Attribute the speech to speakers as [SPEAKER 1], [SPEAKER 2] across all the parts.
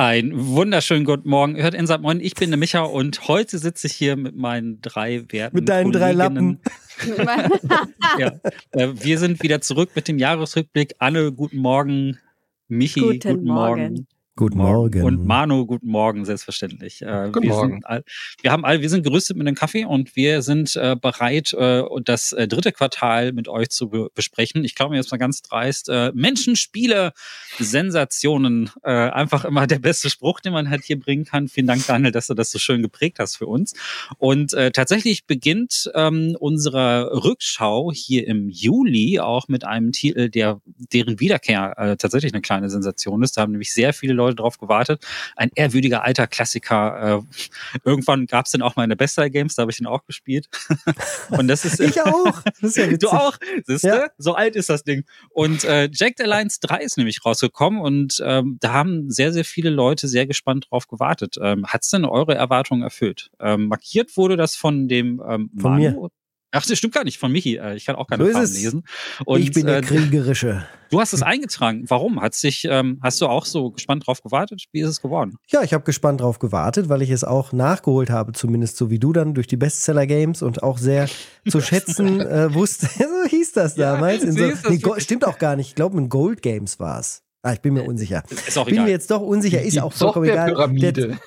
[SPEAKER 1] Ein wunderschönen guten Morgen. Hört Inside Moin, ich bin der Micha und heute sitze ich hier mit meinen drei Werten.
[SPEAKER 2] Mit deinen drei Lappen.
[SPEAKER 1] ja. Äh, wir sind wieder zurück mit dem Jahresrückblick. Anne, guten Morgen. Michi, guten, guten Morgen. Morgen.
[SPEAKER 2] Guten Morgen.
[SPEAKER 1] Und Manu, guten Morgen, selbstverständlich.
[SPEAKER 3] Äh, guten wir Morgen.
[SPEAKER 1] All, wir haben all, wir sind gerüstet mit einem Kaffee und wir sind äh, bereit, äh, das dritte Quartal mit euch zu be besprechen. Ich glaube mir jetzt mal ganz dreist. Menschenspiele, Sensationen. Einfach immer der beste Spruch, den man halt hier bringen kann. Vielen Dank, Daniel, dass du das so schön geprägt hast für uns. Und tatsächlich beginnt ähm, unsere Rückschau hier im Juli auch mit einem Titel, der deren Wiederkehr tatsächlich eine kleine Sensation ist. Da haben nämlich sehr viele Leute Leute drauf gewartet. Ein ehrwürdiger alter Klassiker. Äh, irgendwann gab es den auch mal in der Best Games, da habe ich den auch gespielt. Und das ist
[SPEAKER 2] ich auch. Das ist
[SPEAKER 1] ja du auch, siehst du? Ja. So alt ist das Ding. Und äh, Jack Alliance 3 ist nämlich rausgekommen und ähm, da haben sehr, sehr viele Leute sehr gespannt drauf gewartet. Ähm, Hat es denn eure Erwartungen erfüllt? Ähm, markiert wurde das von dem ähm,
[SPEAKER 2] von Manu, mir.
[SPEAKER 1] Ach, das stimmt gar nicht, von Michi. Äh, ich kann auch keine so Farben lesen.
[SPEAKER 2] Und, ich bin der äh, Kriegerische.
[SPEAKER 1] Du hast es eingetragen. Warum? Hat's dich, ähm, hast du auch so gespannt drauf gewartet? Wie ist es geworden?
[SPEAKER 2] Ja, ich habe gespannt drauf gewartet, weil ich es auch nachgeholt habe, zumindest so wie du dann durch die Bestseller-Games und auch sehr zu schätzen äh, wusste. so hieß das damals. Ja, so, das nee, stimmt auch gar nicht. Ich glaube, in Gold Games war es. Ah, ich bin mir unsicher. Ist auch bin egal. mir jetzt doch unsicher, ist
[SPEAKER 3] die
[SPEAKER 2] auch vollkommen egal.
[SPEAKER 3] Der,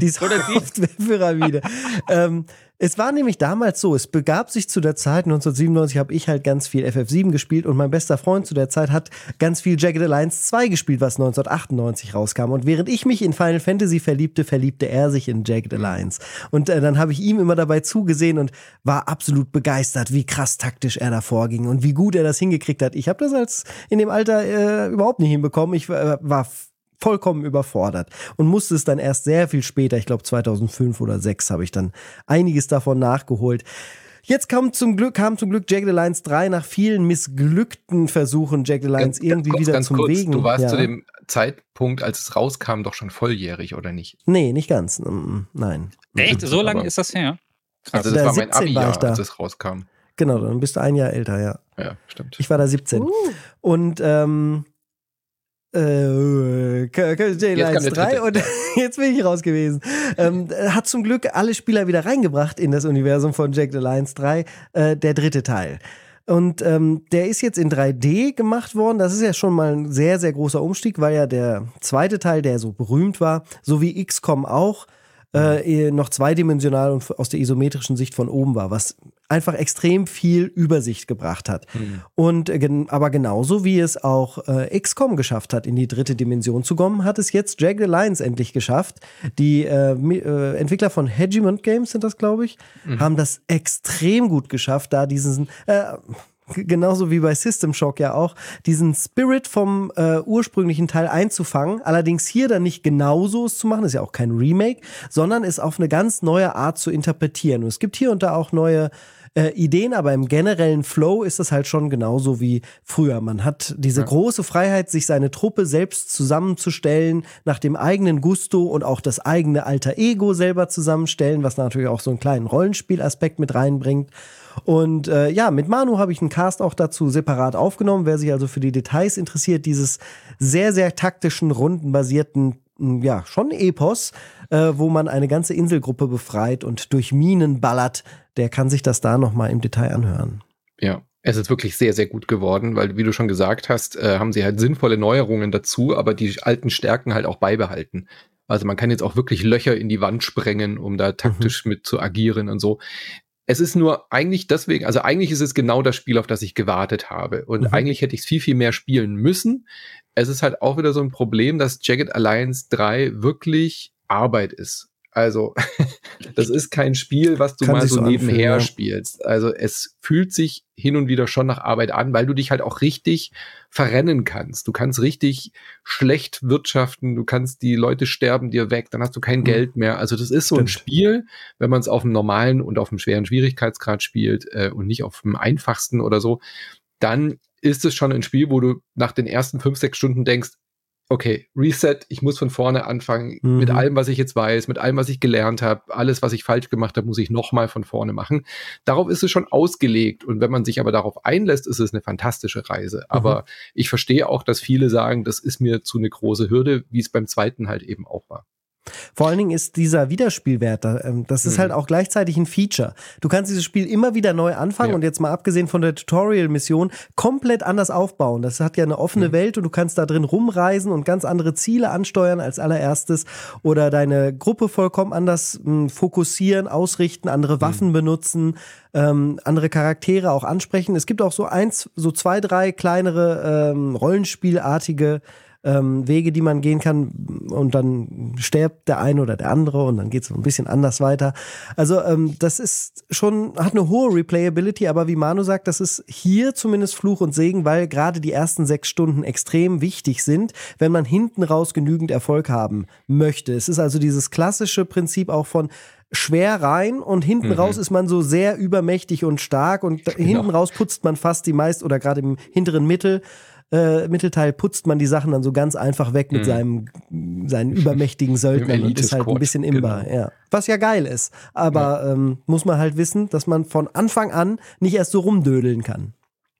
[SPEAKER 2] die Softwarepyramide. ähm, es war nämlich damals so, es begab sich zu der Zeit, 1997 habe ich halt ganz viel FF7 gespielt und mein bester Freund zu der Zeit hat ganz viel Jagged Alliance 2 gespielt, was 1998 rauskam. Und während ich mich in Final Fantasy verliebte, verliebte er sich in Jagged Alliance. Und äh, dann habe ich ihm immer dabei zugesehen und war absolut begeistert, wie krass taktisch er da vorging und wie gut er das hingekriegt hat. Ich habe das als in dem Alter äh, überhaupt nicht hinbekommen. Ich äh, war vollkommen überfordert und musste es dann erst sehr viel später, ich glaube 2005 oder 2006 habe ich dann einiges davon nachgeholt. Jetzt kam zum Glück, kam zum Glück Jagged Alliance 3 nach vielen missglückten Versuchen, Jagged Alliance ganz, irgendwie ganz, wieder ganz zum kurz, Wegen.
[SPEAKER 3] Du warst ja. zu dem Zeitpunkt, als es rauskam, doch schon volljährig, oder nicht?
[SPEAKER 2] Nee, nicht ganz. Mm, nein.
[SPEAKER 1] Echt? So lange ist das her?
[SPEAKER 3] Krass. Also das war mein Abi-Jahr, als es rauskam.
[SPEAKER 2] Genau, dann bist du ein Jahr älter, ja.
[SPEAKER 3] Ja, stimmt.
[SPEAKER 2] Ich war da 17. Uh. Und ähm, äh, J-Lines 3 und jetzt bin ich raus gewesen. Ähm, hat zum Glück alle Spieler wieder reingebracht in das Universum von Jack the Lions 3, äh, der dritte Teil. Und ähm, der ist jetzt in 3D gemacht worden. Das ist ja schon mal ein sehr, sehr großer Umstieg, weil ja der zweite Teil, der so berühmt war, so wie XCOM auch, äh, noch zweidimensional und aus der isometrischen Sicht von oben war, was einfach extrem viel Übersicht gebracht hat. Mhm. Und äh, aber genauso wie es auch äh, XCOM geschafft hat, in die dritte Dimension zu kommen, hat es jetzt Jagged Alliance endlich geschafft. Die äh, äh, Entwickler von Hegemont Games sind das, glaube ich, mhm. haben das extrem gut geschafft, da diesen äh, genauso wie bei System Shock ja auch, diesen Spirit vom äh, ursprünglichen Teil einzufangen. Allerdings hier dann nicht genauso es zu machen, ist ja auch kein Remake, sondern es auf eine ganz neue Art zu interpretieren. Und es gibt hier und da auch neue äh, Ideen, aber im generellen Flow ist es halt schon genauso wie früher. Man hat diese ja. große Freiheit, sich seine Truppe selbst zusammenzustellen, nach dem eigenen Gusto und auch das eigene alter Ego selber zusammenstellen, was natürlich auch so einen kleinen Rollenspielaspekt mit reinbringt. Und äh, ja, mit Manu habe ich einen Cast auch dazu separat aufgenommen. Wer sich also für die Details interessiert, dieses sehr, sehr taktischen, rundenbasierten, hm, ja, schon Epos, äh, wo man eine ganze Inselgruppe befreit und durch Minen ballert, der kann sich das da nochmal im Detail anhören.
[SPEAKER 3] Ja, es ist wirklich sehr, sehr gut geworden, weil, wie du schon gesagt hast, äh, haben sie halt sinnvolle Neuerungen dazu, aber die alten Stärken halt auch beibehalten. Also man kann jetzt auch wirklich Löcher in die Wand sprengen, um da taktisch mhm. mit zu agieren und so. Es ist nur eigentlich deswegen, also eigentlich ist es genau das Spiel, auf das ich gewartet habe. Und mhm. eigentlich hätte ich es viel, viel mehr spielen müssen. Es ist halt auch wieder so ein Problem, dass Jagged Alliance 3 wirklich Arbeit ist. Also, das ist kein Spiel, was du Kann mal so, so nebenher ja. spielst. Also, es fühlt sich hin und wieder schon nach Arbeit an, weil du dich halt auch richtig verrennen kannst. Du kannst richtig schlecht wirtschaften, du kannst die Leute sterben dir weg, dann hast du kein mhm. Geld mehr. Also, das ist so Stimmt. ein Spiel, wenn man es auf dem normalen und auf dem schweren Schwierigkeitsgrad spielt äh, und nicht auf dem einfachsten oder so, dann ist es schon ein Spiel, wo du nach den ersten fünf, sechs Stunden denkst, okay, Reset, ich muss von vorne anfangen, mhm. mit allem, was ich jetzt weiß, mit allem, was ich gelernt habe, alles, was ich falsch gemacht habe, muss ich nochmal von vorne machen. Darauf ist es schon ausgelegt. Und wenn man sich aber darauf einlässt, ist es eine fantastische Reise. Aber mhm. ich verstehe auch, dass viele sagen, das ist mir zu eine große Hürde, wie es beim zweiten halt eben auch war.
[SPEAKER 2] Vor allen Dingen ist dieser Wiederspielwert, ähm, das ist halt mhm. halt auch gleichzeitig ein Feature. Du kannst dieses Spiel immer wieder neu anfangen ja. und jetzt mal abgesehen von der Tutorial-Mission komplett anders aufbauen. Das hat ja eine offene mhm. Welt und du kannst da drin rumreisen und ganz andere Ziele ansteuern als allererstes oder deine Gruppe vollkommen anders mh, hm, fokussieren, ausrichten, andere mhm. Waffen mhm. benutzen, ähm, andere Charaktere auch ansprechen. Es gibt auch so eins, so zwei, drei kleinere ähm, Rollenspielartige ähm, Wege, die man gehen kann und dann stirbt der eine oder der andere und dann geht es ein bisschen anders weiter. Also ähm, das ist schon, hat eine hohe Replayability, aber wie Manu sagt, das ist hier zumindest Fluch und Segen, weil gerade die ersten sechs Stunden extrem wichtig sind, wenn man hinten raus genügend Erfolg haben möchte. Es ist also dieses klassische Prinzip auch von schwer rein und hinten mhm. raus ist man so sehr übermächtig und stark und genau. hinten raus putzt man fast die meist oder gerade im hinteren Mittel äh, Mittelteil putzt man die Sachen dann so ganz einfach weg mit mhm. seinem seinen übermächtigen Söldnern und ist halt ein bisschen imbar. Genau. Ja. Was ja geil ist. Aber ja. ähm, muss man halt wissen, dass man von Anfang an nicht erst so rumdödeln kann.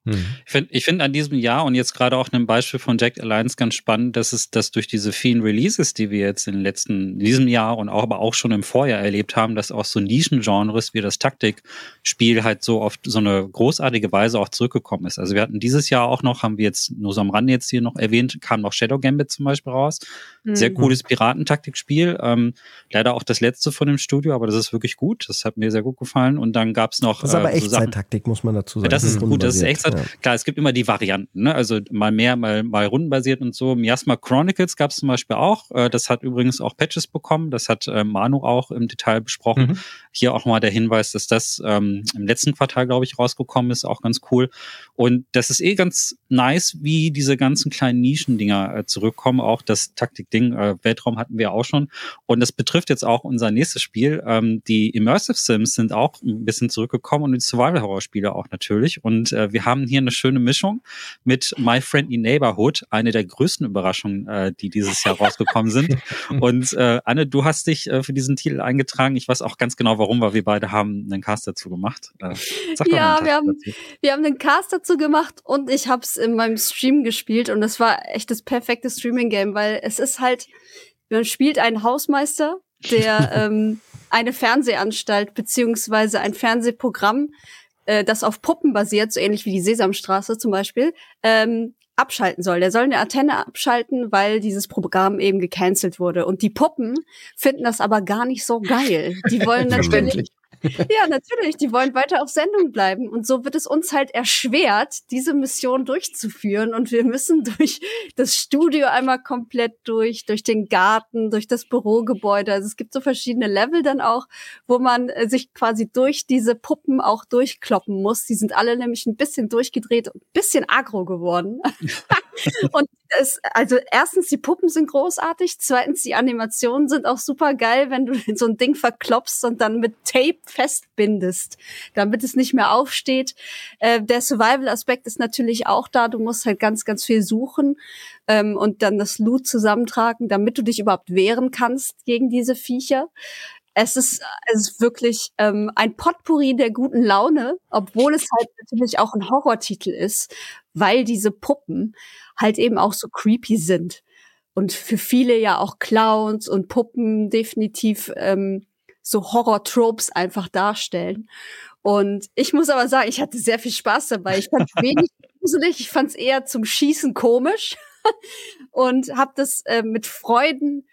[SPEAKER 1] Mhm. Ich finde ich find an diesem Jahr und jetzt gerade auch ein Beispiel von Jack Alliance ganz spannend, dass es dass durch diese vielen Releases, die wir jetzt in den letzten, in diesem Jahr und auch aber auch schon im Vorjahr erlebt haben, dass auch so Nischengenres wie das Taktikspiel halt so auf so eine großartige Weise auch zurückgekommen ist. Also wir hatten dieses Jahr auch noch, haben wir jetzt nur so am Rande jetzt hier noch erwähnt, kam noch Shadow Gambit zum Beispiel raus. Mhm. Sehr cooles Piratentaktikspiel. Ähm, leider auch das letzte von dem Studio, aber das ist wirklich gut. Das hat mir sehr gut gefallen. Und dann gab es noch.
[SPEAKER 2] Das ist aber äh, so Echtzeit-Taktik, muss man dazu sagen.
[SPEAKER 1] Das ist gut, das ist Echtzeit. Ja. Klar, es gibt immer die Varianten, ne? Also mal mehr, mal, mal rundenbasiert und so. Miasma Chronicles gab es zum Beispiel auch. Äh, das hat übrigens auch Patches bekommen. Das hat äh, Manu auch im Detail besprochen. Mhm. Hier auch mal der Hinweis, dass das ähm, im letzten Quartal, glaube ich, rausgekommen ist. Auch ganz cool. Und das ist eh ganz nice, wie diese ganzen kleinen Nischendinger äh, zurückkommen. Auch das Taktik-Ding, äh, Weltraum hatten wir auch schon. Und das betrifft jetzt auch unser nächstes Spiel. Ähm, die Immersive Sims sind auch ein bisschen zurückgekommen und die Survival-Horror-Spiele auch natürlich. Und äh, wir haben hier eine schöne Mischung mit My Friendly Neighborhood, eine der größten Überraschungen, äh, die dieses Jahr rausgekommen sind. Und äh, Anne, du hast dich äh, für diesen Titel eingetragen. Ich weiß auch ganz genau warum, weil wir beide haben einen Cast dazu gemacht. Äh,
[SPEAKER 4] ja, wir haben, wir haben einen Cast dazu gemacht und ich habe es in meinem Stream gespielt und das war echt das perfekte Streaming-Game, weil es ist halt, man spielt einen Hausmeister, der ähm, eine Fernsehanstalt beziehungsweise ein Fernsehprogramm äh, das auf Puppen basiert, so ähnlich wie die Sesamstraße zum Beispiel, ähm, abschalten soll. Der soll eine Antenne abschalten, weil dieses Programm eben gecancelt wurde. Und die Puppen finden das aber gar nicht so geil. Die wollen natürlich ja, natürlich. Die wollen weiter auf Sendung bleiben. Und so wird es uns halt erschwert, diese Mission durchzuführen. Und wir müssen durch das Studio einmal komplett durch, durch den Garten, durch das Bürogebäude. Also es gibt so verschiedene Level dann auch, wo man äh, sich quasi durch diese Puppen auch durchkloppen muss. Die sind alle nämlich ein bisschen durchgedreht und ein bisschen aggro geworden. und es, also erstens, die Puppen sind großartig. Zweitens, die Animationen sind auch super geil, wenn du so ein Ding verklopst und dann mit Tape festbindest, damit es nicht mehr aufsteht. Äh, der Survival-Aspekt ist natürlich auch da. Du musst halt ganz, ganz viel suchen ähm, und dann das Loot zusammentragen, damit du dich überhaupt wehren kannst gegen diese Viecher. Es ist, es ist wirklich ähm, ein Potpourri der guten Laune, obwohl es halt natürlich auch ein Horrortitel ist, weil diese Puppen halt eben auch so creepy sind. Und für viele ja auch Clowns und Puppen definitiv ähm, so Horror-Tropes einfach darstellen. Und ich muss aber sagen, ich hatte sehr viel Spaß dabei. Ich fand wenig gruselig, ich fand es eher zum Schießen komisch und habe das äh, mit Freuden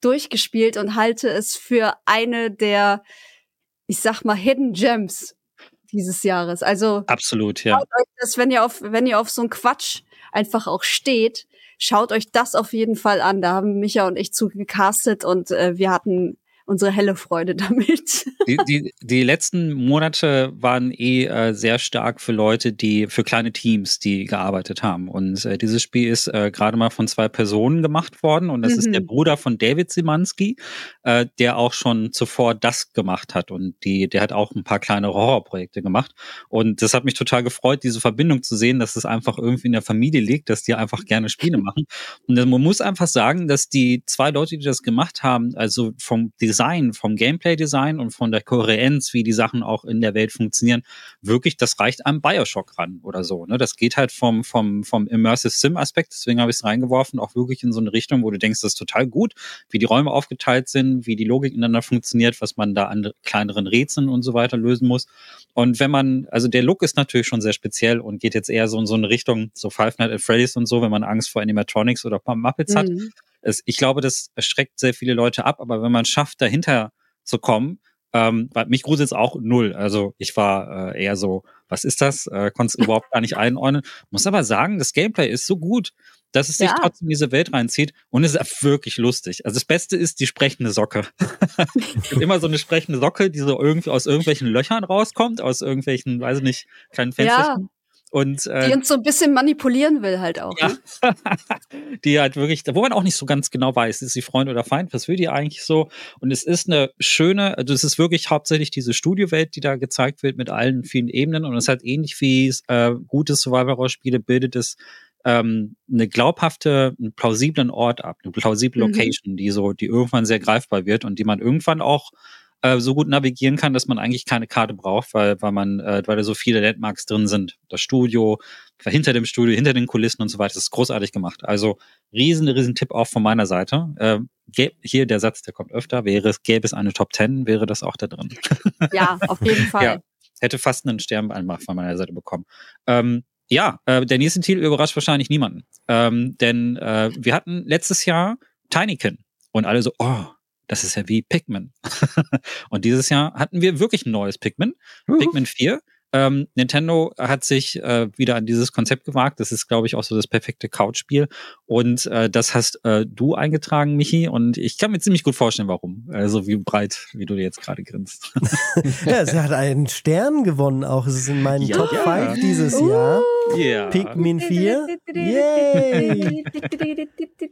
[SPEAKER 4] durchgespielt und halte es für eine der, ich sag mal, Hidden Gems dieses Jahres. Also
[SPEAKER 1] absolut, ja.
[SPEAKER 4] Euch das, wenn ihr auf, wenn ihr auf so einen Quatsch einfach auch steht, schaut euch das auf jeden Fall an. Da haben Micha und ich zugecastet und äh, wir hatten unsere helle Freude damit.
[SPEAKER 1] Die, die, die letzten Monate waren eh äh, sehr stark für Leute, die für kleine Teams, die gearbeitet haben. Und äh, dieses Spiel ist äh, gerade mal von zwei Personen gemacht worden. Und das mhm. ist der mhm. Bruder von David Simanski, äh, der auch schon zuvor das gemacht hat. Und die, der hat auch ein paar kleine Horrorprojekte gemacht. Und das hat mich total gefreut, diese Verbindung zu sehen, dass es einfach irgendwie in der Familie liegt, dass die einfach gerne Spiele machen. Und man muss einfach sagen, dass die zwei Leute, die das gemacht haben, also vom Design, vom Gameplay-Design und von der Kohärenz, wie die Sachen auch in der Welt funktionieren, wirklich, das reicht einem Bioshock ran oder so. Ne? Das geht halt vom, vom, vom Immersive Sim-Aspekt, deswegen habe ich es reingeworfen, auch wirklich in so eine Richtung, wo du denkst, das ist total gut, wie die Räume aufgeteilt sind, wie die Logik ineinander funktioniert, was man da an kleineren Rätseln und so weiter lösen muss. Und wenn man, also der Look ist natürlich schon sehr speziell und geht jetzt eher so in so eine Richtung, so Five Nights at Freddy's und so, wenn man Angst vor Animatronics oder Muppets mhm. hat. Es, ich glaube, das schreckt sehr viele Leute ab, aber wenn man schafft, dahinter zu kommen, ähm, weil mich gruselt es auch null. Also ich war äh, eher so, was ist das? Äh, Konnte es überhaupt gar nicht einordnen. Muss aber sagen, das Gameplay ist so gut, dass es sich ja. trotzdem in diese Welt reinzieht und es ist wirklich lustig. Also das Beste ist die sprechende Socke. immer so eine sprechende Socke, die so irgendwie aus irgendwelchen Löchern rauskommt, aus irgendwelchen, weiß ich nicht, kleinen Fenstern. Ja. Und,
[SPEAKER 4] äh, die uns so ein bisschen manipulieren will halt auch. Ja. Ne?
[SPEAKER 1] die halt wirklich, wo man auch nicht so ganz genau weiß, ist sie Freund oder Feind, was will die eigentlich so? Und es ist eine schöne, also es ist wirklich hauptsächlich diese Studiowelt, die da gezeigt wird mit allen vielen Ebenen und es hat ähnlich wie äh, gute Survival-Spiele bildet es ähm, eine glaubhafte, einen plausiblen Ort ab, eine plausible mhm. Location, die so, die irgendwann sehr greifbar wird und die man irgendwann auch äh, so gut navigieren kann, dass man eigentlich keine Karte braucht, weil, weil man, äh, weil da so viele Landmarks drin sind. Das Studio, hinter dem Studio, hinter den Kulissen und so weiter. Das ist großartig gemacht. Also riesen, riesen Tipp auch von meiner Seite. Äh, hier der Satz, der kommt öfter, wäre es, gäbe es eine Top 10, wäre das auch da drin.
[SPEAKER 4] Ja, auf jeden Fall. Ja,
[SPEAKER 1] hätte fast einen Stern von meiner Seite bekommen. Ähm, ja, äh, der nächste Titel überrascht wahrscheinlich niemanden. Ähm, denn äh, wir hatten letztes Jahr Tinykin und alle so, oh, das ist ja wie Pikmin. und dieses Jahr hatten wir wirklich ein neues Pikmin, uh. Pikmin 4. Ähm, Nintendo hat sich äh, wieder an dieses Konzept gewagt. Das ist, glaube ich, auch so das perfekte Couch-Spiel. Und äh, das hast äh, du eingetragen, Michi. Und ich kann mir ziemlich gut vorstellen, warum. Also wie breit, wie du dir jetzt gerade grinst.
[SPEAKER 2] ja, sie hat einen Stern gewonnen auch. Es ist in meinen ja. Top 5 dieses Jahr.
[SPEAKER 1] Yeah.
[SPEAKER 2] Pikmin 4. Yay!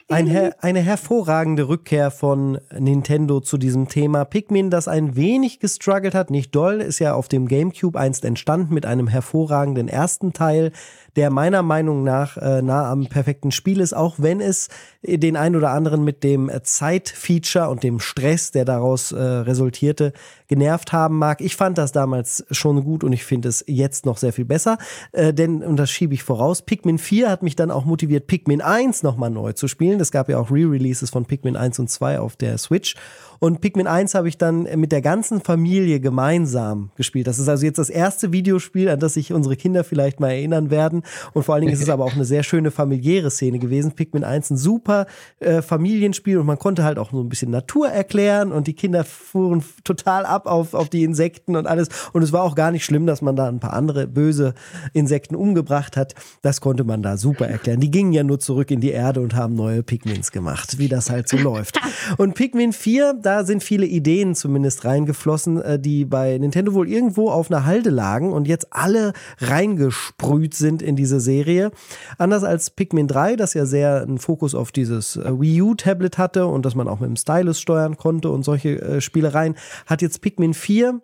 [SPEAKER 2] Eine hervorragende Rückkehr von Nintendo zu diesem Thema. Pikmin, das ein wenig gestruggelt hat, nicht doll, ist ja auf dem GameCube einst entstanden mit einem hervorragenden ersten Teil, der meiner Meinung nach äh, nah am perfekten Spiel ist, auch wenn es den ein oder anderen mit dem Zeitfeature und dem Stress, der daraus äh, resultierte, genervt haben mag. Ich fand das damals schon gut und ich finde es jetzt noch sehr viel besser, äh, denn, und das schiebe ich voraus, Pikmin 4 hat mich dann auch motiviert, Pikmin 1 nochmal neu zu spielen. Es gab ja auch Re-Releases von Pikmin 1 und 2 auf der Switch und Pikmin 1 habe ich dann mit der ganzen Familie gemeinsam gespielt. Das ist also jetzt das erste Videospiel, an das sich unsere Kinder vielleicht mal erinnern werden. Und vor allen Dingen ist es aber auch eine sehr schöne familiäre Szene gewesen. Pikmin 1 ein super äh, Familienspiel und man konnte halt auch so ein bisschen Natur erklären und die Kinder fuhren total ab auf, auf die Insekten und alles. Und es war auch gar nicht schlimm, dass man da ein paar andere böse Insekten umgebracht hat. Das konnte man da super erklären. Die gingen ja nur zurück in die Erde und haben neue Pikmins gemacht, wie das halt so läuft. Und Pikmin 4, da sind viele Ideen zumindest reingeflossen, äh, die bei Nintendo wohl irgendwo auf einer Halde lagen und jetzt alle reingesprüht sind in diese Serie. Anders als Pikmin 3, das ja sehr einen Fokus auf dieses äh, Wii U-Tablet hatte und das man auch mit dem Stylus steuern konnte und solche äh, Spielereien, hat jetzt Pikmin 4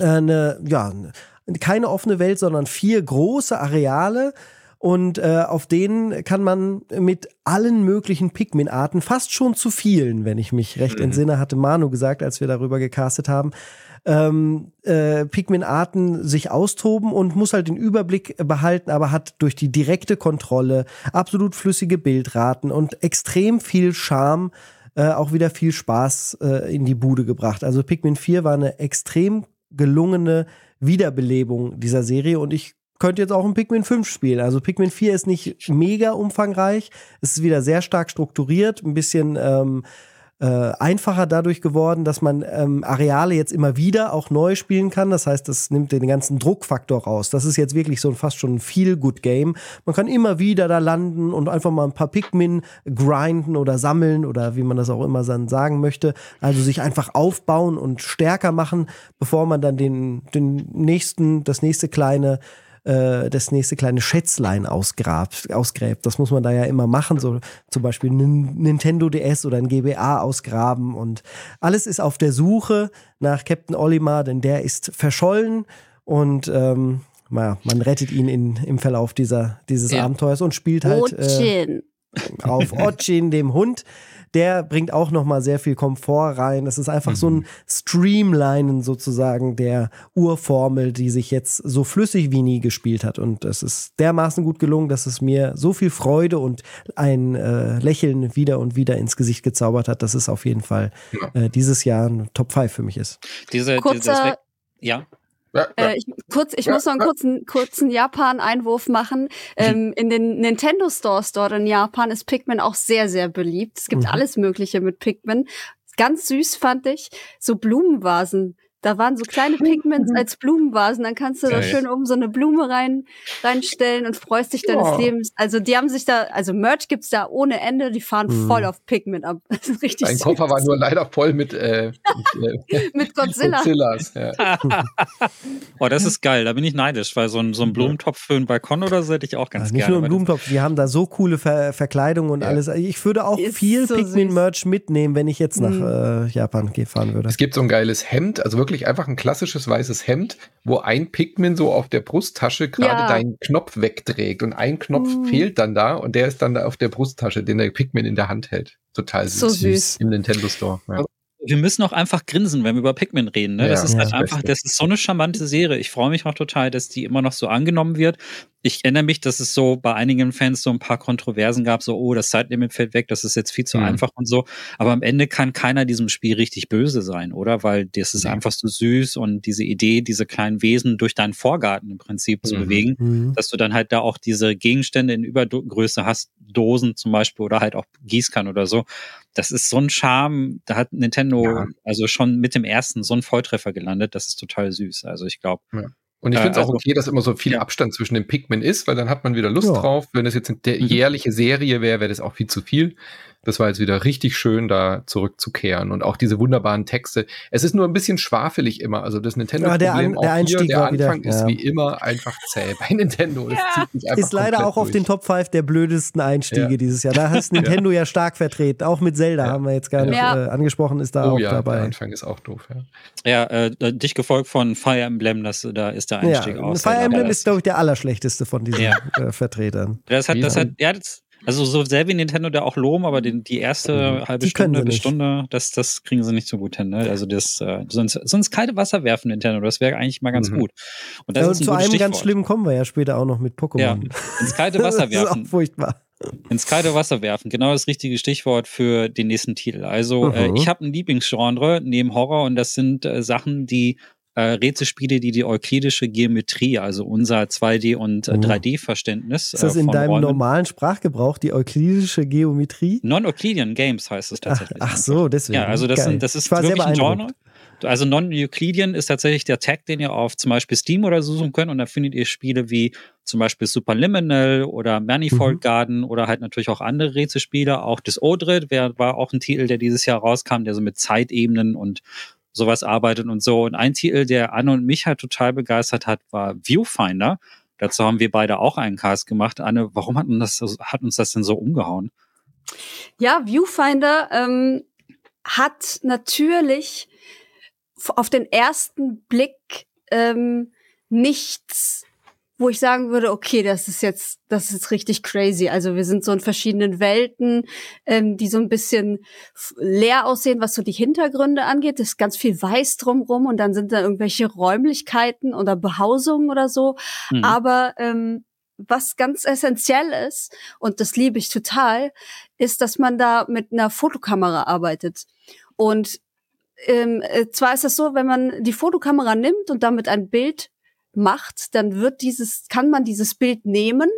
[SPEAKER 2] eine, ja, keine offene Welt, sondern vier große Areale, und äh, auf denen kann man mit allen möglichen Pikmin-Arten, fast schon zu vielen, wenn ich mich recht mhm. entsinne, hatte Manu gesagt, als wir darüber gecastet haben, ähm, äh, Pikmin-Arten sich austoben und muss halt den Überblick behalten, aber hat durch die direkte Kontrolle absolut flüssige Bildraten und extrem viel Charme äh, auch wieder viel Spaß äh, in die Bude gebracht. Also Pikmin 4 war eine extrem gelungene Wiederbelebung dieser Serie und ich könnte jetzt auch ein Pikmin 5 spielen. Also Pikmin 4 ist nicht mega umfangreich. Es ist wieder sehr stark strukturiert, ein bisschen ähm, äh, einfacher dadurch geworden, dass man ähm, Areale jetzt immer wieder auch neu spielen kann. Das heißt, das nimmt den ganzen Druckfaktor raus. Das ist jetzt wirklich so ein, fast schon ein Feel-Good-Game. Man kann immer wieder da landen und einfach mal ein paar Pikmin grinden oder sammeln oder wie man das auch immer dann sagen möchte. Also sich einfach aufbauen und stärker machen, bevor man dann den, den nächsten, das nächste kleine äh, das nächste kleine Schätzlein ausgrabt, ausgräbt. Das muss man da ja immer machen, so zum Beispiel ein Nintendo DS oder ein GBA ausgraben. Und alles ist auf der Suche nach Captain Olimar, denn der ist verschollen. Und ähm, naja, man rettet ihn in, im Verlauf dieser, dieses ja. Abenteuers und spielt halt äh, auf Ochin, dem Hund der bringt auch noch mal sehr viel Komfort rein. Das ist einfach mhm. so ein mhm. Streamlinen sozusagen der Urformel, die sich jetzt so flüssig wie nie gespielt hat. Und es ist dermaßen gut gelungen, dass es mir so viel Freude und ein äh, Lächeln wieder und wieder ins Gesicht gezaubert hat, dass es auf jeden Fall ja. äh, dieses Jahr ein Top 5 für mich ist.
[SPEAKER 1] Diese, Kurzer, ja.
[SPEAKER 4] Äh, ich, kurz, ich muss noch einen kurzen, kurzen Japan-Einwurf machen. Mhm. Ähm, in den Nintendo Stores dort in Japan ist Pikmin auch sehr, sehr beliebt. Es gibt mhm. alles Mögliche mit Pikmin. Ganz süß fand ich. So Blumenvasen da waren so kleine Pigments als Blumenvasen. Dann kannst du Geil. da schön oben so eine Blume rein, reinstellen und freust dich deines oh. Lebens. Also die haben sich da, also Merch gibt's da ohne Ende. Die fahren hm. voll auf Pigment ab. Das ist richtig
[SPEAKER 3] Dein Koffer war nur leider voll mit, äh,
[SPEAKER 4] mit, äh, mit Godzilla. Godzillas,
[SPEAKER 1] ja. oh, das ist geil. Da bin ich neidisch, weil so ein, so ein Blumentopf für einen Balkon oder so hätte ich auch ganz ja,
[SPEAKER 2] nicht
[SPEAKER 1] gerne.
[SPEAKER 2] Nicht nur ein Blumentopf, die haben da so coole Ver Verkleidung und ja. alles. Ich würde auch ist viel so Pikmin-Merch mitnehmen, wenn ich jetzt nach mhm. äh, Japan fahren würde.
[SPEAKER 3] Es gibt so ein geiles Hemd, also wirklich wirklich einfach ein klassisches weißes Hemd, wo ein Pikmin so auf der Brusttasche gerade ja. deinen Knopf wegträgt und ein Knopf mm. fehlt dann da und der ist dann da auf der Brusttasche, den der Pikmin in der Hand hält. Total süß. So süß. Im Nintendo Store. Ja
[SPEAKER 1] wir müssen auch einfach grinsen, wenn wir über Pikmin reden. Ne? Ja, das ist halt einfach, das ist so eine charmante Serie. Ich freue mich auch total, dass die immer noch so angenommen wird. Ich erinnere mich, dass es so bei einigen Fans so ein paar Kontroversen gab, so, oh, das Zeitlimit fällt weg, das ist jetzt viel zu mhm. einfach und so. Aber am Ende kann keiner diesem Spiel richtig böse sein, oder? Weil das ist ja. einfach so süß und diese Idee, diese kleinen Wesen durch deinen Vorgarten im Prinzip mhm. zu bewegen, mhm. dass du dann halt da auch diese Gegenstände in Übergröße hast, Dosen zum Beispiel oder halt auch Gießkannen oder so das ist so ein Charme, da hat Nintendo ja. also schon mit dem ersten so einen Volltreffer gelandet, das ist total süß. Also ich glaube. Ja.
[SPEAKER 3] Und ich finde es äh, auch also, okay, dass immer so viel ja. Abstand zwischen den Pikmin ist, weil dann hat man wieder Lust drauf. Wenn es jetzt eine mhm. jährliche Serie wäre, wäre das auch viel zu viel. Das war jetzt wieder richtig schön, da zurückzukehren und auch diese wunderbaren Texte. Es ist nur ein bisschen schwafelig immer. Also das Nintendo
[SPEAKER 2] ja, der, An der Einstieg hier,
[SPEAKER 3] der Anfang wieder, ist ja. wie immer einfach zäh bei Nintendo.
[SPEAKER 2] Ja. ist leider auch durch. auf den Top 5 der blödesten Einstiege ja. dieses Jahr. Da hast Nintendo ja. stark vertreten. Auch mit Zelda haben wir jetzt gar nicht äh, angesprochen, ist da oh, auch ja, dabei. Der
[SPEAKER 3] Anfang ist auch doof.
[SPEAKER 1] Ja, äh, dich gefolgt von Fire Emblem, das, da ist der Einstieg auch.
[SPEAKER 2] Fire Emblem ist, glaube ich, der allerschlechteste von diesen äh, Vertretern.
[SPEAKER 1] Das hat, das hat, ja, das, also so sehr wie Nintendo da auch loben, aber die, die erste mhm. halbe die Stunde bis Stunde, das, das kriegen sie nicht so gut hin. Ne? Also das äh, sonst, sonst kalte Wasser werfen Nintendo, das wäre eigentlich mal ganz mhm. gut.
[SPEAKER 2] Und das ja, und ist ein zu einem Stichwort. ganz schlimmen kommen wir ja später auch noch mit Pokémon. Ja,
[SPEAKER 1] ins kalte Wasser werfen. das ist
[SPEAKER 2] auch furchtbar.
[SPEAKER 1] Ins kalte Wasser werfen, genau das richtige Stichwort für den nächsten Titel. Also äh, ich habe ein Lieblingsgenre neben Horror und das sind äh, Sachen, die äh, Rätselspiele, die die euklidische Geometrie, also unser 2D- und äh, 3D-Verständnis.
[SPEAKER 2] Ist das äh, in deinem Räumen, normalen Sprachgebrauch die euklidische Geometrie?
[SPEAKER 1] Non-Euclidean Games heißt es tatsächlich.
[SPEAKER 2] Ach, ach so, deswegen.
[SPEAKER 1] Ja, also das, sind, das ist wirklich ein Genre. Also Non-Euclidean ist tatsächlich der Tag, den ihr auf zum Beispiel Steam oder so suchen könnt und da findet ihr Spiele wie zum Beispiel Superliminal oder Manifold mhm. Garden oder halt natürlich auch andere Rätselspiele. Auch das Odrid war auch ein Titel, der dieses Jahr rauskam, der so mit Zeitebenen und sowas arbeitet und so. Und ein Titel, der Anne und mich halt total begeistert hat, war Viewfinder. Dazu haben wir beide auch einen Cast gemacht. Anne, warum hat, das, hat uns das denn so umgehauen?
[SPEAKER 4] Ja, Viewfinder ähm, hat natürlich auf den ersten Blick ähm, nichts wo ich sagen würde, okay, das ist jetzt, das ist richtig crazy. Also wir sind so in verschiedenen Welten, ähm, die so ein bisschen leer aussehen, was so die Hintergründe angeht. Es ist ganz viel Weiß drumrum und dann sind da irgendwelche Räumlichkeiten oder Behausungen oder so. Mhm. Aber ähm, was ganz essentiell ist, und das liebe ich total, ist, dass man da mit einer Fotokamera arbeitet. Und ähm, äh, zwar ist es so, wenn man die Fotokamera nimmt und damit ein Bild macht, dann wird dieses, kann man dieses Bild nehmen,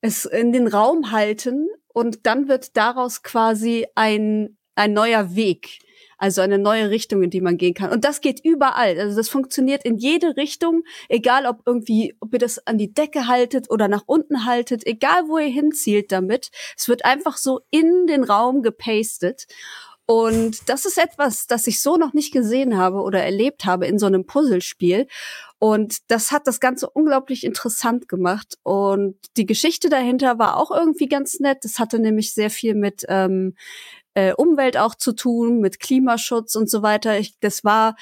[SPEAKER 4] es in den Raum halten und dann wird daraus quasi ein ein neuer Weg. Also eine neue Richtung, in die man gehen kann. Und das geht überall. Also das funktioniert in jede Richtung, egal ob irgendwie, ob ihr das an die Decke haltet oder nach unten haltet, egal wo ihr hinzielt damit. Es wird einfach so in den Raum gepastet. Und das ist etwas, das ich so noch nicht gesehen habe oder erlebt habe in so einem Puzzlespiel. Und das hat das Ganze unglaublich interessant gemacht. Und die Geschichte dahinter war auch irgendwie ganz nett. Das hatte nämlich sehr viel mit ähm, äh, Umwelt auch zu tun, mit Klimaschutz und so weiter. Ich, das war,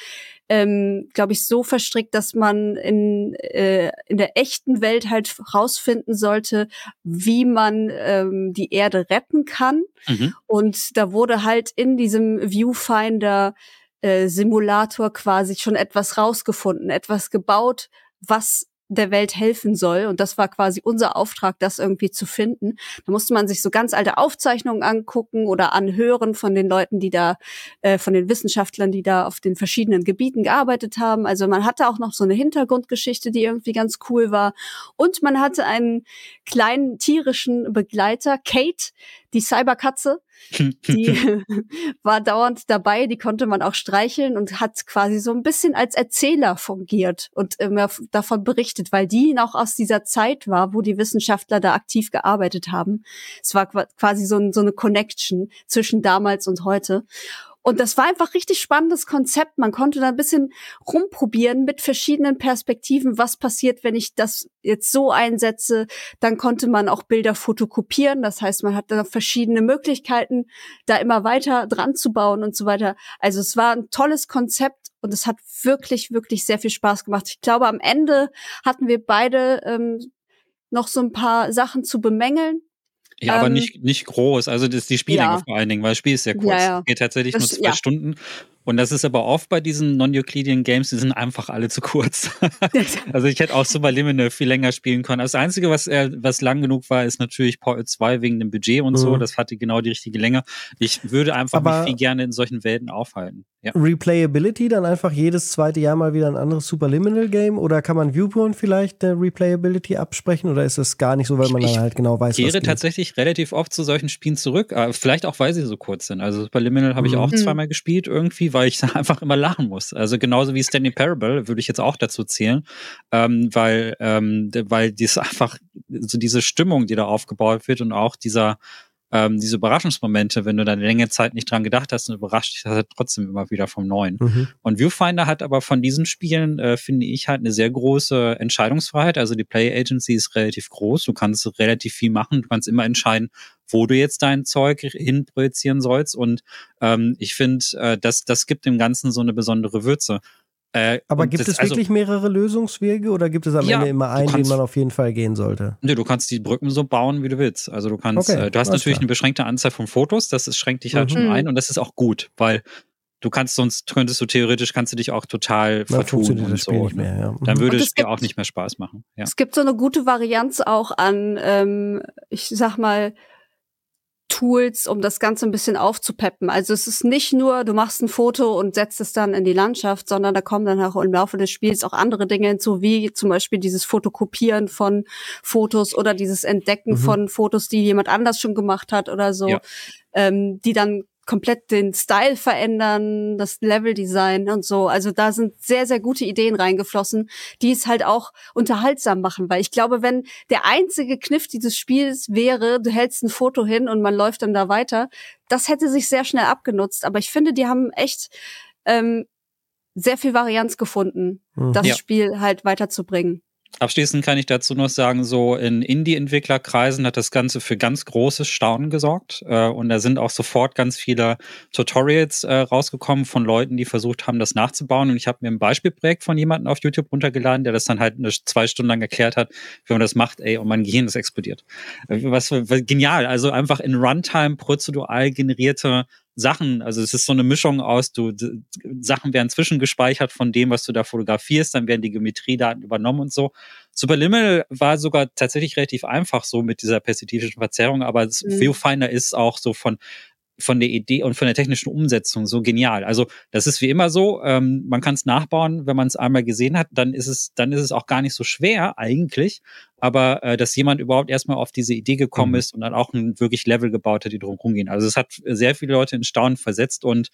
[SPEAKER 4] ähm, glaube ich, so verstrickt, dass man in, äh, in der echten Welt halt rausfinden sollte, wie man ähm, die Erde retten kann. Mhm. Und da wurde halt in diesem Viewfinder äh, Simulator quasi schon etwas rausgefunden, etwas gebaut, was der Welt helfen soll. Und das war quasi unser Auftrag, das irgendwie zu finden. Da musste man sich so ganz alte Aufzeichnungen angucken oder anhören von den Leuten, die da, äh, von den Wissenschaftlern, die da auf den verschiedenen Gebieten gearbeitet haben. Also man hatte auch noch so eine Hintergrundgeschichte, die irgendwie ganz cool war. Und man hatte einen kleinen tierischen Begleiter, Kate, die Cyberkatze, die war dauernd dabei, die konnte man auch streicheln und hat quasi so ein bisschen als Erzähler fungiert und immer davon berichtet, weil die noch aus dieser Zeit war, wo die Wissenschaftler da aktiv gearbeitet haben. Es war quasi so, so eine Connection zwischen damals und heute. Und das war einfach richtig spannendes Konzept. Man konnte da ein bisschen rumprobieren mit verschiedenen Perspektiven. Was passiert, wenn ich das jetzt so einsetze? Dann konnte man auch Bilder fotokopieren. Das heißt, man hat da verschiedene Möglichkeiten, da immer weiter dran zu bauen und so weiter. Also es war ein tolles Konzept und es hat wirklich, wirklich sehr viel Spaß gemacht. Ich glaube, am Ende hatten wir beide ähm, noch so ein paar Sachen zu bemängeln.
[SPEAKER 1] Ja, ähm, aber nicht, nicht groß. Also das ist die Spiellänge ja. vor allen Dingen, weil das Spiel ist sehr kurz. Ja, ja. Geht tatsächlich das, nur zwei Stunden. Und das ist aber oft bei diesen Non-Euclidean Games, die sind einfach alle zu kurz. also ich hätte auch Superliminal viel länger spielen können. Das Einzige, was, äh, was lang genug war, ist natürlich Portal 2 wegen dem Budget und mhm. so. Das hatte genau die richtige Länge. Ich würde einfach aber mich viel gerne in solchen Welten aufhalten.
[SPEAKER 2] Ja. Replayability, dann einfach jedes zweite Jahr mal wieder ein anderes Superliminal Game? Oder kann man Viewpoint vielleicht der Replayability absprechen? Oder ist das gar nicht so, weil man ich, dann halt genau weiß, was
[SPEAKER 1] Ich kehre tatsächlich relativ oft zu solchen Spielen zurück. Äh, vielleicht auch, weil sie so kurz sind. Also Superliminal habe ich mhm. auch zweimal gespielt irgendwie, weil ich einfach immer lachen muss. Also genauso wie Stanley Parable würde ich jetzt auch dazu zählen, ähm, weil, ähm, weil dies einfach so diese Stimmung, die da aufgebaut wird und auch dieser ähm, diese Überraschungsmomente, wenn du dann längere Zeit nicht dran gedacht hast und überrascht dich das halt trotzdem immer wieder vom Neuen. Mhm. Und Viewfinder hat aber von diesen Spielen, äh, finde ich, halt eine sehr große Entscheidungsfreiheit. Also die Play Agency ist relativ groß. Du kannst relativ viel machen. Du kannst immer entscheiden, wo du jetzt dein Zeug hinprojizieren sollst. Und ähm, ich finde, äh, das, das gibt dem Ganzen so eine besondere Würze.
[SPEAKER 2] Äh, Aber gibt das, es wirklich also, mehrere Lösungswege oder gibt es am ja, Ende immer einen, kannst, den man auf jeden Fall gehen sollte?
[SPEAKER 1] Nee, du kannst die Brücken so bauen, wie du willst. Also du kannst, okay, äh, du hast natürlich klar. eine beschränkte Anzahl von Fotos, das ist, schränkt dich halt mhm. schon ein und das ist auch gut, weil du kannst sonst könntest du theoretisch kannst du dich auch total Na, vertun und so. Nicht mehr, ja. Dann mhm. würde es dir auch nicht mehr Spaß machen.
[SPEAKER 4] Ja. Es gibt so eine gute Varianz auch an, ähm, ich sag mal, Tools, um das Ganze ein bisschen aufzupeppen. Also es ist nicht nur, du machst ein Foto und setzt es dann in die Landschaft, sondern da kommen dann auch im Laufe des Spiels auch andere Dinge hinzu, wie zum Beispiel dieses Fotokopieren von Fotos oder dieses Entdecken mhm. von Fotos, die jemand anders schon gemacht hat oder so, ja. ähm, die dann komplett den Style verändern, das Leveldesign und so. Also da sind sehr, sehr gute Ideen reingeflossen, die es halt auch unterhaltsam machen. Weil ich glaube, wenn der einzige Kniff dieses Spiels wäre, du hältst ein Foto hin und man läuft dann da weiter, das hätte sich sehr schnell abgenutzt. Aber ich finde, die haben echt ähm, sehr viel Varianz gefunden, mhm. das ja. Spiel halt weiterzubringen.
[SPEAKER 1] Abschließend kann ich dazu noch sagen, so in Indie-Entwicklerkreisen hat das Ganze für ganz großes Staunen gesorgt. Äh, und da sind auch sofort ganz viele Tutorials äh, rausgekommen von Leuten, die versucht haben, das nachzubauen. Und ich habe mir ein Beispielprojekt von jemandem auf YouTube runtergeladen, der das dann halt eine, zwei Stunden lang erklärt hat, wie man das macht, ey, und mein Gehirn ist explodiert. Äh, was, was genial. Also einfach in Runtime prozedural generierte Sachen, also es ist so eine Mischung aus, du Sachen werden zwischengespeichert von dem, was du da fotografierst, dann werden die Geometriedaten übernommen und so. Superliminal war sogar tatsächlich relativ einfach so mit dieser perspektivischen Verzerrung, aber mhm. Viewfinder ist auch so von von der Idee und von der technischen Umsetzung so genial. Also das ist wie immer so, ähm, man kann es nachbauen, wenn man es einmal gesehen hat, dann ist es, dann ist es auch gar nicht so schwer eigentlich. Aber äh, dass jemand überhaupt erstmal auf diese Idee gekommen mhm. ist und dann auch ein wirklich Level gebaut hat, die drum rumgehen. Also es hat sehr viele Leute in Staunen versetzt und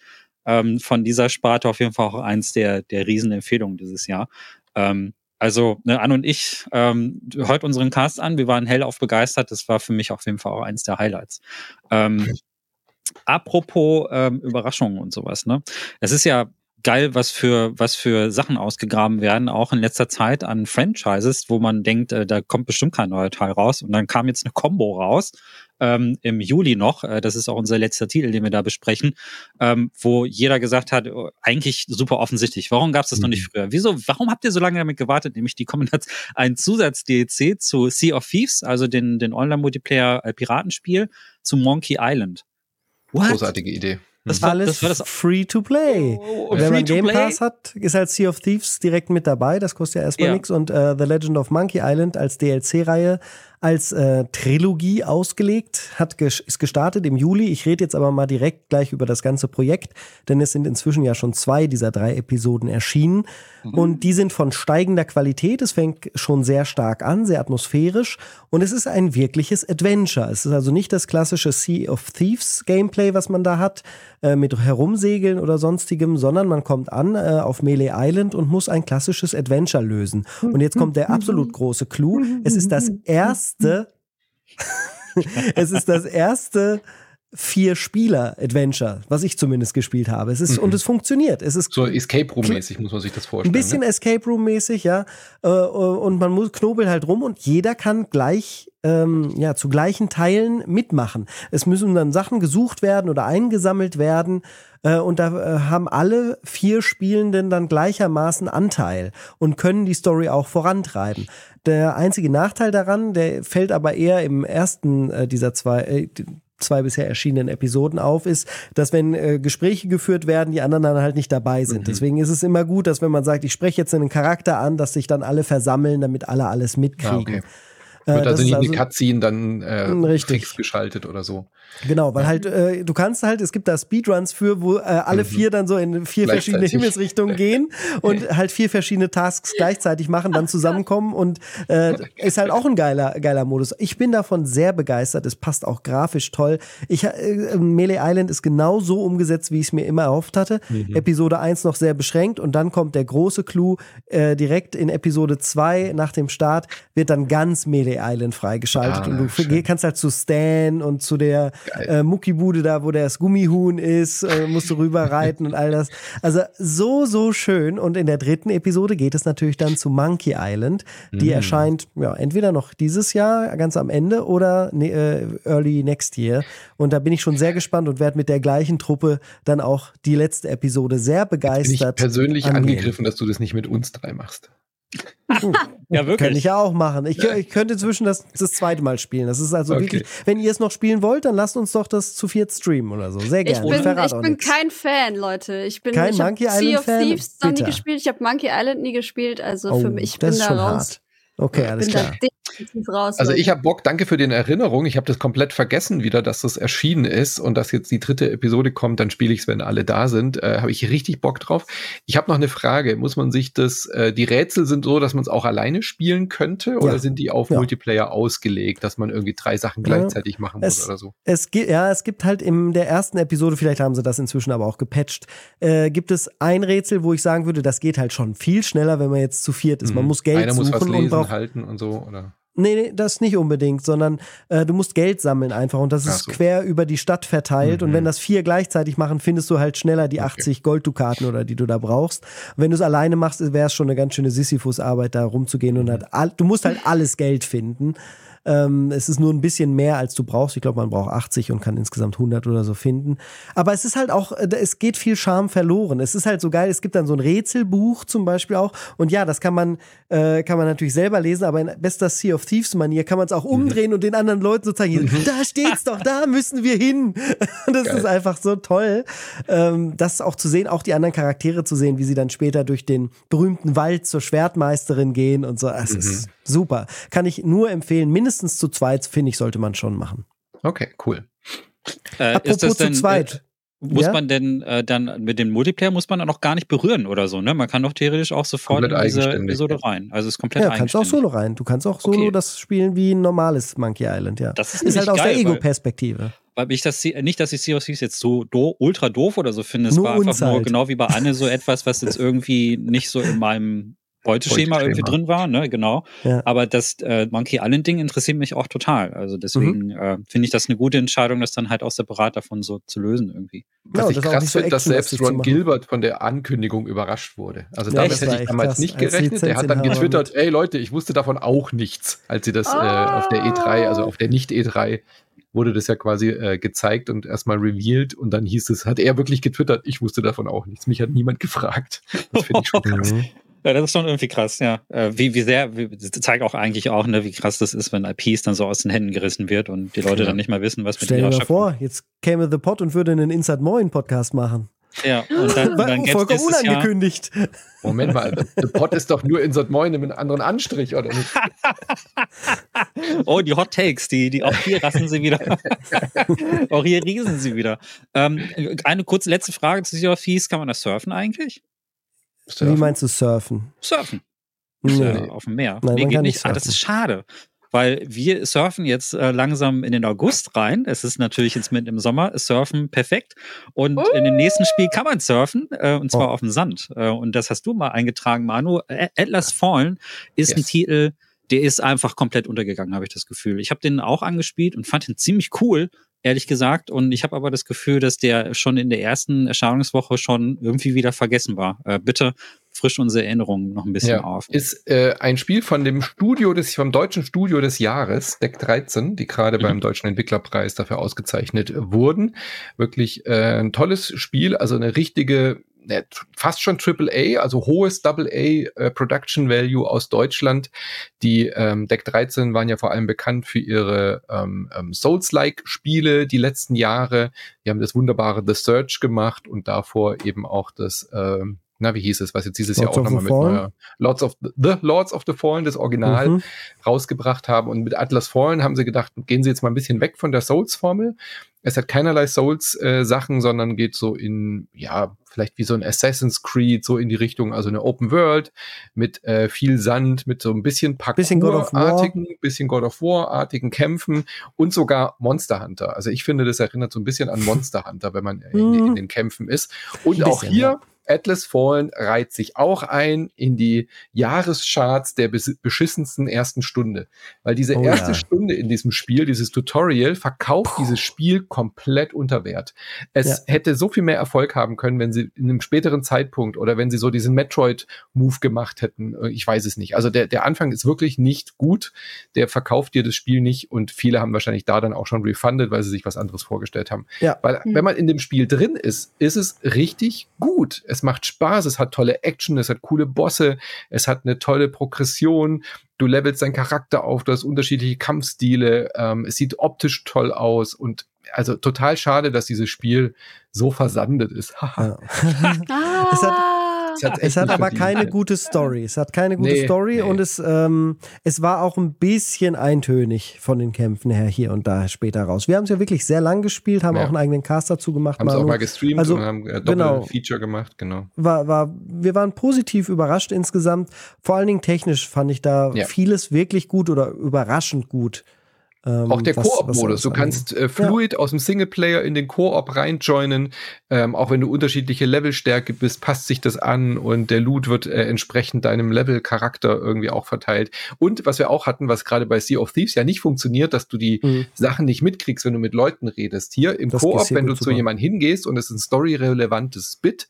[SPEAKER 1] ähm, von dieser Sparte auf jeden Fall auch eins der, der Riesenempfehlungen dieses Jahr. Ähm, also ne, Anne und ich ähm, hört unseren Cast an. Wir waren hellauf begeistert. Das war für mich auf jeden Fall auch eins der Highlights. Ähm, apropos ähm, Überraschungen und sowas, ne? Es ist ja geil, was für, was für Sachen ausgegraben werden, auch in letzter Zeit an Franchises, wo man denkt, äh, da kommt bestimmt kein neuer Teil raus. Und dann kam jetzt eine Combo raus, ähm, im Juli noch, äh, das ist auch unser letzter Titel, den wir da besprechen, ähm, wo jeder gesagt hat, oh, eigentlich super offensichtlich, warum gab es das mhm. noch nicht mhm. früher? Wieso, warum habt ihr so lange damit gewartet? Nämlich die Kombination, ein Zusatz-DLC zu Sea of Thieves, also den, den Online-Multiplayer-Piratenspiel, zu Monkey Island.
[SPEAKER 3] What? Großartige Idee.
[SPEAKER 2] Das war alles das war das free to play. Oh, oh, Wenn man Game Pass hat, ist halt Sea of Thieves direkt mit dabei. Das kostet ja erstmal ja. nichts. Und uh, The Legend of Monkey Island als DLC-Reihe als äh, Trilogie ausgelegt, hat ges ist gestartet im Juli. Ich rede jetzt aber mal direkt gleich über das ganze Projekt, denn es sind inzwischen ja schon zwei dieser drei Episoden erschienen. Mhm. Und die sind von steigender Qualität. Es fängt schon sehr stark an, sehr atmosphärisch. Und es ist ein wirkliches Adventure. Es ist also nicht das klassische Sea of Thieves Gameplay, was man da hat, äh, mit Herumsegeln oder sonstigem, sondern man kommt an äh, auf Melee Island und muss ein klassisches Adventure lösen. Und jetzt kommt der absolut große Clou. Es ist das erste erste, es ist das erste Vier-Spieler-Adventure, was ich zumindest gespielt habe. Es ist, mhm. Und es funktioniert. Es ist
[SPEAKER 3] so Escape Room-mäßig, muss man sich das vorstellen.
[SPEAKER 2] Ein bisschen
[SPEAKER 3] ne?
[SPEAKER 2] Escape Room-mäßig, ja. Äh, und man muss knobelt halt rum und jeder kann gleich, ähm, ja, zu gleichen Teilen mitmachen. Es müssen dann Sachen gesucht werden oder eingesammelt werden. Äh, und da äh, haben alle vier Spielenden dann gleichermaßen Anteil und können die Story auch vorantreiben. Der einzige Nachteil daran, der fällt aber eher im ersten äh, dieser zwei, äh, zwei bisher erschienenen Episoden auf, ist, dass wenn äh, Gespräche geführt werden, die anderen dann halt nicht dabei sind. Mhm. Deswegen ist es immer gut, dass wenn man sagt, ich spreche jetzt einen Charakter an, dass sich dann alle versammeln, damit alle alles mitkriegen. Ah, okay.
[SPEAKER 3] Wird also nicht also, eine Cutscene dann äh, richtig geschaltet oder so.
[SPEAKER 2] Genau, weil halt, äh, du kannst halt, es gibt da Speedruns für, wo äh, alle mhm. vier dann so in vier verschiedene Himmelsrichtungen gehen und halt vier verschiedene Tasks gleichzeitig machen, dann zusammenkommen und äh, ist halt auch ein geiler, geiler Modus. Ich bin davon sehr begeistert, es passt auch grafisch toll. Ich, äh, Melee Island ist genau so umgesetzt, wie ich es mir immer erhofft hatte. Mhm. Episode 1 noch sehr beschränkt und dann kommt der große Clou äh, direkt in Episode 2 nach dem Start, wird dann ganz Melee Island freigeschaltet ah, und du schön. kannst halt zu Stan und zu der äh, Muckibude da, wo das Gummihuhn ist, äh, musst du rüberreiten und all das. Also so, so schön. Und in der dritten Episode geht es natürlich dann zu Monkey Island. Die mm. erscheint ja entweder noch dieses Jahr, ganz am Ende, oder ne, äh, early next year. Und da bin ich schon sehr gespannt und werde mit der gleichen Truppe dann auch die letzte Episode sehr begeistert. Jetzt bin ich
[SPEAKER 3] persönlich angehen. angegriffen, dass du das nicht mit uns drei machst.
[SPEAKER 2] Ja, wirklich. Könnte ich ja auch machen. Ich, ich, könnte inzwischen das, das zweite Mal spielen. Das ist also okay. wirklich, wenn ihr es noch spielen wollt, dann lasst uns doch das zu viert streamen oder so. Sehr gerne.
[SPEAKER 4] Ich bin, ich bin kein Fan, Leute. Ich bin
[SPEAKER 2] kein ich Monkey Island Sea of Fan?
[SPEAKER 4] Thieves noch nie gespielt. Ich habe Monkey Island nie gespielt. Also oh, für mich, ich bin da raus. Hart.
[SPEAKER 2] Okay, alles klar.
[SPEAKER 3] Raus, also ich habe Bock, danke für den Erinnerung. Ich habe das komplett vergessen wieder, dass das erschienen ist und dass jetzt die dritte Episode kommt, dann spiele ich es, wenn alle da sind. Äh, habe ich richtig Bock drauf. Ich habe noch eine Frage. Muss man sich das, äh, die Rätsel sind so, dass man es auch alleine spielen könnte oder ja. sind die auf ja. Multiplayer ausgelegt, dass man irgendwie drei Sachen gleichzeitig ja. machen muss oder so?
[SPEAKER 2] Es gibt, ja, es gibt halt in der ersten Episode, vielleicht haben sie das inzwischen aber auch gepatcht, äh, gibt es ein Rätsel, wo ich sagen würde, das geht halt schon viel schneller, wenn man jetzt zu viert ist. Man mhm. muss Geld Einer suchen muss was lesen, und braucht
[SPEAKER 3] halten und so, oder?
[SPEAKER 2] Nee, nee, das nicht unbedingt, sondern äh, du musst Geld sammeln einfach und das ist so. quer über die Stadt verteilt. Mhm. Und wenn das vier gleichzeitig machen, findest du halt schneller die okay. 80 Golddukaten oder die du da brauchst. Und wenn du es alleine machst, wäre es schon eine ganz schöne Sisyphus-Arbeit, da rumzugehen und halt, all, du musst halt alles Geld finden. Ähm, es ist nur ein bisschen mehr, als du brauchst. Ich glaube, man braucht 80 und kann insgesamt 100 oder so finden. Aber es ist halt auch, äh, es geht viel Charme verloren. Es ist halt so geil. Es gibt dann so ein Rätselbuch zum Beispiel auch. Und ja, das kann man, äh, kann man natürlich selber lesen, aber in bester Sea of Thieves Manier kann man es auch mhm. umdrehen mhm. und den anderen Leuten so zeigen, mhm. da steht's doch, da müssen wir hin. das geil. ist einfach so toll, ähm, das auch zu sehen, auch die anderen Charaktere zu sehen, wie sie dann später durch den berühmten Wald zur Schwertmeisterin gehen und so. Es mhm. ist super. Kann ich nur empfehlen. Mindestens zu zweit, finde ich, sollte man schon machen.
[SPEAKER 3] Okay, cool.
[SPEAKER 2] Äh, Apropos ist das denn, zu zweit. Äh,
[SPEAKER 1] muss ja? man denn äh, dann mit dem Multiplayer muss man dann auch gar nicht berühren oder so, ne? Man kann doch theoretisch auch sofort komplett in diese Episode rein. Also es ist komplett
[SPEAKER 2] Ja, kannst auch solo rein. Du kannst auch solo okay. das spielen wie ein normales Monkey Island, ja.
[SPEAKER 1] Das ist,
[SPEAKER 2] ist
[SPEAKER 1] halt
[SPEAKER 2] aus geil, der Ego-Perspektive.
[SPEAKER 1] Weil ich das nicht, dass ich Sea of Thieves jetzt so do, ultra doof oder so finde. Es nur war einfach nur halt. genau wie bei Anne so etwas, was jetzt irgendwie nicht so in meinem Beuteschema irgendwie drin war, ne, genau. Ja. Aber das äh, Monkey Island Ding interessiert mich auch total. Also deswegen mhm. äh, finde ich das eine gute Entscheidung, das dann halt auch separat davon so zu lösen irgendwie.
[SPEAKER 3] Was ja, ich krass finde, so dass selbst Ron Gilbert von der Ankündigung überrascht wurde. Also ja, damit hätte ich damals krass. nicht gerechnet. Der hat dann getwittert, ey Leute, ich wusste davon auch nichts, als sie das ah. äh, auf der E3, also auf der Nicht-E3 wurde das ja quasi äh, gezeigt und erstmal revealed und dann hieß es, hat er wirklich getwittert, ich wusste davon auch nichts. Mich hat niemand gefragt. Das finde ich schon krass.
[SPEAKER 1] Ja, das ist schon irgendwie krass, ja. Äh, wie, wie sehr, wie, das zeigt auch eigentlich auch, ne, wie krass das ist, wenn IPs dann so aus den Händen gerissen wird und die Leute ja. dann nicht mal wissen, was
[SPEAKER 2] mit Stell ihrer dir mal vor, jetzt käme The Pot und würde einen Inside Moin Podcast machen.
[SPEAKER 1] Ja, und dann, und dann
[SPEAKER 2] vollkommen unangekündigt.
[SPEAKER 3] Jahr. Moment mal, The Pot ist doch nur Inside Moin mit einem anderen Anstrich, oder nicht?
[SPEAKER 1] oh, die Hot Takes, die, die auch hier rassen sie wieder. auch hier riesen sie wieder. Ähm, eine kurze letzte Frage zu Thieves. Kann man das surfen eigentlich?
[SPEAKER 2] Surfen. Wie meinst du surfen?
[SPEAKER 1] Surfen. Nee. Auf dem Meer.
[SPEAKER 2] Nein,
[SPEAKER 1] nee,
[SPEAKER 2] geht nicht.
[SPEAKER 1] Ah, das ist schade. Weil wir surfen jetzt äh, langsam in den August rein. Es ist natürlich jetzt mitten im Sommer. Surfen perfekt. Und uh. in dem nächsten Spiel kann man surfen, äh, und zwar oh. auf dem Sand. Äh, und das hast du mal eingetragen, Manu. Atlas Fallen ist yes. ein Titel, der ist einfach komplett untergegangen, habe ich das Gefühl. Ich habe den auch angespielt und fand ihn ziemlich cool, ehrlich gesagt. Und ich habe aber das Gefühl, dass der schon in der ersten Erscheinungswoche schon irgendwie wieder vergessen war. Äh, bitte frisch unsere Erinnerungen noch ein bisschen ja, auf.
[SPEAKER 3] Ist äh, ein Spiel von dem Studio des, vom deutschen Studio des Jahres, Deck 13, die gerade mhm. beim Deutschen Entwicklerpreis dafür ausgezeichnet wurden. Wirklich äh, ein tolles Spiel, also eine richtige fast schon AAA, also hohes AA äh, Production Value aus Deutschland. Die ähm, Deck 13 waren ja vor allem bekannt für ihre ähm, ähm, Souls-like Spiele die letzten Jahre. Die haben das wunderbare The Search gemacht und davor eben auch das ähm, na, wie hieß es, was jetzt dieses Lords Jahr auch nochmal mit neuer Lords of the, the, Lords of the Fallen, das Original, mhm. rausgebracht haben. Und mit Atlas Fallen haben sie gedacht, gehen sie jetzt mal ein bisschen weg von der Souls-Formel. Es hat keinerlei Souls-Sachen, äh, sondern geht so in, ja, vielleicht wie so ein Assassin's Creed, so in die Richtung, also eine Open World mit äh, viel Sand, mit so ein bisschen Parkour-artigen, bisschen, bisschen God of War-artigen Kämpfen und sogar Monster Hunter. Also ich finde, das erinnert so ein bisschen an Monster Hunter, wenn man in, in mhm. den Kämpfen ist. Und auch hier Atlas Fallen reiht sich auch ein in die Jahrescharts der beschissensten ersten Stunde. Weil diese oh, erste ja. Stunde in diesem Spiel, dieses Tutorial, verkauft Puh. dieses Spiel komplett unter Wert. Es ja. hätte so viel mehr Erfolg haben können, wenn sie in einem späteren Zeitpunkt oder wenn sie so diesen Metroid-Move gemacht hätten. Ich weiß es nicht. Also der, der Anfang ist wirklich nicht gut. Der verkauft dir das Spiel nicht und viele haben wahrscheinlich da dann auch schon refunded, weil sie sich was anderes vorgestellt haben. Ja. Weil, mhm. wenn man in dem Spiel drin ist, ist es richtig gut. Es macht Spaß, es hat tolle Action, es hat coole Bosse, es hat eine tolle Progression, du levelst deinen Charakter auf, du hast unterschiedliche Kampfstile, ähm, es sieht optisch toll aus und also total schade, dass dieses Spiel so versandet ist.
[SPEAKER 2] ja. es hat es hat, es hat aber keine gute Story. Es hat keine gute nee, Story nee. und es, ähm, es war auch ein bisschen eintönig von den Kämpfen her hier und da später raus. Wir haben es ja wirklich sehr lang gespielt, haben ja. auch einen eigenen Cast dazu gemacht.
[SPEAKER 3] Haben es auch mal gestreamt also, und haben äh, genau, Feature gemacht, genau.
[SPEAKER 2] War, war, wir waren positiv überrascht insgesamt. Vor allen Dingen technisch fand ich da ja. vieles wirklich gut oder überraschend gut.
[SPEAKER 3] Ähm, auch der Koop-Modus. Du kannst äh, fluid ja. aus dem Singleplayer in den Koop reinjoinen. Ähm, auch wenn du unterschiedliche Levelstärke bist, passt sich das an und der Loot wird äh, entsprechend deinem Level-Charakter irgendwie auch verteilt. Und was wir auch hatten, was gerade bei Sea of Thieves ja nicht funktioniert, dass du die mhm. Sachen nicht mitkriegst, wenn du mit Leuten redest. Hier im Koop, wenn du zu jemandem hingehst und es ist ein story-relevantes Bit,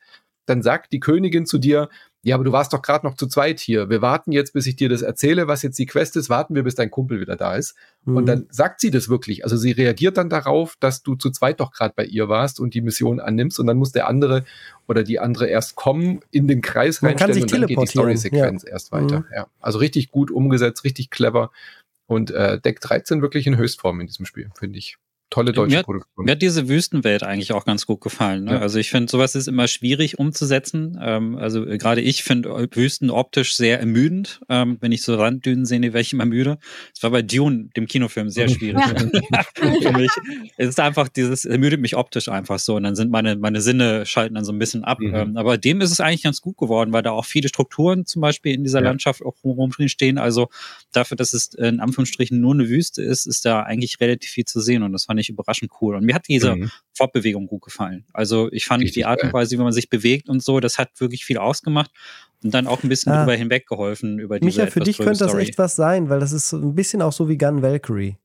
[SPEAKER 3] dann sagt die Königin zu dir, ja, aber du warst doch gerade noch zu zweit hier. Wir warten jetzt, bis ich dir das erzähle, was jetzt die Quest ist. Warten wir, bis dein Kumpel wieder da ist. Mhm. Und dann sagt sie das wirklich. Also sie reagiert dann darauf, dass du zu zweit doch gerade bei ihr warst und die Mission annimmst. Und dann muss der andere oder die andere erst kommen, in den Kreis
[SPEAKER 2] Man reinstellen
[SPEAKER 3] und dann geht die Story-Sequenz
[SPEAKER 2] ja.
[SPEAKER 3] erst weiter. Mhm. Ja. Also richtig gut umgesetzt, richtig clever. Und äh, Deck 13 wirklich in Höchstform in diesem Spiel, finde ich. Tolle deutsche
[SPEAKER 1] mir,
[SPEAKER 3] Produktion.
[SPEAKER 1] Mir hat diese Wüstenwelt eigentlich auch ganz gut gefallen. Ne? Ja. Also ich finde, sowas ist immer schwierig umzusetzen. Ähm, also äh, gerade ich finde Wüsten optisch sehr ermüdend. Ähm, wenn ich so Randdünen sehe, wäre ich immer müde. Es war bei Dune, dem Kinofilm, sehr schwierig. Für mich. Es ist einfach dieses, ermüdet mich optisch einfach so. Und dann sind meine, meine Sinne schalten dann so ein bisschen ab. Mhm. Ähm, aber dem ist es eigentlich ganz gut geworden, weil da auch viele Strukturen zum Beispiel in dieser ja. Landschaft auch rumstehen. Also dafür, dass es in Anführungsstrichen nur eine Wüste ist, ist da eigentlich relativ viel zu sehen. Und das fand ich überraschend cool. Und mir hat diese mhm. Fortbewegung gut gefallen. Also ich fand Richtig die Art und Weise, wie man sich bewegt und so, das hat wirklich viel ausgemacht und dann auch ein bisschen ah. drüber hinweg geholfen über diese
[SPEAKER 2] Micha, für dich könnte das echt was sein, weil das ist ein bisschen auch so wie Gun Valkyrie.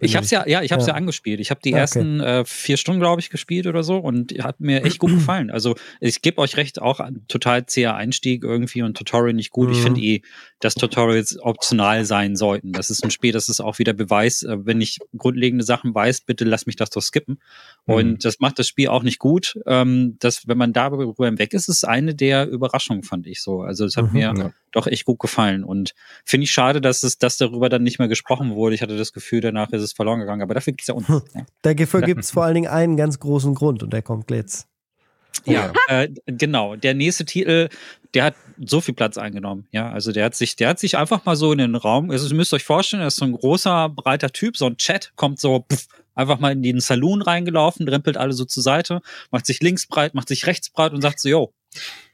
[SPEAKER 1] Ich habe es ja, ja, ich habe ja. ja angespielt. Ich habe die ah, okay. ersten äh, vier Stunden, glaube ich, gespielt oder so und hat mir echt gut gefallen. Also ich gebe euch recht, auch total zäher Einstieg irgendwie und Tutorial nicht gut. Mhm. Ich finde eh, dass Tutorials optional sein sollten. Das ist ein Spiel, das ist auch wieder Beweis, äh, wenn ich grundlegende Sachen weiß, bitte lass mich das doch skippen. Mhm. Und das macht das Spiel auch nicht gut. Ähm, dass, wenn man darüber hinweg ist, ist eine der Überraschungen, fand ich so. Also das hat mhm, mir ja. doch echt gut gefallen. Und finde ich schade, dass es, dass darüber dann nicht mehr gesprochen wurde. Ich hatte das Gefühl, danach ist es verloren gegangen, aber dafür gibt es ja uns. Ja.
[SPEAKER 2] Dafür gibt es vor allen Dingen einen ganz großen Grund und der kommt jetzt.
[SPEAKER 1] Ja, äh, genau. Der nächste Titel, der hat so viel Platz eingenommen. Ja, also der hat sich, der hat sich einfach mal so in den Raum. Also ihr müsst euch vorstellen, er ist so ein großer, breiter Typ, so ein Chat, kommt so pff, einfach mal in den Saloon reingelaufen, rempelt alle so zur Seite, macht sich links breit, macht sich rechts breit und sagt so, yo,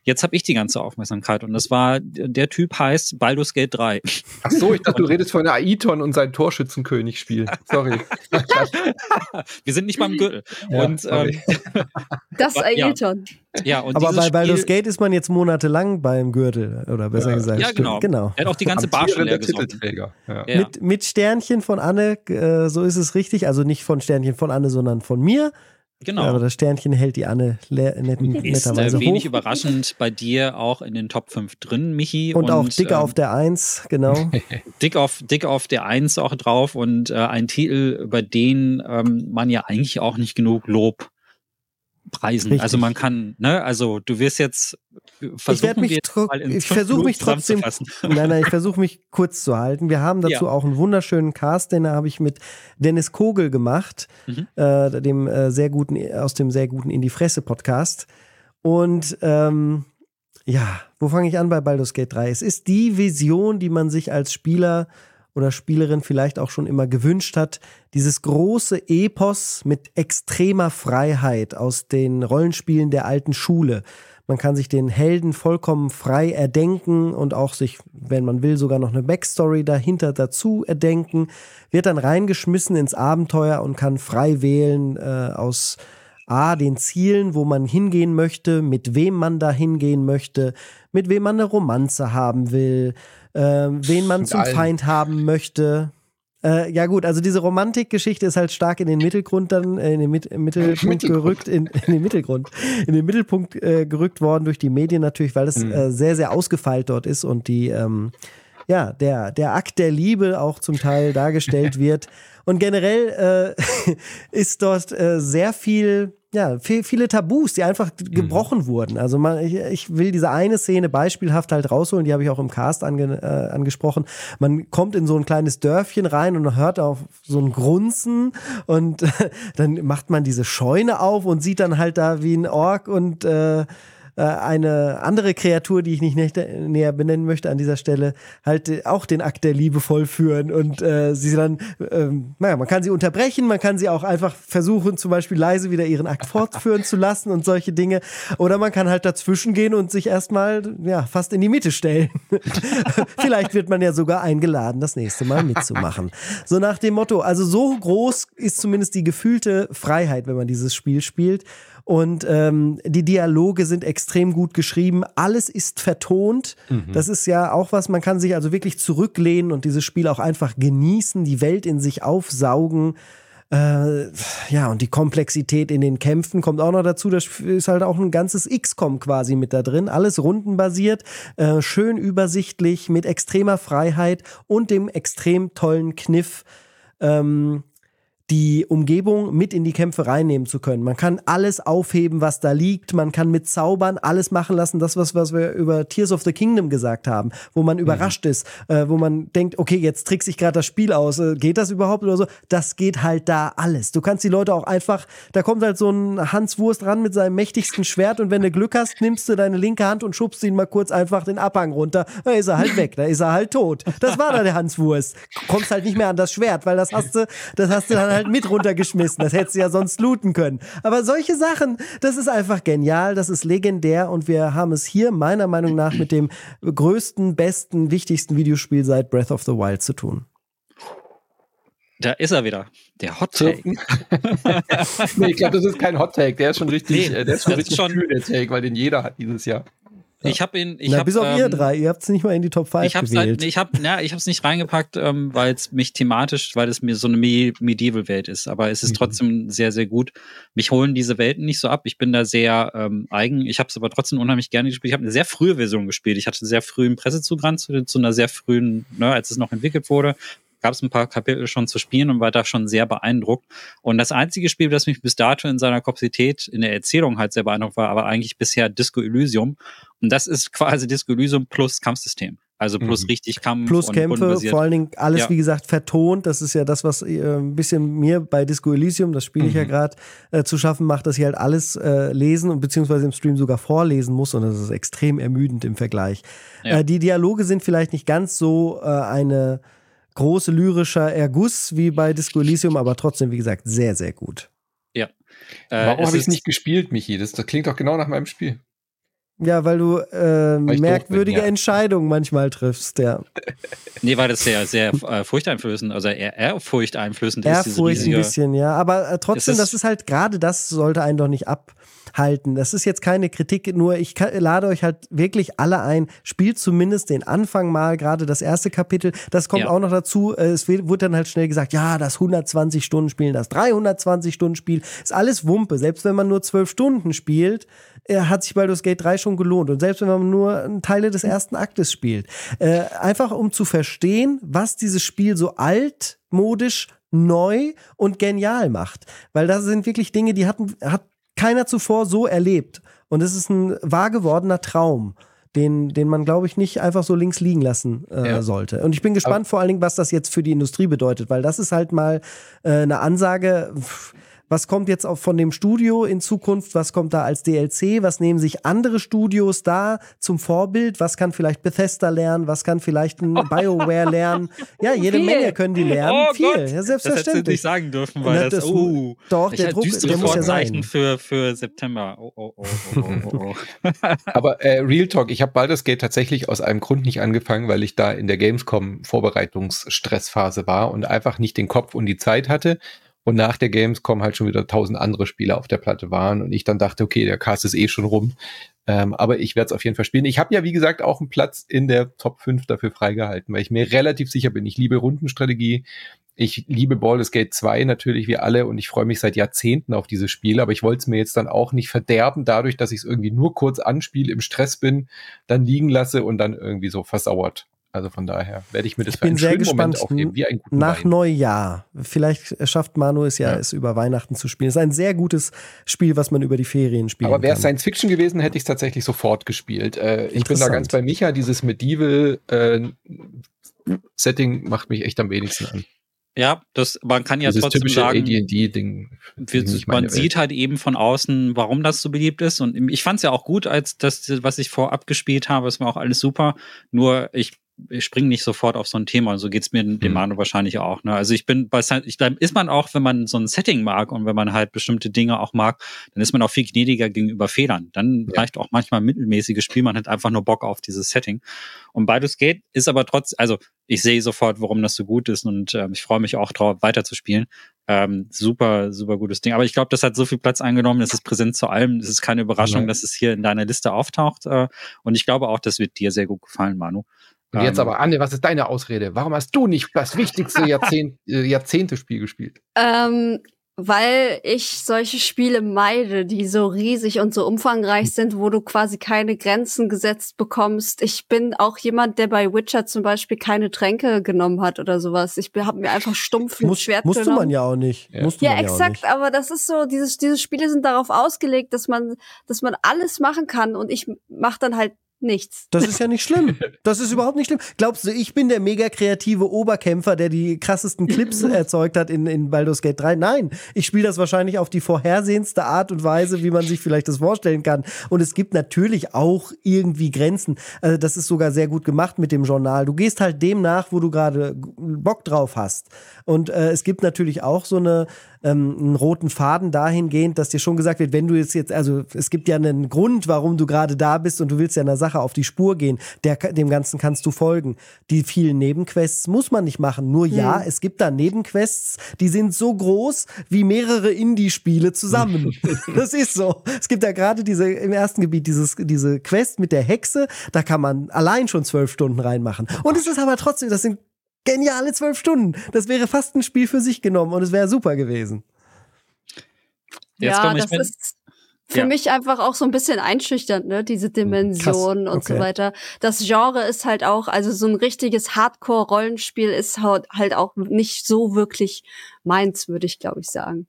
[SPEAKER 1] Jetzt habe ich die ganze Aufmerksamkeit und das war, der Typ heißt Baldur's Gate 3.
[SPEAKER 3] Ach so, ich dachte, du redest von Aiton und sein Torschützenkönig-Spiel. Sorry.
[SPEAKER 1] Wir sind nicht beim Gürtel. Ja, und, ähm,
[SPEAKER 4] das Aiton.
[SPEAKER 2] Ja. ja, und Aber bei Baldur's Gate ist man jetzt monatelang beim Gürtel, oder besser
[SPEAKER 1] ja.
[SPEAKER 2] gesagt.
[SPEAKER 1] Ja, genau. genau. Er hat auch die ganze Bar schon leer Titelträger.
[SPEAKER 2] Ja. Mit, mit Sternchen von Anne, äh, so ist es richtig. Also nicht von Sternchen von Anne, sondern von mir. Genau. Aber das Sternchen hält die Anne net, netterweise
[SPEAKER 1] ist, äh, wenig hoch. überraschend bei dir auch in den Top 5 drin, Michi.
[SPEAKER 2] Und, und auch dick ähm, auf der 1, genau.
[SPEAKER 1] dick, auf, dick auf der 1 auch drauf und äh, ein Titel, über den ähm, man ja eigentlich auch nicht genug Lob preisen. Richtig. Also man kann, ne, also du wirst jetzt
[SPEAKER 2] versuchen, ich, ich versuche mich trotzdem, nein, nein, ich versuche mich kurz zu halten. Wir haben dazu ja. auch einen wunderschönen Cast, den habe ich mit Dennis Kogel gemacht, mhm. äh, dem äh, sehr guten, aus dem sehr guten In die Fresse Podcast. Und ähm, ja, wo fange ich an bei Baldur's Gate 3? Es ist die Vision, die man sich als Spieler oder Spielerin vielleicht auch schon immer gewünscht hat. Dieses große Epos mit extremer Freiheit aus den Rollenspielen der alten Schule. Man kann sich den Helden vollkommen frei erdenken und auch sich, wenn man will, sogar noch eine Backstory dahinter dazu erdenken. Wird dann reingeschmissen ins Abenteuer und kann frei wählen äh, aus A, den Zielen, wo man hingehen möchte, mit wem man da hingehen möchte, mit wem man eine Romanze haben will, wen man zum allen. Feind haben möchte. Äh, ja gut, also diese Romantikgeschichte ist halt stark in den Mittelgrund dann, äh, in den Mit Mittelpunkt, Mittelgrund. gerückt, in, in, den Mittelgrund, in den Mittelpunkt äh, gerückt worden durch die Medien natürlich, weil es mhm. Äh, sehr, sehr ausgefeilt dort ist und die, ähm, ja, der, der Akt der Liebe auch zum Teil dargestellt wird. Und generell äh, ist dort äh, sehr viel ja, viele Tabus, die einfach mhm. gebrochen mhm. wurden. Also man, ich, ich, will diese eine Szene beispielhaft halt rausholen, die habe ich auch im Cast ange, äh, angesprochen. Man kommt in so ein kleines Dörfchen rein und hört auf so ein Grunzen und dann macht man diese Scheune auf und sieht dann halt da wie ein Ork und äh, äh, eine andere Kreatur, die ich nicht näher benennen möchte an dieser Stelle, halt äh, auch den Akt der Liebe vollführen und äh, sie dann, ähm, naja, man kann sie unterbrechen, man kann sie auch einfach versuchen, zum Beispiel leise wieder ihren Akt fortführen zu lassen und solche Dinge. Oder man kann halt dazwischen gehen und sich erstmal, ja, fast in die Mitte stellen. Vielleicht wird man ja sogar eingeladen, das nächste Mal mitzumachen. So nach dem Motto, also so groß ist zumindest die gefühlte Freiheit, wenn man dieses Spiel spielt. Und ähm, die Dialoge sind extrem gut geschrieben. Alles ist vertont. Mhm. Das ist ja auch was, man kann sich also wirklich zurücklehnen und dieses Spiel auch einfach genießen, die Welt in sich aufsaugen. Äh, ja, und die Komplexität in den Kämpfen kommt auch noch dazu. Das ist halt auch ein ganzes XCOM quasi mit da drin. Alles rundenbasiert, äh, schön übersichtlich, mit extremer Freiheit und dem extrem tollen Kniff. Ähm, die Umgebung mit in die Kämpfe reinnehmen zu können. Man kann alles aufheben, was da liegt. Man kann mit Zaubern alles machen lassen. Das, was, was wir über Tears of the Kingdom gesagt haben, wo man mhm. überrascht ist, äh, wo man denkt, okay, jetzt trickst sich gerade das Spiel aus. Äh, geht das überhaupt oder so? Das geht halt da alles. Du kannst die Leute auch einfach, da kommt halt so ein Hans Wurst ran mit seinem mächtigsten Schwert und wenn du Glück hast, nimmst du deine linke Hand und schubst ihn mal kurz einfach den Abhang runter. Da ist er halt weg. Da ist er halt tot. Das war da der Hans Wurst. Kommst halt nicht mehr an das Schwert, weil das hast du, das hast du dann halt mit runtergeschmissen. Das hättest du ja sonst looten können. Aber solche Sachen, das ist einfach genial, das ist legendär und wir haben es hier meiner Meinung nach mit dem größten, besten, wichtigsten Videospiel seit Breath of the Wild zu tun.
[SPEAKER 1] Da ist er wieder. Der Hot Take.
[SPEAKER 3] nee, ich glaube, das ist kein Hot Take. Der ist schon richtig, nee, der ist schon richtig schon, der Take, weil den jeder hat dieses Jahr.
[SPEAKER 1] Ich habe ihn. Ich
[SPEAKER 2] Na,
[SPEAKER 1] hab,
[SPEAKER 2] bis auf ähm, ihr drei. Ihr habt es nicht mal in die Top 5
[SPEAKER 1] ich hab's
[SPEAKER 2] gewählt.
[SPEAKER 1] Halt, ich habe ja, ich es nicht reingepackt, ähm, weil es mich thematisch, weil es mir so eine Medieval-Welt ist. Aber es ist mhm. trotzdem sehr, sehr gut. Mich holen diese Welten nicht so ab. Ich bin da sehr ähm, eigen. Ich habe es aber trotzdem unheimlich gerne gespielt. Ich habe eine sehr frühe Version gespielt. Ich hatte sehr frühen Pressezugang zu, zu einer sehr frühen, ne, als es noch entwickelt wurde gab es ein paar Kapitel schon zu spielen und war da schon sehr beeindruckt. Und das einzige Spiel, das mich bis dato in seiner Komplexität in der Erzählung halt sehr beeindruckt war, aber eigentlich bisher Disco Elysium. Und das ist quasi Disco Elysium plus Kampfsystem. Also plus mhm. richtig Kampf.
[SPEAKER 2] Plus Kämpfe, vor allen Dingen alles, ja. wie gesagt, vertont. Das ist ja das, was äh, ein bisschen mir bei Disco Elysium, das spiele ich mhm. ja gerade, äh, zu schaffen macht, dass ich halt alles äh, lesen und beziehungsweise im Stream sogar vorlesen muss. Und das ist extrem ermüdend im Vergleich. Ja. Äh, die Dialoge sind vielleicht nicht ganz so äh, eine große lyrischer Erguss wie bei Disco Elysium, aber trotzdem, wie gesagt, sehr, sehr gut.
[SPEAKER 1] Ja.
[SPEAKER 3] Äh, Warum habe ich es nicht gespielt, Michi? Das, das klingt doch genau nach meinem Spiel.
[SPEAKER 2] Ja, weil du äh, weil merkwürdige bin, ja. Entscheidungen manchmal triffst, ja.
[SPEAKER 1] nee, weil das sehr, sehr äh, furchteinflößend, also eher, eher furchteinflößend
[SPEAKER 2] ist. Ehrfurcht ein bisschen, ja. Aber äh, trotzdem, ist das ist halt gerade das sollte einen doch nicht ab halten. Das ist jetzt keine Kritik, nur ich lade euch halt wirklich alle ein, spielt zumindest den Anfang mal, gerade das erste Kapitel. Das kommt ja. auch noch dazu. Äh, es wurde dann halt schnell gesagt, ja, das 120 Stunden Spielen, das 320 Stunden Spiel, ist alles Wumpe. Selbst wenn man nur 12 Stunden spielt, äh, hat sich Baldur's Gate 3 schon gelohnt. Und selbst wenn man nur Teile des ersten Aktes spielt. Äh, einfach um zu verstehen, was dieses Spiel so altmodisch neu und genial macht. Weil das sind wirklich Dinge, die hatten, hat keiner zuvor so erlebt. Und es ist ein wahr gewordener Traum, den, den man, glaube ich, nicht einfach so links liegen lassen äh, ja. sollte. Und ich bin gespannt Aber vor allen Dingen, was das jetzt für die Industrie bedeutet, weil das ist halt mal äh, eine Ansage. Pff, was kommt jetzt auch von dem Studio in Zukunft? Was kommt da als DLC? Was nehmen sich andere Studios da zum Vorbild? Was kann vielleicht Bethesda lernen? Was kann vielleicht ein BioWare lernen? Ja, jede Viel. Menge können die lernen.
[SPEAKER 1] Oh Viel. Gott. Ja, selbstverständlich. Das hättest du nicht sagen dürfen, weil das, das
[SPEAKER 2] oh, doch, der Druck, der muss ja sein.
[SPEAKER 1] Für, für September. Oh, oh, oh, oh, oh, oh.
[SPEAKER 3] oh. Aber äh, Real Talk, ich habe Baldur's Gate tatsächlich aus einem Grund nicht angefangen, weil ich da in der Gamescom Vorbereitungsstressphase war und einfach nicht den Kopf und die Zeit hatte und nach der Gamescom halt schon wieder tausend andere Spiele auf der Platte waren und ich dann dachte, okay, der Cast ist eh schon rum. Ähm, aber ich werde es auf jeden Fall spielen. Ich habe ja, wie gesagt, auch einen Platz in der Top 5 dafür freigehalten, weil ich mir relativ sicher bin. Ich liebe Rundenstrategie. Ich liebe Baldur's Gate 2 natürlich wie alle und ich freue mich seit Jahrzehnten auf dieses Spiel, aber ich wollte es mir jetzt dann auch nicht verderben, dadurch, dass ich es irgendwie nur kurz anspiele, im Stress bin, dann liegen lasse und dann irgendwie so versauert. Also von daher werde ich mir das
[SPEAKER 2] ich für einen schönen gespannt, Moment aufheben, wie ein guten Nach Wein. Neujahr. Vielleicht schafft Manu es ja, ja, es über Weihnachten zu spielen. Es ist ein sehr gutes Spiel, was man über die Ferien spielt.
[SPEAKER 3] Aber wäre es Science Fiction gewesen, hätte ich es tatsächlich sofort gespielt. Äh, ich bin da ganz bei Micha. Dieses Medieval äh, Setting macht mich echt am wenigsten an.
[SPEAKER 1] Ja, das, man kann ja Dieses trotzdem sagen,
[SPEAKER 3] AD&D-Ding.
[SPEAKER 1] Man sieht halt eben von außen, warum das so beliebt ist. Und ich fand es ja auch gut, als das, was ich vorab gespielt habe, es war auch alles super. Nur ich ich springe nicht sofort auf so ein Thema. So geht's mir dem mhm. Manu wahrscheinlich auch. Ne? Also ich bin bei ich glaube, ist man auch, wenn man so ein Setting mag und wenn man halt bestimmte Dinge auch mag, dann ist man auch viel gnädiger gegenüber Fehlern. Dann ja. reicht auch manchmal mittelmäßiges Spiel, man hat einfach nur Bock auf dieses Setting. Und Baldur's Gate ist aber trotz, also ich sehe sofort, warum das so gut ist und äh, ich freue mich auch drauf, weiterzuspielen. Ähm, super, super gutes Ding. Aber ich glaube, das hat so viel Platz eingenommen, es ist präsent zu allem. Es ist keine Überraschung, ja. dass es hier in deiner Liste auftaucht. Äh, und ich glaube auch, das wird dir sehr gut gefallen, Manu.
[SPEAKER 3] Und jetzt ähm. aber, Anne, was ist deine Ausrede? Warum hast du nicht das wichtigste Jahrzehnt, äh, Jahrzehnte-Spiel gespielt?
[SPEAKER 4] Ähm, weil ich solche Spiele meide, die so riesig und so umfangreich hm. sind, wo du quasi keine Grenzen gesetzt bekommst. Ich bin auch jemand, der bei Witcher zum Beispiel keine Tränke genommen hat oder sowas. Ich habe mir einfach stumpf ein
[SPEAKER 2] Muss,
[SPEAKER 4] Schwert
[SPEAKER 2] musst
[SPEAKER 4] genommen.
[SPEAKER 2] Musste man ja auch nicht.
[SPEAKER 4] Ja, ja exakt, aber das ist so, diese, diese Spiele sind darauf ausgelegt, dass man, dass man alles machen kann und ich mache dann halt nichts.
[SPEAKER 2] Das ist ja nicht schlimm. Das ist überhaupt nicht schlimm. Glaubst du, ich bin der mega kreative Oberkämpfer, der die krassesten Clips erzeugt hat in, in Baldur's Gate 3? Nein, ich spiele das wahrscheinlich auf die vorhersehendste Art und Weise, wie man sich vielleicht das vorstellen kann. Und es gibt natürlich auch irgendwie Grenzen. Also das ist sogar sehr gut gemacht mit dem Journal. Du gehst halt dem nach, wo du gerade Bock drauf hast. Und äh, es gibt natürlich auch so eine ähm, einen roten Faden dahingehend, dass dir schon gesagt wird, wenn du jetzt jetzt, also es gibt ja einen Grund, warum du gerade da bist und du willst ja einer Sache auf die Spur gehen, der, dem Ganzen kannst du folgen. Die vielen Nebenquests muss man nicht machen. Nur ja, hm. es gibt da Nebenquests, die sind so groß wie mehrere Indie-Spiele zusammen. das ist so. Es gibt ja gerade diese im ersten Gebiet dieses, diese Quest mit der Hexe, da kann man allein schon zwölf Stunden reinmachen. Und es ist aber trotzdem, das sind geniale zwölf Stunden. Das wäre fast ein Spiel für sich genommen und es wäre super gewesen.
[SPEAKER 4] Jetzt ja, das ist für ja. mich einfach auch so ein bisschen einschüchternd, ne? Diese Dimensionen und okay. so weiter. Das Genre ist halt auch, also so ein richtiges Hardcore-Rollenspiel ist halt auch nicht so wirklich meins, würde ich glaube ich sagen.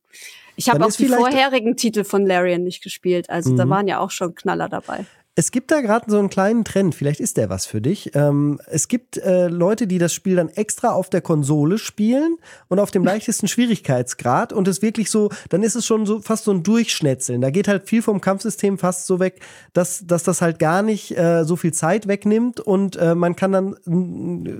[SPEAKER 4] Ich habe auch die vorherigen Titel von Larian nicht gespielt, also mhm. da waren ja auch schon Knaller dabei.
[SPEAKER 2] Es gibt da gerade so einen kleinen Trend, vielleicht ist der was für dich. Ähm, es gibt äh, Leute, die das Spiel dann extra auf der Konsole spielen und auf dem leichtesten Schwierigkeitsgrad und es wirklich so, dann ist es schon so fast so ein Durchschnetzeln. Da geht halt viel vom Kampfsystem fast so weg, dass, dass das halt gar nicht äh, so viel Zeit wegnimmt und äh, man kann dann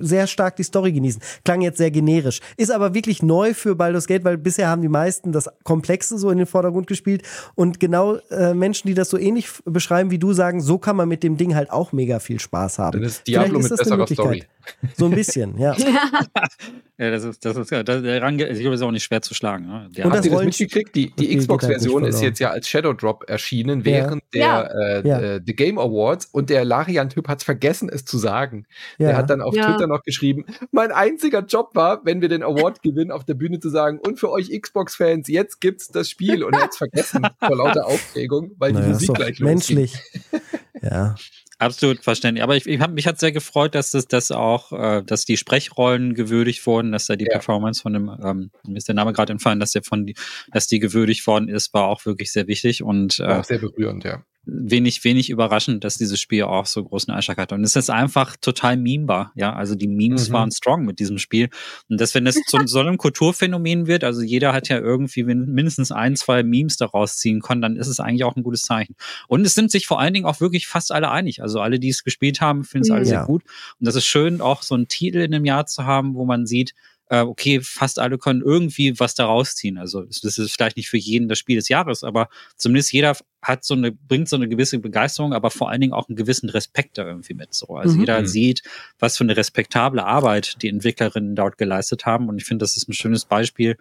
[SPEAKER 2] sehr stark die Story genießen. Klang jetzt sehr generisch. Ist aber wirklich neu für Baldur's Gate, weil bisher haben die meisten das Komplexe so in den Vordergrund gespielt und genau äh, Menschen, die das so ähnlich beschreiben wie du, sagen, so kann man mit dem Ding halt auch mega viel Spaß haben.
[SPEAKER 3] Dann ist Diablo ist mit besserer Story.
[SPEAKER 2] So ein bisschen, ja.
[SPEAKER 1] ja, das ist, das ist, das, der Rang, ich glaube, ist auch nicht schwer zu schlagen. Ne?
[SPEAKER 3] Und Habt ihr das mitgekriegt? Die, die Xbox-Version ist jetzt ja als Shadow Drop erschienen, während ja. der ja. Äh, The Game Awards und der Larian-Typ hat es vergessen, es zu sagen. Ja. Der hat dann auf Twitter noch geschrieben, mein einziger Job war, wenn wir den Award gewinnen, auf der Bühne zu sagen, und für euch Xbox-Fans, jetzt gibt's das Spiel. Und er hat es vergessen vor lauter Aufregung, weil naja, die Musik gleich losging.
[SPEAKER 2] Menschlich. ja.
[SPEAKER 1] Absolut verständlich. Aber ich, ich hab, mich hat sehr gefreut, dass das, das auch, äh, dass die Sprechrollen gewürdigt wurden, dass da die ja. Performance von dem, ähm, mir ist der Name gerade entfallen, dass der von die, dass die gewürdigt worden ist, war auch wirklich sehr wichtig und
[SPEAKER 3] äh, auch sehr berührend, ja
[SPEAKER 1] wenig, wenig überraschend, dass dieses Spiel auch so großen Einschlag hat. Und es ist einfach total memebar, ja. Also die Memes mhm. waren strong mit diesem Spiel. Und dass, wenn das zu so einem Kulturphänomen wird, also jeder hat ja irgendwie mindestens ein, zwei Memes daraus ziehen können, dann ist es eigentlich auch ein gutes Zeichen. Und es sind sich vor allen Dingen auch wirklich fast alle einig. Also alle, die es gespielt haben, finden es alle ja. sehr gut. Und das ist schön, auch so einen Titel in einem Jahr zu haben, wo man sieht, äh, okay, fast alle können irgendwie was daraus ziehen. Also das ist vielleicht nicht für jeden das Spiel des Jahres, aber zumindest jeder hat so eine, bringt so eine gewisse Begeisterung, aber vor allen Dingen auch einen gewissen Respekt da irgendwie mit. So. Also mhm. jeder mhm. sieht, was für eine respektable Arbeit die Entwicklerinnen dort geleistet haben. Und ich finde, das ist ein schönes Beispiel,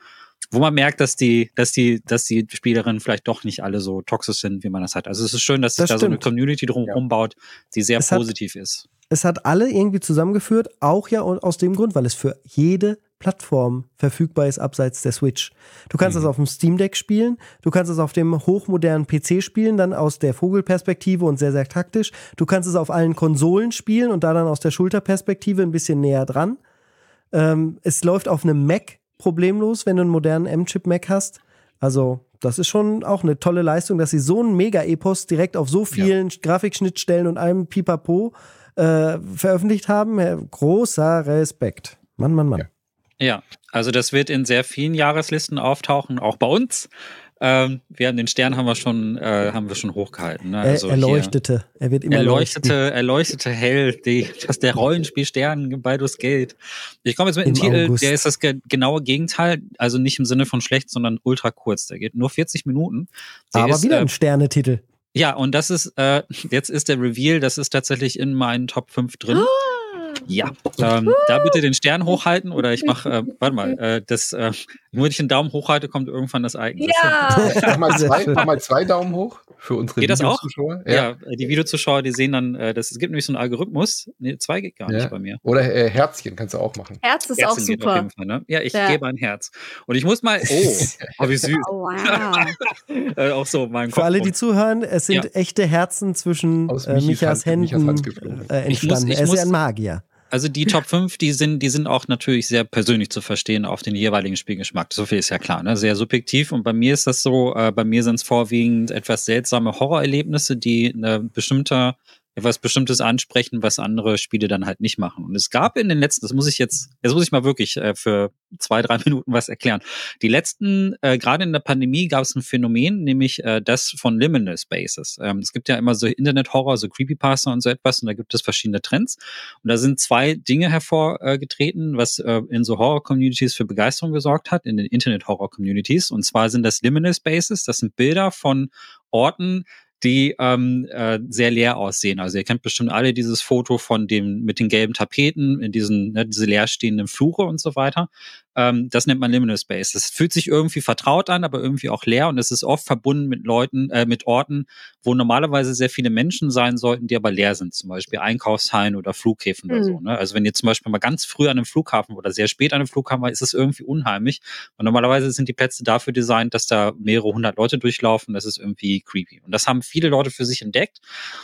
[SPEAKER 1] wo man merkt, dass die, dass die, dass die Spielerinnen vielleicht doch nicht alle so toxisch sind, wie man das hat. Also es ist schön, dass sich da so eine Community drumherum ja. baut, die sehr es positiv
[SPEAKER 2] hat,
[SPEAKER 1] ist.
[SPEAKER 2] Es hat alle irgendwie zusammengeführt, auch ja aus dem Grund, weil es für jede Plattform verfügbar ist abseits der Switch. Du kannst mhm. das auf dem Steam Deck spielen, du kannst es auf dem hochmodernen PC spielen, dann aus der Vogelperspektive und sehr, sehr taktisch. Du kannst es auf allen Konsolen spielen und da dann aus der Schulterperspektive ein bisschen näher dran. Ähm, es läuft auf einem Mac problemlos, wenn du einen modernen M-Chip Mac hast. Also, das ist schon auch eine tolle Leistung, dass sie so einen Mega-Epos direkt auf so vielen ja. Grafikschnittstellen und einem Pipapo äh, veröffentlicht haben. Großer Respekt. Mann, Mann, Mann.
[SPEAKER 1] Ja. Ja, also das wird in sehr vielen Jahreslisten auftauchen, auch bei uns. Ähm, wir haben den Stern haben wir schon, äh, haben wir schon hochgehalten. Ne?
[SPEAKER 2] Also er, erleuchtete. Er wird immer
[SPEAKER 1] erleuchtete, leuchten. erleuchtete hell. Die, das der Rollenspielstern bei Baldur's Gate. Ich komme jetzt mit einem Titel, August. der ist das ge genaue Gegenteil. Also nicht im Sinne von schlecht, sondern ultra kurz. Der geht nur 40 Minuten.
[SPEAKER 2] Der Aber ist, wieder äh, ein Sternetitel.
[SPEAKER 1] Ja, und das ist, äh, jetzt ist der Reveal, das ist tatsächlich in meinen Top 5 drin. Ja, ähm, da bitte den Stern hochhalten oder ich mache, äh, warte mal, äh, das, äh, nur wenn ich den Daumen hochhalte, kommt irgendwann das Icon.
[SPEAKER 3] Ja. mach, mal zwei, mach mal zwei Daumen hoch. für unsere
[SPEAKER 1] geht Videozuschauer. Ja. ja. die Videozuschauer, die sehen dann, äh, das, es gibt nämlich so einen Algorithmus. Nee, zwei geht gar ja. nicht bei mir.
[SPEAKER 3] Oder äh, Herzchen kannst du auch machen.
[SPEAKER 4] Herz ist Herzchen auch super.
[SPEAKER 1] Fall, ne? Ja, ich ja. gebe ein Herz. Und ich muss mal, oh, oh wie süß. Oh, wow. äh, auch so, mein
[SPEAKER 2] Für alle, die zuhören, es sind echte Herzen zwischen äh, Michas Händen äh, entstanden. Ich muss, ich er ist ja ein Magier.
[SPEAKER 1] Also die Top 5, die sind, die sind auch natürlich sehr persönlich zu verstehen auf den jeweiligen Spielgeschmack. So viel ist ja klar, ne? Sehr subjektiv. Und bei mir ist das so, äh, bei mir sind es vorwiegend etwas seltsame Horrorerlebnisse, die eine bestimmte etwas Bestimmtes ansprechen, was andere Spiele dann halt nicht machen. Und es gab in den letzten, das muss ich jetzt, jetzt muss ich mal wirklich äh, für zwei, drei Minuten was erklären. Die letzten, äh, gerade in der Pandemie gab es ein Phänomen, nämlich äh, das von Liminal Spaces. Ähm, es gibt ja immer so Internet-Horror, so Creepypasta und so etwas, und da gibt es verschiedene Trends. Und da sind zwei Dinge hervorgetreten, was äh, in so Horror-Communities für Begeisterung gesorgt hat, in den Internet-Horror-Communities. Und zwar sind das Liminal Spaces, das sind Bilder von Orten, die ähm, äh, sehr leer aussehen. Also ihr kennt bestimmt alle dieses Foto von dem mit den gelben Tapeten in diesen ne, diese leerstehenden Flure und so weiter. Ähm, das nennt man Liminal Space. Das fühlt sich irgendwie vertraut an, aber irgendwie auch leer und es ist oft verbunden mit Leuten, äh, mit Orten, wo normalerweise sehr viele Menschen sein sollten, die aber leer sind. Zum Beispiel Einkaufshallen oder Flughäfen mhm. oder so. Ne? Also wenn ihr zum Beispiel mal ganz früh an einem Flughafen oder sehr spät an einem Flughafen war, ist es irgendwie unheimlich. Und normalerweise sind die Plätze dafür designt, dass da mehrere hundert Leute durchlaufen. Das ist irgendwie creepy. Und das haben viele Leute für sich entdeckt.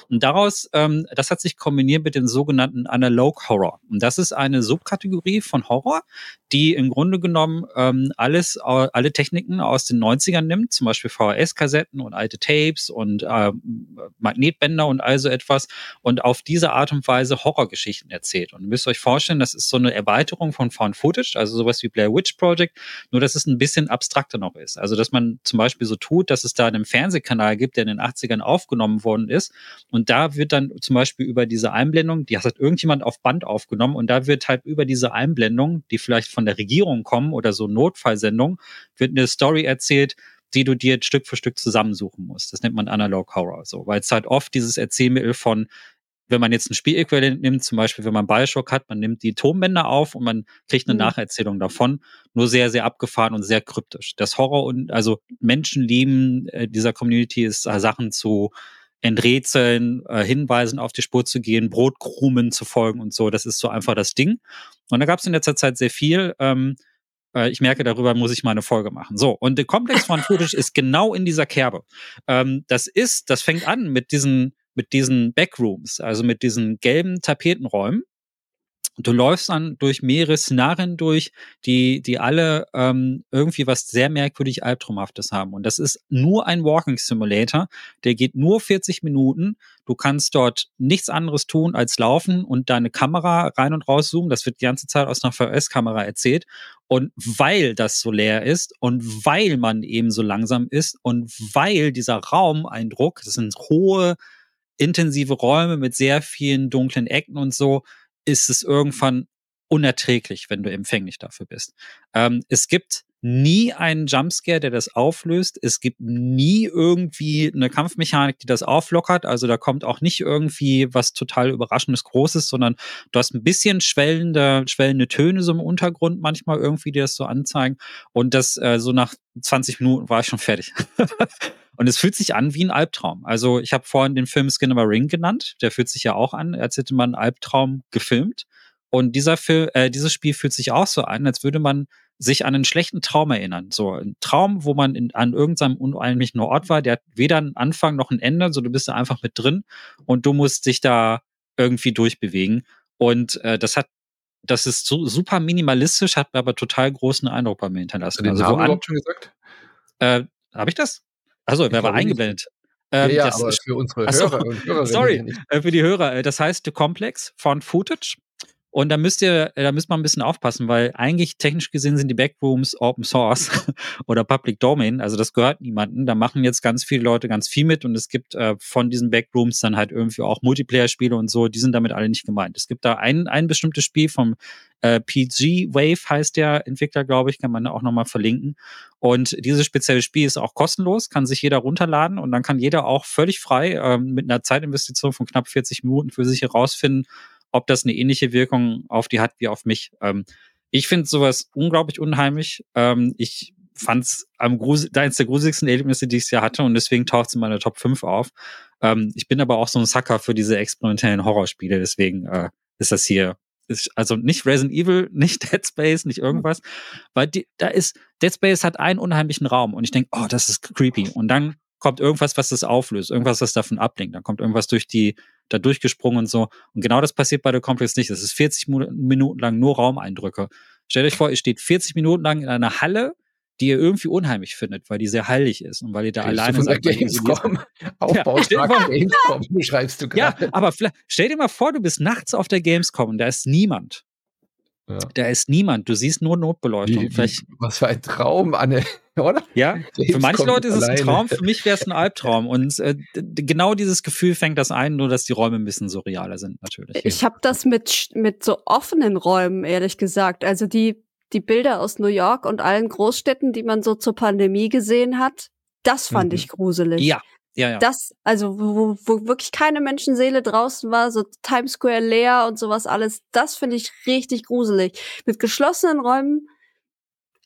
[SPEAKER 1] Und daraus, ähm, das hat sich kombiniert mit dem sogenannten Analog Horror. Und das ist eine Subkategorie von Horror, die im Grunde genommen ähm, alles, alle Techniken aus den 90ern nimmt, zum Beispiel VHS-Kassetten und alte Tapes und äh, Magnetbänder und all so etwas und auf diese Art und Weise Horrorgeschichten erzählt. Und ihr müsst euch vorstellen, das ist so eine Erweiterung von Found Footage, also sowas wie Blair Witch Project, nur dass es ein bisschen abstrakter noch ist. Also dass man zum Beispiel so tut, dass es da einen Fernsehkanal gibt, der in den 80ern aufgenommen worden ist und da wird dann zum Beispiel über diese Einblendung, die hat irgendjemand auf Band aufgenommen und da wird halt über diese Einblendung, die vielleicht von der Regierung kommen oder so Notfallsendung, wird eine Story erzählt, die du dir Stück für Stück zusammensuchen musst. Das nennt man Analog Horror so, weil es halt oft dieses Erzählmittel von wenn man jetzt ein Spieläquivalent nimmt, zum Beispiel, wenn man Bioshock hat, man nimmt die Tonbänder auf und man kriegt eine mhm. Nacherzählung davon, nur sehr, sehr abgefahren und sehr kryptisch. Das Horror und also Menschen lieben äh, dieser Community ist äh, Sachen zu enträtseln, äh, Hinweisen auf die Spur zu gehen, Brotkrumen zu folgen und so. Das ist so einfach das Ding. Und da gab es in letzter Zeit sehr viel. Ähm, äh, ich merke, darüber muss ich mal eine Folge machen. So, und der Komplex von Footage ist genau in dieser Kerbe. Ähm, das ist, das fängt an mit diesen, mit diesen Backrooms, also mit diesen gelben Tapetenräumen du läufst dann durch mehrere Szenarien durch, die, die alle ähm, irgendwie was sehr merkwürdig Albtraumhaftes haben. Und das ist nur ein Walking Simulator. Der geht nur 40 Minuten. Du kannst dort nichts anderes tun als laufen und deine Kamera rein und raus zoomen. Das wird die ganze Zeit aus einer VS-Kamera erzählt. Und weil das so leer ist und weil man eben so langsam ist und weil dieser Raumeindruck, das sind hohe, intensive Räume mit sehr vielen dunklen Ecken und so, ist es irgendwann unerträglich, wenn du empfänglich dafür bist. Ähm, es gibt nie einen Jumpscare, der das auflöst. Es gibt nie irgendwie eine Kampfmechanik, die das auflockert. Also da kommt auch nicht irgendwie was total überraschendes Großes, sondern du hast ein bisschen schwellende, schwellende Töne so im Untergrund manchmal irgendwie, die das so anzeigen. Und das äh, so nach 20 Minuten war ich schon fertig. Und es fühlt sich an wie ein Albtraum. Also ich habe vorhin den Film Skin of a Ring genannt. Der fühlt sich ja auch an, als hätte man einen Albtraum gefilmt. Und dieser Film, äh, dieses Spiel fühlt sich auch so an, als würde man sich an einen schlechten Traum erinnern. So ein Traum, wo man in, an irgendeinem unheimlichen Ort war, der hat weder einen Anfang noch ein Ende, so du bist da einfach mit drin und du musst dich da irgendwie durchbewegen. Und äh, das hat, das ist so super minimalistisch, hat aber total großen Eindruck bei mir hinterlassen.
[SPEAKER 3] Hast du den also, Namen überhaupt schon gesagt?
[SPEAKER 1] Äh, Habe ich das? Also, wer war eingeblendet?
[SPEAKER 3] Ähm, ja, ja aber für unsere Hörer so, und Hörerinnen.
[SPEAKER 1] Sorry, äh, für die Hörer. Äh, das heißt The Complex von Footage. Und da müsst ihr, äh, da müsst man ein bisschen aufpassen, weil eigentlich technisch gesehen sind die Backrooms Open Source oder Public Domain. Also das gehört niemandem. Da machen jetzt ganz viele Leute ganz viel mit und es gibt äh, von diesen Backrooms dann halt irgendwie auch Multiplayer-Spiele und so. Die sind damit alle nicht gemeint. Es gibt da ein, ein bestimmtes Spiel vom äh, PG Wave heißt der Entwickler, glaube ich, kann man auch nochmal verlinken. Und dieses spezielle Spiel ist auch kostenlos, kann sich jeder runterladen und dann kann jeder auch völlig frei äh, mit einer Zeitinvestition von knapp 40 Minuten für sich herausfinden, ob das eine ähnliche Wirkung auf die hat wie auf mich. Ähm, ich finde sowas unglaublich unheimlich. Ähm, ich fand es eines der gruseligsten Erlebnisse, die ich es ja hatte und deswegen taucht es in meiner Top 5 auf. Ähm, ich bin aber auch so ein Sucker für diese experimentellen Horrorspiele, deswegen äh, ist das hier ist also nicht Resident Evil, nicht Dead Space, nicht irgendwas, weil die, da ist Dead Space hat einen unheimlichen Raum und ich denke, oh, das ist creepy und dann kommt irgendwas, was das auflöst, irgendwas, was davon ablenkt, dann kommt irgendwas durch die da durchgesprungen und so und genau das passiert bei der Complex nicht. Das ist 40 Minuten lang nur Raumeindrücke. Stellt euch vor, ihr steht 40 Minuten lang in einer Halle die ihr irgendwie unheimlich findet, weil die sehr heilig ist und weil ihr da Willst alleine
[SPEAKER 3] seid. Gamescom. Aufbauschlag ja, Gamescom, beschreibst du
[SPEAKER 1] gerade. Ja, aber stell dir mal vor, du bist nachts auf der Gamescom und da ist niemand. Ja. Da ist niemand. Du siehst nur Notbeleuchtung.
[SPEAKER 3] Wie, wie, was für ein Traum, Anne, oder?
[SPEAKER 1] Ja, James für manche Leute ist es ein Traum, für mich wäre es ein Albtraum. Und äh, genau dieses Gefühl fängt das ein, nur dass die Räume ein bisschen surrealer sind, natürlich.
[SPEAKER 4] Ich habe das mit, mit so offenen Räumen, ehrlich gesagt. Also die die Bilder aus New York und allen Großstädten, die man so zur Pandemie gesehen hat, das fand mhm. ich gruselig.
[SPEAKER 1] Ja. Ja, ja.
[SPEAKER 4] Das, also wo, wo wirklich keine Menschenseele draußen war, so Times Square leer und sowas alles, das finde ich richtig gruselig. Mit geschlossenen Räumen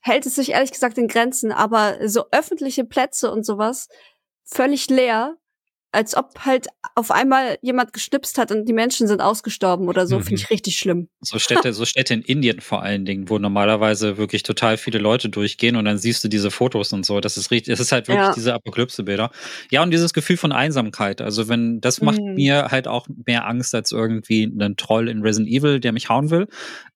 [SPEAKER 4] hält es sich ehrlich gesagt in Grenzen, aber so öffentliche Plätze und sowas völlig leer, als ob halt auf einmal jemand geschnipst hat und die Menschen sind ausgestorben oder so, mhm. finde ich richtig schlimm.
[SPEAKER 1] So Städte, so Städte in Indien vor allen Dingen, wo normalerweise wirklich total viele Leute durchgehen und dann siehst du diese Fotos und so. Das ist richtig, das ist halt wirklich ja. diese Apokalypse-Bilder. Ja, und dieses Gefühl von Einsamkeit. Also wenn, das macht mhm. mir halt auch mehr Angst als irgendwie ein Troll in Resident Evil, der mich hauen will.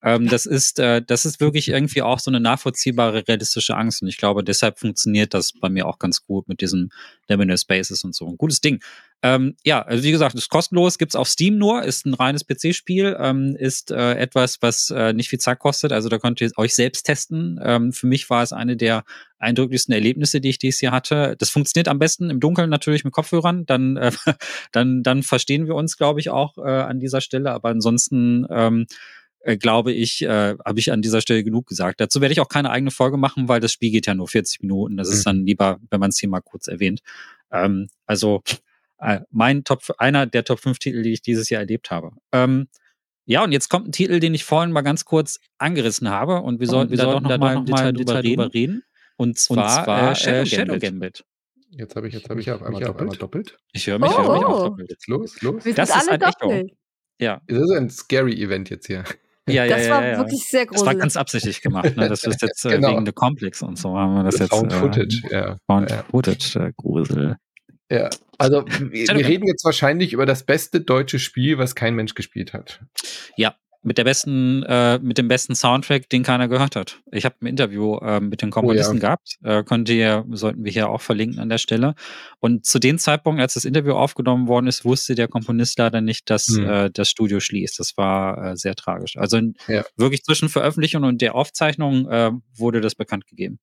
[SPEAKER 1] Ähm, das ist, äh, das ist wirklich irgendwie auch so eine nachvollziehbare, realistische Angst. Und ich glaube, deshalb funktioniert das bei mir auch ganz gut mit diesen Liminal Spaces und so. Ein gutes Ding. Ähm, ja, also wie gesagt, ist kostenlos, gibt's auf Steam nur, ist ein reines PC-Spiel, ähm, ist äh, etwas, was äh, nicht viel Zeit kostet. Also da könnt ihr euch selbst testen. Ähm, für mich war es eine der eindrücklichsten Erlebnisse, die ich dieses Jahr hatte. Das funktioniert am besten im Dunkeln natürlich mit Kopfhörern. Dann, äh, dann, dann verstehen wir uns, glaube ich, auch äh, an dieser Stelle. Aber ansonsten ähm, äh, glaube ich, äh, habe ich an dieser Stelle genug gesagt. Dazu werde ich auch keine eigene Folge machen, weil das Spiel geht ja nur 40 Minuten. Das ist mhm. dann lieber, wenn man es hier mal kurz erwähnt. Ähm, also mein Top, einer der Top 5 Titel, die ich dieses Jahr erlebt habe. Ähm, ja, und jetzt kommt ein Titel, den ich vorhin mal ganz kurz angerissen habe und wir sollten wir da sollten doch noch mal im Detail, Detail drüber, reden. Und zwar, und zwar äh, Shadow, äh, Shadow Gambit.
[SPEAKER 3] Jetzt habe ich, jetzt habe ich auf einmal, doppelt. einmal doppelt.
[SPEAKER 1] Ich höre mich, oh, hör mich auch
[SPEAKER 3] doppelt. Jetzt los, los.
[SPEAKER 4] Wir das ist ein doppelt. Echo.
[SPEAKER 1] Ja.
[SPEAKER 3] Das ist ein scary Event jetzt hier.
[SPEAKER 1] Ja, ja,
[SPEAKER 4] das
[SPEAKER 1] ja,
[SPEAKER 4] war
[SPEAKER 1] ja,
[SPEAKER 4] wirklich sehr gruselig.
[SPEAKER 1] Das war ganz absichtlich gemacht. Ne? Das ist jetzt äh, genau. wegen der Complex und so haben wir das, das jetzt.
[SPEAKER 3] Found Footage, äh, ja.
[SPEAKER 1] Found Footage, äh, Grusel.
[SPEAKER 3] Ja, also wir, wir reden jetzt wahrscheinlich über das beste deutsche Spiel, was kein Mensch gespielt hat.
[SPEAKER 1] Ja, mit der besten, äh, mit dem besten Soundtrack, den keiner gehört hat. Ich habe ein Interview äh, mit den Komponisten oh, ja. gehabt, äh, könnt ihr, sollten wir hier auch verlinken an der Stelle. Und zu dem Zeitpunkt, als das Interview aufgenommen worden ist, wusste der Komponist leider nicht, dass hm. äh, das Studio schließt. Das war äh, sehr tragisch. Also ja. wirklich zwischen Veröffentlichung und der Aufzeichnung äh, wurde das bekannt gegeben.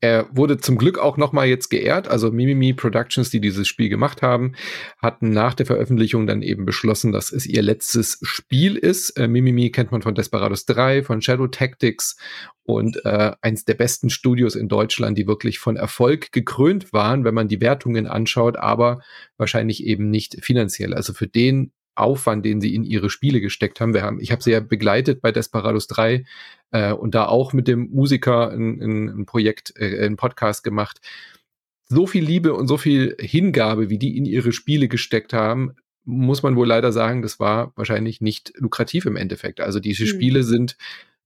[SPEAKER 3] Er wurde zum Glück auch nochmal jetzt geehrt. Also Mimimi Productions, die dieses Spiel gemacht haben, hatten nach der Veröffentlichung dann eben beschlossen, dass es ihr letztes Spiel ist. Äh, Mimimi kennt man von Desperados 3, von Shadow Tactics und äh, eins der besten Studios in Deutschland, die wirklich von Erfolg gekrönt waren, wenn man die Wertungen anschaut, aber wahrscheinlich eben nicht finanziell. Also für den Aufwand, den sie in ihre Spiele gesteckt haben. Wir haben ich habe sie ja begleitet bei Desperados 3 äh, und da auch mit dem Musiker ein, ein, ein Projekt, äh, ein Podcast gemacht. So viel Liebe und so viel Hingabe, wie die in ihre Spiele gesteckt haben, muss man wohl leider sagen, das war wahrscheinlich nicht lukrativ im Endeffekt. Also diese mhm. Spiele sind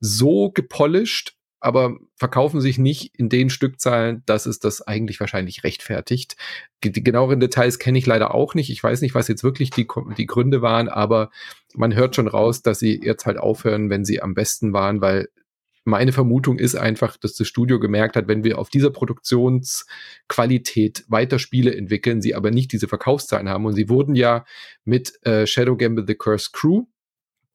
[SPEAKER 3] so gepolished, aber verkaufen sich nicht in den Stückzahlen, dass es das eigentlich wahrscheinlich rechtfertigt. Die genaueren Details kenne ich leider auch nicht. Ich weiß nicht, was jetzt wirklich die, die Gründe waren, aber man hört schon raus, dass sie jetzt halt aufhören, wenn sie am besten waren, weil meine Vermutung ist einfach, dass das Studio gemerkt hat, wenn wir auf dieser Produktionsqualität weiter Spiele entwickeln, sie aber nicht diese Verkaufszahlen haben. Und sie wurden ja mit äh, Shadow Gamble The Cursed Crew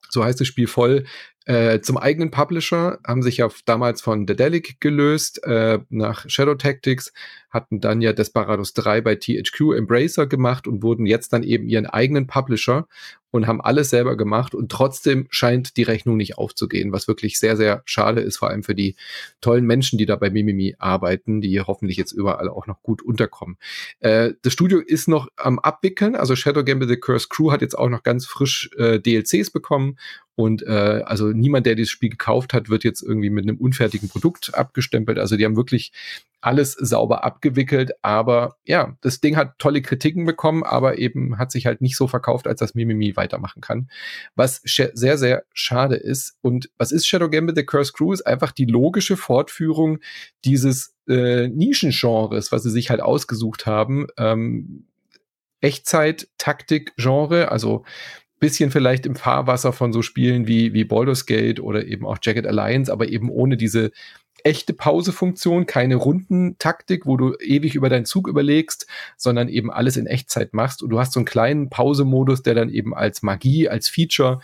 [SPEAKER 3] so heißt das Spiel voll, äh, zum eigenen Publisher, haben sich ja damals von Dedelic gelöst, äh, nach Shadow Tactics, hatten dann ja Desperados 3 bei THQ Embracer gemacht und wurden jetzt dann eben ihren eigenen Publisher und haben alles selber gemacht und trotzdem scheint die Rechnung nicht aufzugehen, was wirklich sehr, sehr schade ist, vor allem für die tollen Menschen, die da bei Mimimi arbeiten, die hoffentlich jetzt überall auch noch gut unterkommen. Äh, das Studio ist noch am Abwickeln, also Shadow Gamble The Curse Crew hat jetzt auch noch ganz frisch äh, DLCs bekommen Und äh, also niemand, der dieses Spiel gekauft hat, wird jetzt irgendwie mit einem unfertigen Produkt abgestempelt. Also die haben wirklich alles sauber abgewickelt. Aber ja, das Ding hat tolle Kritiken bekommen, aber eben hat sich halt nicht so verkauft, als das Mimimi weitermachen kann. Was sehr, sehr schade ist. Und was ist Shadow Gambit The Curse Crew? Ist einfach die logische Fortführung dieses äh, Nischengenres, was sie sich halt ausgesucht haben. Ähm, Echtzeit-Taktik-Genre, also bisschen vielleicht im Fahrwasser von so Spielen wie, wie Baldur's Gate oder eben auch Jagged Alliance, aber eben ohne diese echte Pausefunktion, keine Rundentaktik, wo du ewig über deinen Zug überlegst, sondern eben alles in Echtzeit machst. Und du hast so einen kleinen Pausemodus, der dann eben als Magie, als Feature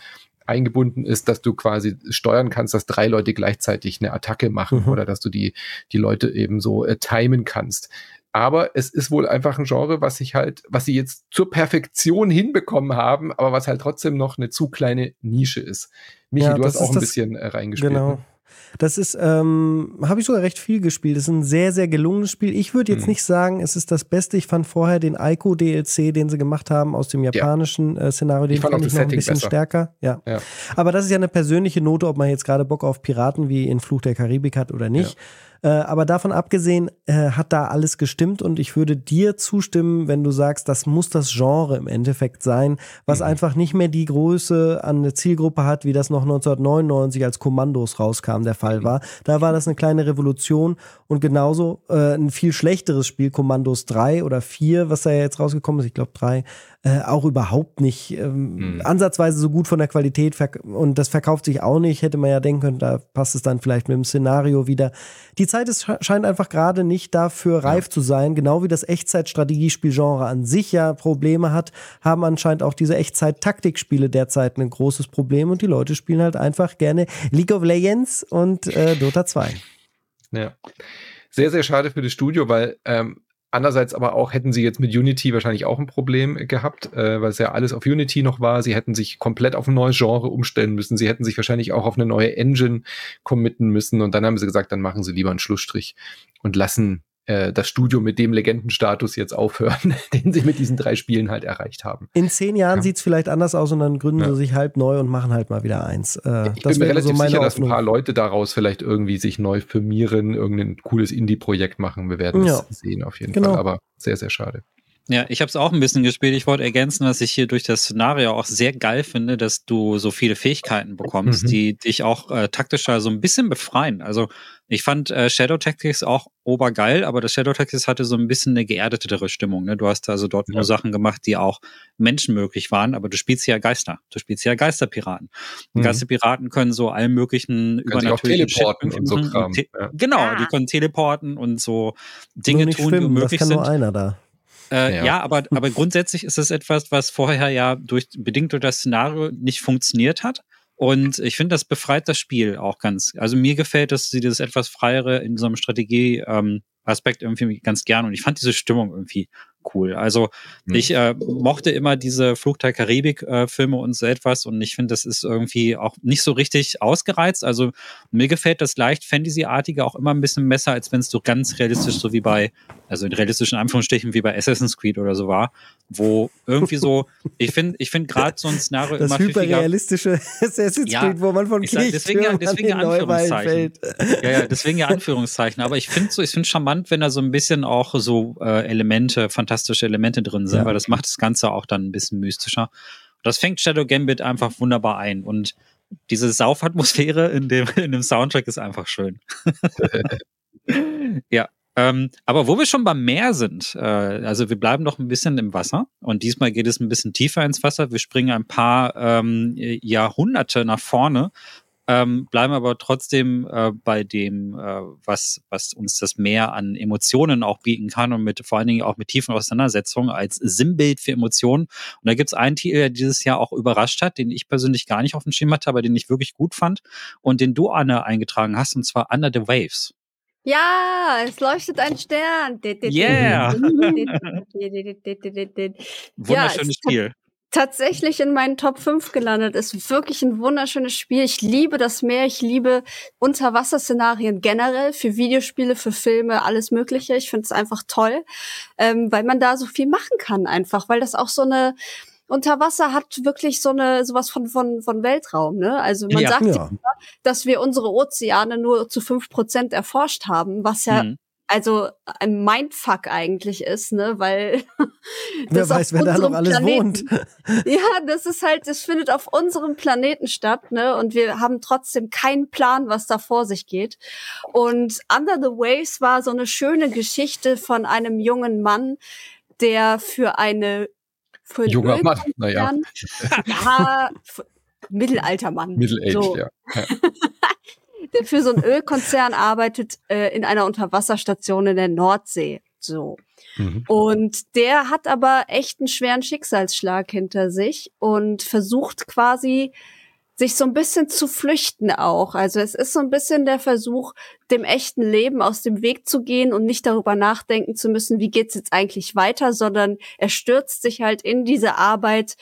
[SPEAKER 3] eingebunden ist, dass du quasi steuern kannst, dass drei Leute gleichzeitig eine Attacke machen mhm. oder dass du die, die Leute eben so äh, timen kannst. Aber es ist wohl einfach ein Genre, was sich halt, was sie jetzt zur Perfektion hinbekommen haben, aber was halt trotzdem noch eine zu kleine Nische ist. Michi, ja, du hast auch ein bisschen äh, reingespielt. Genau. Ne?
[SPEAKER 2] Das ist, ähm, habe ich sogar recht viel gespielt. Das ist ein sehr, sehr gelungenes Spiel. Ich würde jetzt hm. nicht sagen, es ist das Beste. Ich fand vorher den Aiko DLC, den sie gemacht haben aus dem japanischen ja. äh, Szenario, den ich fand, fand ich noch ein bisschen besser. stärker. Ja. ja. Aber das ist ja eine persönliche Note, ob man jetzt gerade Bock auf Piraten wie in Fluch der Karibik hat oder nicht. Ja. Äh, aber davon abgesehen äh, hat da alles gestimmt und ich würde dir zustimmen, wenn du sagst, das muss das Genre im Endeffekt sein, was mhm. einfach nicht mehr die Größe an eine Zielgruppe hat, wie das noch 1999 als Kommandos rauskam der Fall war. Da war das eine kleine Revolution und genauso äh, ein viel schlechteres Spiel, Kommandos 3 oder 4, was da ja jetzt rausgekommen ist, ich glaube 3, äh, auch überhaupt nicht ähm, mhm. ansatzweise so gut von der Qualität und das verkauft sich auch nicht. Hätte man ja denken können, da passt es dann vielleicht mit dem Szenario wieder. Die Zeit ist, scheint einfach gerade nicht dafür reif ja. zu sein, genau wie das Echtzeit-Strategiespielgenre an sich ja Probleme hat, haben anscheinend auch diese Echtzeit-Taktikspiele derzeit ein großes Problem und die Leute spielen halt einfach gerne League of Legends und äh, Dota 2.
[SPEAKER 3] Ja. Sehr, sehr schade für das Studio, weil ähm, Andererseits aber auch hätten sie jetzt mit Unity wahrscheinlich auch ein Problem gehabt, äh, weil es ja alles auf Unity noch war. Sie hätten sich komplett auf ein neues Genre umstellen müssen. Sie hätten sich wahrscheinlich auch auf eine neue Engine committen müssen. Und dann haben sie gesagt, dann machen sie lieber einen Schlussstrich und lassen das Studio mit dem Legendenstatus jetzt aufhören, den sie mit diesen drei Spielen halt erreicht haben.
[SPEAKER 2] In zehn Jahren ja. sieht es vielleicht anders aus und dann gründen ja. sie sich halb neu und machen halt mal wieder eins.
[SPEAKER 3] Äh, ich bin mir relativ so sicher, dass ein paar Leute daraus vielleicht irgendwie sich neu firmieren, irgendein cooles Indie-Projekt machen. Wir werden es sehen auf jeden genau. Fall, aber sehr, sehr schade.
[SPEAKER 1] Ja, ich habe es auch ein bisschen gespielt. Ich wollte ergänzen, dass ich hier durch das Szenario auch sehr geil finde, dass du so viele Fähigkeiten bekommst, mhm. die dich auch äh, taktischer so ein bisschen befreien. Also ich fand äh, Shadow Tactics auch obergeil, aber das Shadow Tactics hatte so ein bisschen eine geerdetere Stimmung. Ne? Du hast also dort ja. nur Sachen gemacht, die auch menschenmöglich waren, aber du spielst ja Geister. Du spielst ja Geisterpiraten. Mhm. Geisterpiraten können so allen möglichen
[SPEAKER 3] können übernatürlichen teleporten und so Kram.
[SPEAKER 1] Und ja. Genau, die können teleporten und so Dinge tun, die unmöglich
[SPEAKER 2] das kann
[SPEAKER 1] sind.
[SPEAKER 2] Nur einer da.
[SPEAKER 1] Äh, ja. ja. aber, aber grundsätzlich ist es etwas, was vorher ja durch, bedingt durch das Szenario nicht funktioniert hat. Und ich finde, das befreit das Spiel auch ganz. Also mir gefällt, dass sie das etwas freiere in so einem Strategie, ähm, irgendwie ganz gern und ich fand diese Stimmung irgendwie cool. Also mhm. ich äh, mochte immer diese Flug der Karibik-Filme äh, und so etwas und ich finde, das ist irgendwie auch nicht so richtig ausgereizt. Also mir gefällt das leicht Fantasy-artige auch immer ein bisschen besser, als wenn es so ganz realistisch, so wie bei, also in realistischen Anführungsstrichen wie bei Assassin's Creed oder so war, wo irgendwie so, ich finde, ich finde gerade so ein Szenario
[SPEAKER 2] das immer hyperrealistische Assassin's ja, Creed, wo man von
[SPEAKER 1] Krieg deswegen ja, deswegen ja Anführungszeichen. Ja, ja, deswegen ja Anführungszeichen. Aber ich finde so, ich finde charmant, wenn da so ein bisschen auch so äh, Elemente, fantastische Elemente drin sind, ja. weil das macht das Ganze auch dann ein bisschen mystischer. Das fängt Shadow Gambit einfach wunderbar ein und diese Saufatmosphäre in dem, in dem Soundtrack ist einfach schön. ja, ähm, aber wo wir schon beim Meer sind, äh, also wir bleiben noch ein bisschen im Wasser und diesmal geht es ein bisschen tiefer ins Wasser. Wir springen ein paar ähm, Jahrhunderte nach vorne, ähm, bleiben aber trotzdem äh, bei dem, äh, was, was uns das Meer an Emotionen auch bieten kann und mit vor allen Dingen auch mit tiefen Auseinandersetzungen als Sinnbild für Emotionen. Und da gibt es einen Titel, der dieses Jahr auch überrascht hat, den ich persönlich gar nicht auf dem Schirm hatte, aber den ich wirklich gut fand und den du, Anne, eingetragen hast, und zwar Under the Waves.
[SPEAKER 4] Ja, es leuchtet ein Stern.
[SPEAKER 1] Yeah. Wunderschönes Spiel.
[SPEAKER 4] Tatsächlich in meinen Top 5 gelandet. Ist wirklich ein wunderschönes Spiel. Ich liebe das Meer. Ich liebe Unterwasserszenarien generell für Videospiele, für Filme, alles Mögliche. Ich finde es einfach toll, ähm, weil man da so viel machen kann einfach, weil das auch so eine unter Wasser hat wirklich so eine sowas von von von Weltraum, ne? Also man ja. sagt ja. dass wir unsere Ozeane nur zu fünf Prozent erforscht haben, was ja mhm also ein Mindfuck eigentlich ist, ne, weil
[SPEAKER 2] wer weiß, wer da noch alles Planeten, wohnt.
[SPEAKER 4] ja, das ist halt, das findet auf unserem Planeten statt, ne, und wir haben trotzdem keinen Plan, was da vor sich geht. Und Under the Waves war so eine schöne Geschichte von einem jungen Mann, der für eine
[SPEAKER 3] für junger Mann, naja,
[SPEAKER 4] ja, Mittelalter Mann,
[SPEAKER 3] Middle-aged, so. ja. ja.
[SPEAKER 4] der für so einen Ölkonzern arbeitet äh, in einer Unterwasserstation in der Nordsee. So. Mhm. Und der hat aber echt einen schweren Schicksalsschlag hinter sich und versucht quasi sich so ein bisschen zu flüchten auch. Also es ist so ein bisschen der Versuch, dem echten Leben aus dem Weg zu gehen und nicht darüber nachdenken zu müssen, wie geht's jetzt eigentlich weiter, sondern er stürzt sich halt in diese Arbeit,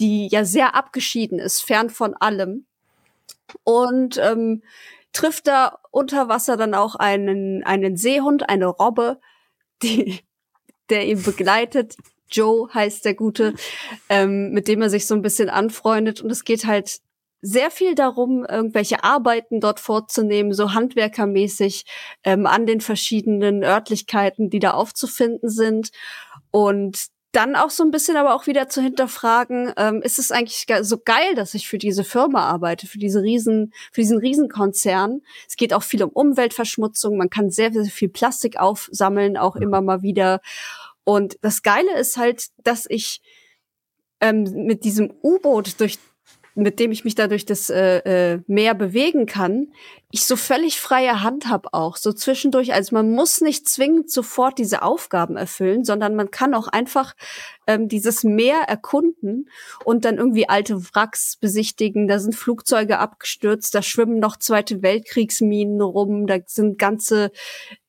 [SPEAKER 4] die ja sehr abgeschieden ist, fern von allem. Und ähm, trifft da unter Wasser dann auch einen, einen Seehund, eine Robbe, die, der ihn begleitet. Joe heißt der Gute, ähm, mit dem er sich so ein bisschen anfreundet. Und es geht halt sehr viel darum, irgendwelche Arbeiten dort vorzunehmen, so handwerkermäßig ähm, an den verschiedenen Örtlichkeiten, die da aufzufinden sind. Und dann auch so ein bisschen aber auch wieder zu hinterfragen, ähm, ist es eigentlich so geil, dass ich für diese Firma arbeite, für diese riesen, für diesen Riesenkonzern. Es geht auch viel um Umweltverschmutzung. Man kann sehr, sehr viel Plastik aufsammeln, auch immer mal wieder. Und das Geile ist halt, dass ich ähm, mit diesem U-Boot durch mit dem ich mich da durch das äh, äh, Meer bewegen kann, ich so völlig freie Hand habe auch, so zwischendurch. Also man muss nicht zwingend sofort diese Aufgaben erfüllen, sondern man kann auch einfach ähm, dieses Meer erkunden und dann irgendwie alte Wracks besichtigen. Da sind Flugzeuge abgestürzt, da schwimmen noch Zweite Weltkriegsminen rum, da sind ganze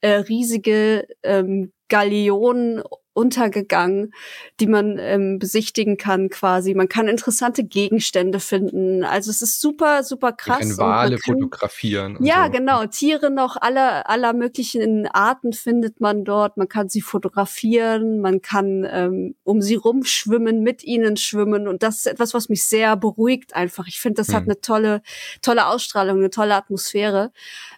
[SPEAKER 4] äh, riesige ähm, Galeonen untergegangen, die man ähm, besichtigen kann quasi. Man kann interessante Gegenstände finden. Also es ist super, super krass. Man
[SPEAKER 3] kann Wale fotografieren.
[SPEAKER 4] Ja, so. genau. Tiere noch aller, aller möglichen Arten findet man dort. Man kann sie fotografieren. Man kann ähm, um sie rumschwimmen, mit ihnen schwimmen. Und das ist etwas, was mich sehr beruhigt einfach. Ich finde, das hm. hat eine tolle, tolle Ausstrahlung, eine tolle Atmosphäre.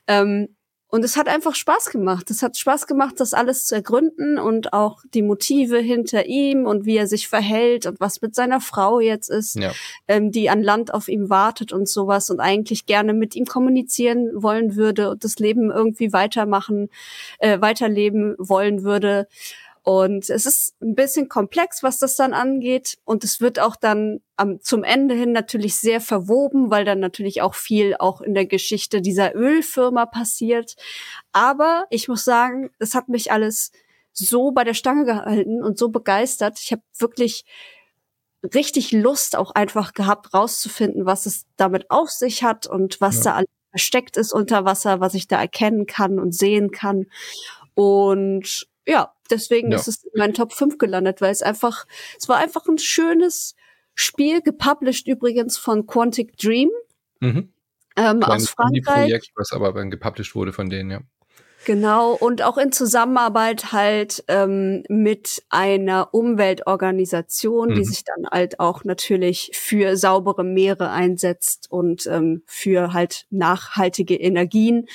[SPEAKER 4] Ähm, und es hat einfach Spaß gemacht. Es hat Spaß gemacht, das alles zu ergründen und auch die Motive hinter ihm und wie er sich verhält und was mit seiner Frau jetzt ist, ja. ähm, die an Land auf ihm wartet und sowas und eigentlich gerne mit ihm kommunizieren wollen würde und das Leben irgendwie weitermachen, äh, weiterleben wollen würde. Und es ist ein bisschen komplex, was das dann angeht. Und es wird auch dann am, zum Ende hin natürlich sehr verwoben, weil dann natürlich auch viel auch in der Geschichte dieser Ölfirma passiert. Aber ich muss sagen, es hat mich alles so bei der Stange gehalten und so begeistert. Ich habe wirklich richtig Lust auch einfach gehabt, rauszufinden, was es damit auf sich hat und was ja. da alles versteckt ist unter Wasser, was ich da erkennen kann und sehen kann. Und ja, deswegen ja. ist es in meinen Top 5 gelandet, weil es einfach, es war einfach ein schönes Spiel, gepublished übrigens von Quantic Dream. Mhm. Ähm, aus Frankreich. Projekt,
[SPEAKER 3] was aber dann gepublished wurde von denen, ja.
[SPEAKER 4] Genau, und auch in Zusammenarbeit halt ähm, mit einer Umweltorganisation, mhm. die sich dann halt auch natürlich für saubere Meere einsetzt und ähm, für halt nachhaltige Energien.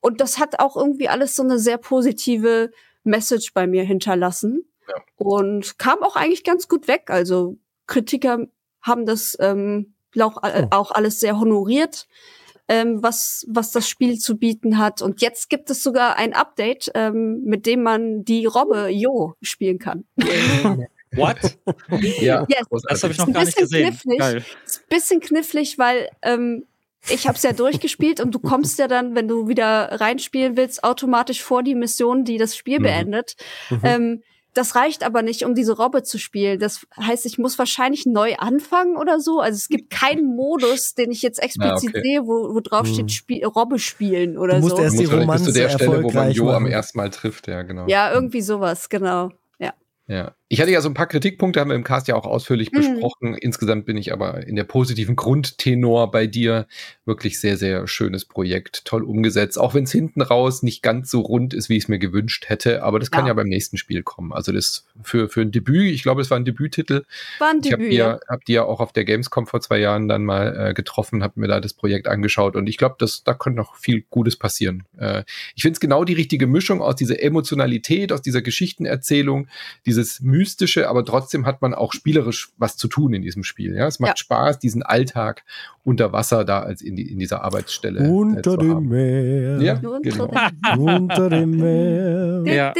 [SPEAKER 4] Und das hat auch irgendwie alles so eine sehr positive Message bei mir hinterlassen ja. und kam auch eigentlich ganz gut weg. Also Kritiker haben das ähm, auch, äh, oh. auch alles sehr honoriert, ähm, was, was das Spiel zu bieten hat. Und jetzt gibt es sogar ein Update, ähm, mit dem man die Robbe Jo spielen kann.
[SPEAKER 1] What?
[SPEAKER 3] ja,
[SPEAKER 1] yes. das habe ich noch gar nicht gesehen.
[SPEAKER 4] Knifflig, Geil. Ist ein bisschen knifflig, weil ähm, ich habe es ja durchgespielt und du kommst ja dann, wenn du wieder reinspielen willst, automatisch vor die Mission, die das Spiel mhm. beendet. Mhm. Ähm, das reicht aber nicht, um diese Robbe zu spielen. Das heißt, ich muss wahrscheinlich neu anfangen oder so. Also es gibt keinen Modus, den ich jetzt explizit ja, okay. sehe, wo, wo drauf steht, mhm. Spiel, Robbe spielen oder
[SPEAKER 2] du musst
[SPEAKER 4] so.
[SPEAKER 2] Erst die Romanze
[SPEAKER 3] bis zu der Stelle, wo man Jo
[SPEAKER 2] machen.
[SPEAKER 3] am ersten Mal trifft, ja, genau.
[SPEAKER 4] Ja, irgendwie sowas, genau. Ja.
[SPEAKER 3] Ja, Ich hatte ja so ein paar Kritikpunkte, haben wir im Cast ja auch ausführlich mhm. besprochen. Insgesamt bin ich aber in der positiven Grundtenor bei dir. Wirklich sehr, sehr schönes Projekt, toll umgesetzt. Auch wenn es hinten raus nicht ganz so rund ist, wie ich es mir gewünscht hätte. Aber das ja. kann ja beim nächsten Spiel kommen. Also das für, für ein Debüt, ich glaube, es war ein Debüttitel. War ein Debüt. Ich habe die, ja. hab die ja auch auf der Gamescom vor zwei Jahren dann mal äh, getroffen, habe mir da das Projekt angeschaut und ich glaube, da könnte noch viel Gutes passieren. Äh, ich finde es genau die richtige Mischung aus dieser Emotionalität, aus dieser Geschichtenerzählung, dieses Mühe mystische, aber trotzdem hat man auch spielerisch was zu tun in diesem Spiel. Ja, es macht ja. Spaß, diesen Alltag unter Wasser da als in, die, in dieser Arbeitsstelle.
[SPEAKER 2] Äh, unter dem Meer.
[SPEAKER 3] Ja, genau.
[SPEAKER 2] unter dem Meer.
[SPEAKER 1] Ja.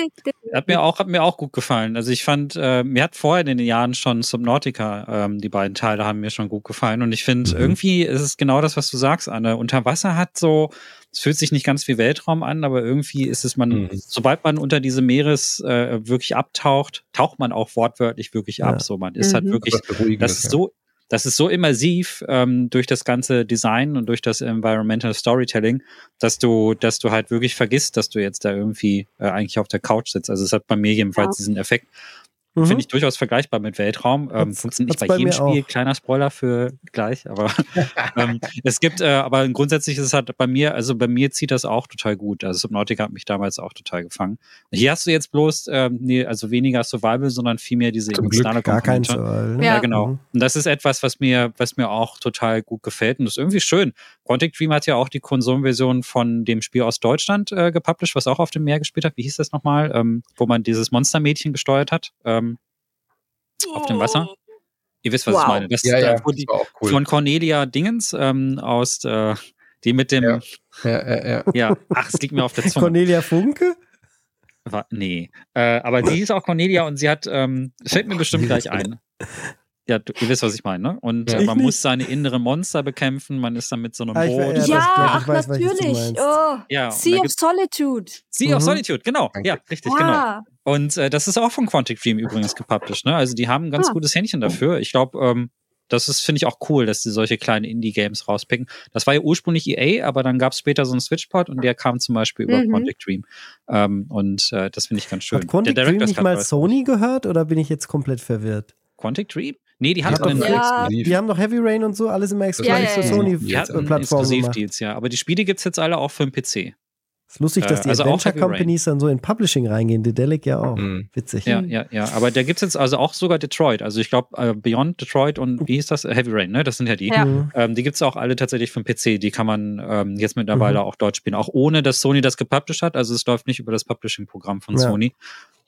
[SPEAKER 1] Hat mir auch, hat mir auch gut gefallen. Also ich fand, äh, mir hat vorher in den Jahren schon Subnautica, ähm, die beiden Teile haben mir schon gut gefallen. Und ich finde, mhm. irgendwie ist es genau das, was du sagst, Anne. Unter Wasser hat so, es fühlt sich nicht ganz wie Weltraum an, aber irgendwie ist es man, mhm. sobald man unter diese Meeres äh, wirklich abtaucht, taucht man auch wortwörtlich wirklich ja. ab. So, man ist halt mhm. halt wirklich, das ist so, das ist so immersiv ähm, durch das ganze Design und durch das Environmental Storytelling, dass du, dass du halt wirklich vergisst, dass du jetzt da irgendwie äh, eigentlich auf der Couch sitzt. Also es hat bei mir jedenfalls ja. diesen Effekt. Mhm. Finde ich durchaus vergleichbar mit Weltraum. Ähm, funktioniert nicht bei, bei jedem Spiel. Auch. Kleiner Spoiler für gleich, aber ähm, es gibt, äh, aber grundsätzlich ist es halt bei mir, also bei mir zieht das auch total gut. Also Subnautica hat mich damals auch total gefangen. Hier hast du jetzt bloß, ähm, nee, also weniger Survival, sondern vielmehr diese
[SPEAKER 2] Zum emotionale Glück gar kein Survival.
[SPEAKER 1] Ne? Ja. ja, genau. Mhm. Und das ist etwas, was mir, was mir auch total gut gefällt. Und das ist irgendwie schön. Quantic Dream hat ja auch die Konsolenversion von dem Spiel aus Deutschland äh, gepublished, was auch auf dem Meer gespielt hat. Wie hieß das nochmal? Ähm, wo man dieses Monstermädchen gesteuert hat. Ähm, auf dem Wasser. Ihr wisst, was wow. ich meine. Das
[SPEAKER 3] ja, ist, ja,
[SPEAKER 1] äh, die, cool. von Cornelia Dingens ähm, aus, äh, die mit dem.
[SPEAKER 3] Ja. Ja, ja, ja.
[SPEAKER 1] ja, ach, es liegt mir auf der Zunge.
[SPEAKER 2] Cornelia Funke?
[SPEAKER 1] War, nee. Äh, aber die hieß auch Cornelia und sie hat, ähm, fällt mir bestimmt gleich ein. Ja, du, ihr wisst, was ich meine, ne? Und ja. man muss seine inneren Monster bekämpfen, man ist dann mit so einem ah, Boot.
[SPEAKER 4] Ja, ja ach, weiß, natürlich. Oh, ja, sea of Solitude.
[SPEAKER 1] Sea mhm. of Solitude, genau. Danke. Ja, richtig, genau. Und äh, das ist auch von Quantic Dream übrigens gepublished, ne? Also die haben ein ganz ah. gutes Händchen dafür. Ich glaube, ähm, das ist, finde ich, auch cool, dass sie solche kleinen Indie-Games rauspicken. Das war ja ursprünglich EA, aber dann gab es später so einen Switchport und der kam zum Beispiel über mhm. Quantic Dream. Ähm, und äh, das finde ich ganz schön.
[SPEAKER 2] Hat Quantic Dream nicht mal Sony gehört oder bin ich jetzt komplett verwirrt?
[SPEAKER 1] Quantic Dream? Nee, die hatten
[SPEAKER 2] einen ja. Die haben doch Heavy Rain und so, alles immer exklusiv ja, ja, ja.
[SPEAKER 1] Sony-Plattform. Exklusivdeals, ja. Aber die Spiele gibt es jetzt alle auch für den PC.
[SPEAKER 2] Ist lustig, dass die äh, also Adventure Companies dann so in Publishing reingehen. Dedelic ja auch. Mhm. Witzig.
[SPEAKER 1] Ja, ja, ja. Aber da gibt es jetzt also auch sogar Detroit. Also ich glaube, äh, Beyond Detroit und wie hieß das? Heavy Rain, ne? Das sind ja die. Ja. Mhm. Ähm, die gibt es auch alle tatsächlich für den PC. Die kann man ähm, jetzt mittlerweile mhm. auch dort spielen. Auch ohne, dass Sony das gepublished hat. Also es läuft nicht über das Publishing-Programm von ja. Sony.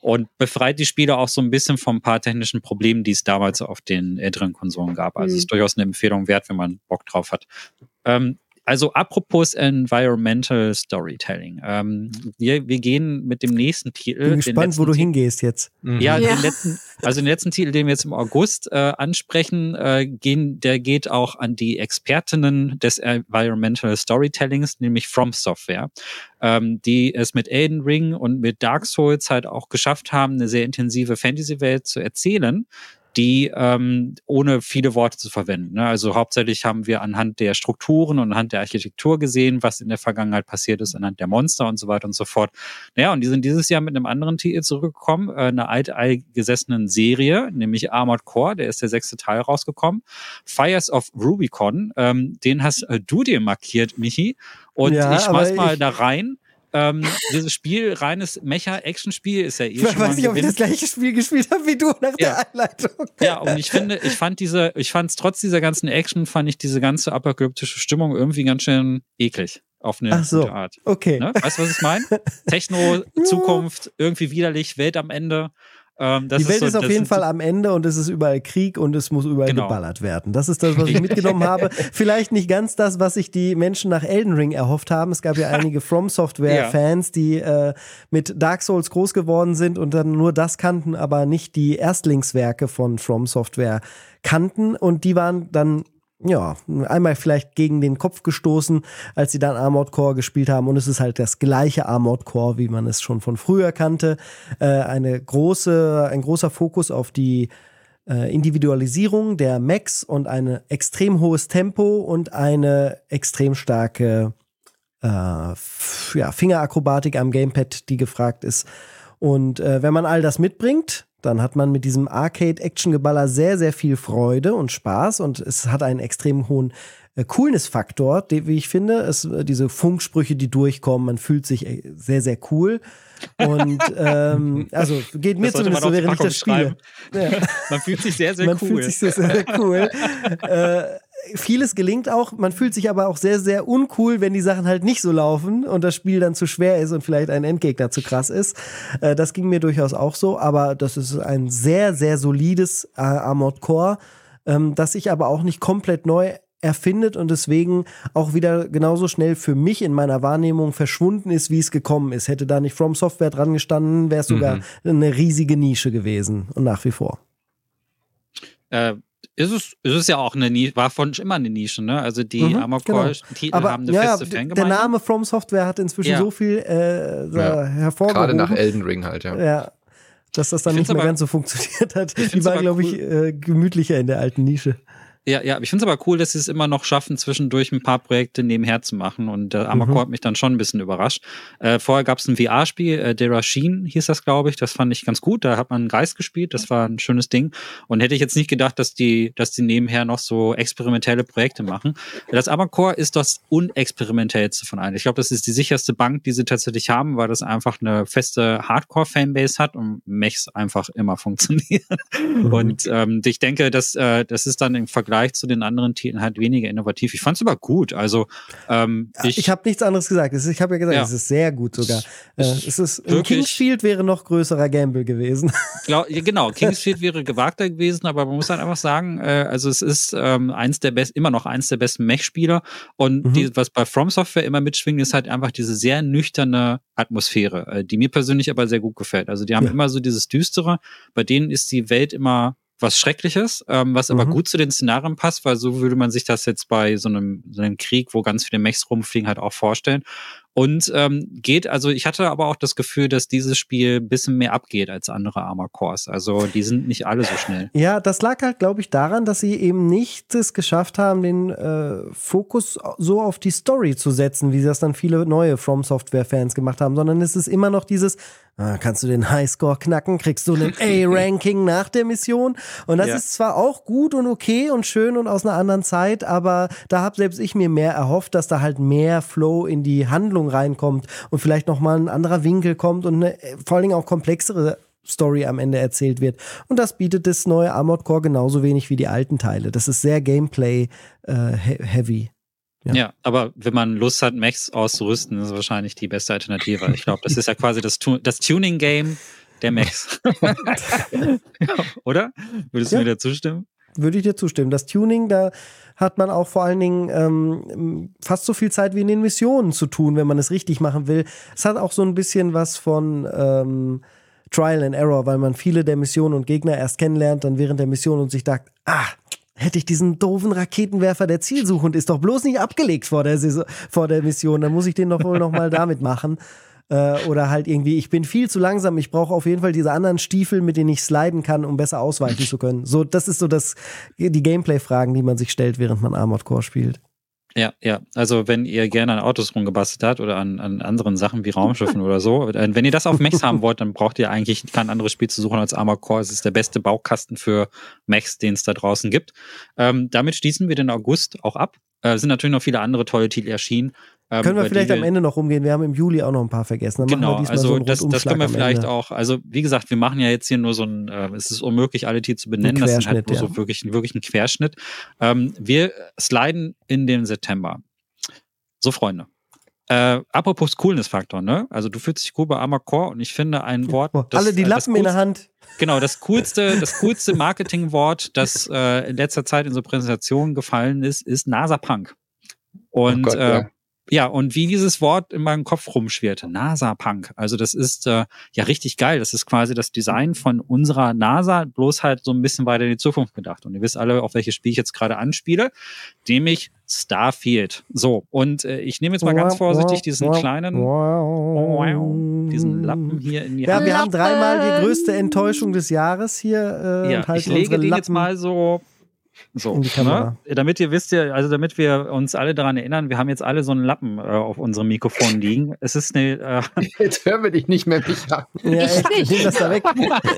[SPEAKER 1] Und befreit die Spiele auch so ein bisschen von ein paar technischen Problemen, die es damals auf den älteren Konsolen gab. Also es ist mhm. durchaus eine Empfehlung wert, wenn man Bock drauf hat. Ähm, also apropos Environmental Storytelling. Ähm, wir, wir gehen mit dem nächsten Titel.
[SPEAKER 2] Bin gespannt, wo du hingehst jetzt.
[SPEAKER 1] Mhm. Ja, ja. Den letzten, also den letzten Titel, den wir jetzt im August äh, ansprechen, äh, gehen, der geht auch an die Expertinnen des Environmental Storytellings, nämlich From Software, ähm, die es mit Elden Ring und mit Dark Souls halt auch geschafft haben, eine sehr intensive Fantasy-Welt zu erzählen die ähm, ohne viele Worte zu verwenden. Ne? Also hauptsächlich haben wir anhand der Strukturen und anhand der Architektur gesehen, was in der Vergangenheit passiert ist, anhand der Monster und so weiter und so fort. Naja, und die sind dieses Jahr mit einem anderen Titel zurückgekommen, äh, einer alteingesessenen Serie, nämlich Armored Core, der ist der sechste Teil rausgekommen. Fires of Rubicon, ähm, den hast äh, du dir markiert, Michi. Und ja, ich schmeiß mal da rein ähm, dieses Spiel, reines Mecha-Action-Spiel, ist ja eh ich schon
[SPEAKER 2] weiß nicht, ob ich das gleiche Spiel gespielt habe wie du nach ja. der Einleitung.
[SPEAKER 1] Ja, und ich finde, ich fand diese, ich fand es trotz dieser ganzen Action, fand ich diese ganze apokalyptische Stimmung irgendwie ganz schön eklig auf eine
[SPEAKER 2] Ach so,
[SPEAKER 1] gute Art.
[SPEAKER 2] Okay.
[SPEAKER 1] Ne? Weißt du, was ich meine? Techno, Zukunft, irgendwie widerlich, Welt am Ende.
[SPEAKER 2] Ähm, die Welt ist, so, ist auf jeden Fall am Ende und es ist überall Krieg und es muss überall genau. geballert werden. Das ist das, was ich mitgenommen habe. Vielleicht nicht ganz das, was sich die Menschen nach Elden Ring erhofft haben. Es gab ja einige From Software-Fans, die äh, mit Dark Souls groß geworden sind und dann nur das kannten, aber nicht die Erstlingswerke von From Software kannten. Und die waren dann ja, einmal vielleicht gegen den Kopf gestoßen, als sie dann Armored Core gespielt haben. Und es ist halt das gleiche Armored Core, wie man es schon von früher kannte. Äh, eine große, ein großer Fokus auf die äh, Individualisierung der Mechs und ein extrem hohes Tempo und eine extrem starke äh, ja, Fingerakrobatik am Gamepad, die gefragt ist. Und äh, wenn man all das mitbringt, dann hat man mit diesem Arcade-Action-Geballer sehr, sehr viel Freude und Spaß und es hat einen extrem hohen äh, Coolness-Faktor, wie ich finde. Es, äh, diese Funksprüche, die durchkommen, man fühlt sich äh, sehr, sehr cool. Und ähm, also geht mir zumindest so, während ich das spiele.
[SPEAKER 1] Ja. Man fühlt sich sehr, sehr
[SPEAKER 2] man
[SPEAKER 1] cool.
[SPEAKER 2] Man fühlt sich sehr, sehr cool. äh, vieles gelingt auch, man fühlt sich aber auch sehr, sehr uncool, wenn die Sachen halt nicht so laufen und das Spiel dann zu schwer ist und vielleicht ein Endgegner zu krass ist. Äh, das ging mir durchaus auch so, aber das ist ein sehr, sehr solides äh, Armored Core, ähm, das ich aber auch nicht komplett neu erfindet und deswegen auch wieder genauso schnell für mich in meiner Wahrnehmung verschwunden ist, wie es gekommen ist. Hätte da nicht From Software dran gestanden, wäre es sogar mhm. eine riesige Nische gewesen und nach wie vor.
[SPEAKER 1] Äh, ist es, ist es ja auch eine Nische, war von immer eine Nische, ne? Also die mhm, Armored Core
[SPEAKER 2] genau. haben eine ja, feste Fangemeinde. Der Name From Software hat inzwischen ja. so viel äh, ja. hervorgehoben.
[SPEAKER 3] Gerade nach Elden Ring halt, ja.
[SPEAKER 2] Ja, dass das dann nicht mehr aber, ganz so funktioniert hat. Die war, glaube cool. ich, äh, gemütlicher in der alten Nische.
[SPEAKER 1] Ja, ja, ich finde es aber cool, dass sie es immer noch schaffen, zwischendurch ein paar Projekte nebenher zu machen. Und äh, Armored mhm. hat mich dann schon ein bisschen überrascht. Äh, vorher gab es ein VR-Spiel, äh, Derasheen hieß das, glaube ich. Das fand ich ganz gut. Da hat man einen Geist gespielt. Das war ein schönes Ding. Und hätte ich jetzt nicht gedacht, dass die, dass die nebenher noch so experimentelle Projekte machen. Das Armored ist das unexperimentellste von allen. Ich glaube, das ist die sicherste Bank, die sie tatsächlich haben, weil das einfach eine feste Hardcore-Fanbase hat und Mechs einfach immer funktionieren. Mhm. Und ähm, ich denke, dass äh, das ist dann im Vergleich Vergleich zu den anderen Titeln halt weniger innovativ. Ich fand es aber gut. Also ähm,
[SPEAKER 2] ich, ich habe nichts anderes gesagt. Ich habe ja gesagt, ja. es ist sehr gut sogar. Äh, es ist Kingsfield wäre noch größerer Gamble gewesen.
[SPEAKER 1] Glaub, genau, Kingsfield wäre gewagter gewesen, aber man muss halt einfach sagen, äh, also es ist ähm, eins der besten, immer noch eins der besten Mech-Spieler und mhm. die, was bei From Software immer mitschwingt, ist halt einfach diese sehr nüchterne Atmosphäre, äh, die mir persönlich aber sehr gut gefällt. Also die haben ja. immer so dieses Düstere, bei denen ist die Welt immer was Schreckliches, ähm, was aber mhm. gut zu den Szenarien passt, weil so würde man sich das jetzt bei so einem, so einem Krieg, wo ganz viele Mechs rumfliegen, halt auch vorstellen. Und ähm, geht, also ich hatte aber auch das Gefühl, dass dieses Spiel ein bisschen mehr abgeht als andere Armor Cores. Also die sind nicht alle so schnell.
[SPEAKER 2] Ja, das lag halt, glaube ich, daran, dass sie eben nicht es geschafft haben, den äh, Fokus so auf die Story zu setzen, wie das dann viele neue From Software-Fans gemacht haben, sondern es ist immer noch dieses, Ah, kannst du den Highscore knacken, kriegst du einen A-Ranking nach der Mission. Und das ja. ist zwar auch gut und okay und schön und aus einer anderen Zeit, aber da habe selbst ich mir mehr erhofft, dass da halt mehr Flow in die Handlung reinkommt und vielleicht nochmal ein anderer Winkel kommt und eine, vor allen Dingen auch komplexere Story am Ende erzählt wird. Und das bietet das neue Armored Core genauso wenig wie die alten Teile. Das ist sehr Gameplay-heavy. Äh,
[SPEAKER 1] ja. ja. aber wenn man Lust hat, Mechs auszurüsten, ist wahrscheinlich die beste Alternative. Ich glaube, das ist ja quasi das, das Tuning-Game der Mechs. Oder? Würdest du ja. mir da zustimmen?
[SPEAKER 2] Würde ich dir zustimmen. Das Tuning, da hat man auch vor allen Dingen ähm, fast so viel Zeit wie in den Missionen zu tun, wenn man es richtig machen will. Es hat auch so ein bisschen was von ähm, Trial and Error, weil man viele der Missionen und Gegner erst kennenlernt, dann während der Mission und sich sagt, ah, hätte ich diesen doofen Raketenwerfer der Zielsuchend ist doch bloß nicht abgelegt vor der, Saison, vor der Mission, dann muss ich den doch wohl noch mal damit machen. Äh, oder halt irgendwie, ich bin viel zu langsam, ich brauche auf jeden Fall diese anderen Stiefel, mit denen ich sliden kann, um besser ausweichen zu können. So, das ist so das, die Gameplay-Fragen, die man sich stellt, während man Armored Core spielt.
[SPEAKER 1] Ja, ja. Also wenn ihr gerne an Autos rumgebastelt habt oder an, an anderen Sachen wie Raumschiffen oder so, äh, wenn ihr das auf Mechs haben wollt, dann braucht ihr eigentlich kein anderes Spiel zu suchen als Armor Core. Es ist der beste Baukasten für Mechs, den es da draußen gibt. Ähm, damit schließen wir den August auch ab. Äh, sind natürlich noch viele andere tolle Titel erschienen.
[SPEAKER 2] Ähm, können wir vielleicht am Ende noch rumgehen? Wir haben im Juli auch noch ein paar vergessen.
[SPEAKER 1] Dann genau, also so das, das können wir vielleicht Ende. auch. Also wie gesagt, wir machen ja jetzt hier nur so ein, äh, es ist unmöglich, alle Titel zu benennen. Das ist halt nur ja. so wirklich, wirklich ein Querschnitt. Ähm, wir sliden in den September. So, Freunde. Äh, apropos Coolness-Faktor, ne? Also du fühlst dich cool bei Armor Core und ich finde ein Wort.
[SPEAKER 2] Das, Alle die äh, Lappen coolste, in der Hand.
[SPEAKER 1] Genau, das coolste, das coolste Marketingwort, das äh, in letzter Zeit in so Präsentationen gefallen ist, ist NASA Punk. Und oh Gott, äh, ja. Ja, und wie dieses Wort in meinem Kopf rumschwirrte, NASA-Punk. Also das ist äh, ja richtig geil. Das ist quasi das Design von unserer NASA, bloß halt so ein bisschen weiter in die Zukunft gedacht. Und ihr wisst alle, auf welches Spiel ich jetzt gerade anspiele, nämlich Starfield. So, und äh, ich nehme jetzt mal ganz vorsichtig diesen kleinen, diesen Lappen hier in die
[SPEAKER 2] Ja, wir haben dreimal die größte Enttäuschung des Jahres hier.
[SPEAKER 1] Äh, ja, ich lege den Lappen. jetzt mal so So, ne? damit ihr wisst, ja, also damit wir uns alle daran erinnern, wir haben jetzt alle so einen Lappen äh, auf unserem Mikrofon liegen. Es ist eine. Äh
[SPEAKER 3] jetzt hören wir dich nicht mehr mich an.
[SPEAKER 2] Ja, echt, ich nehme das da weg.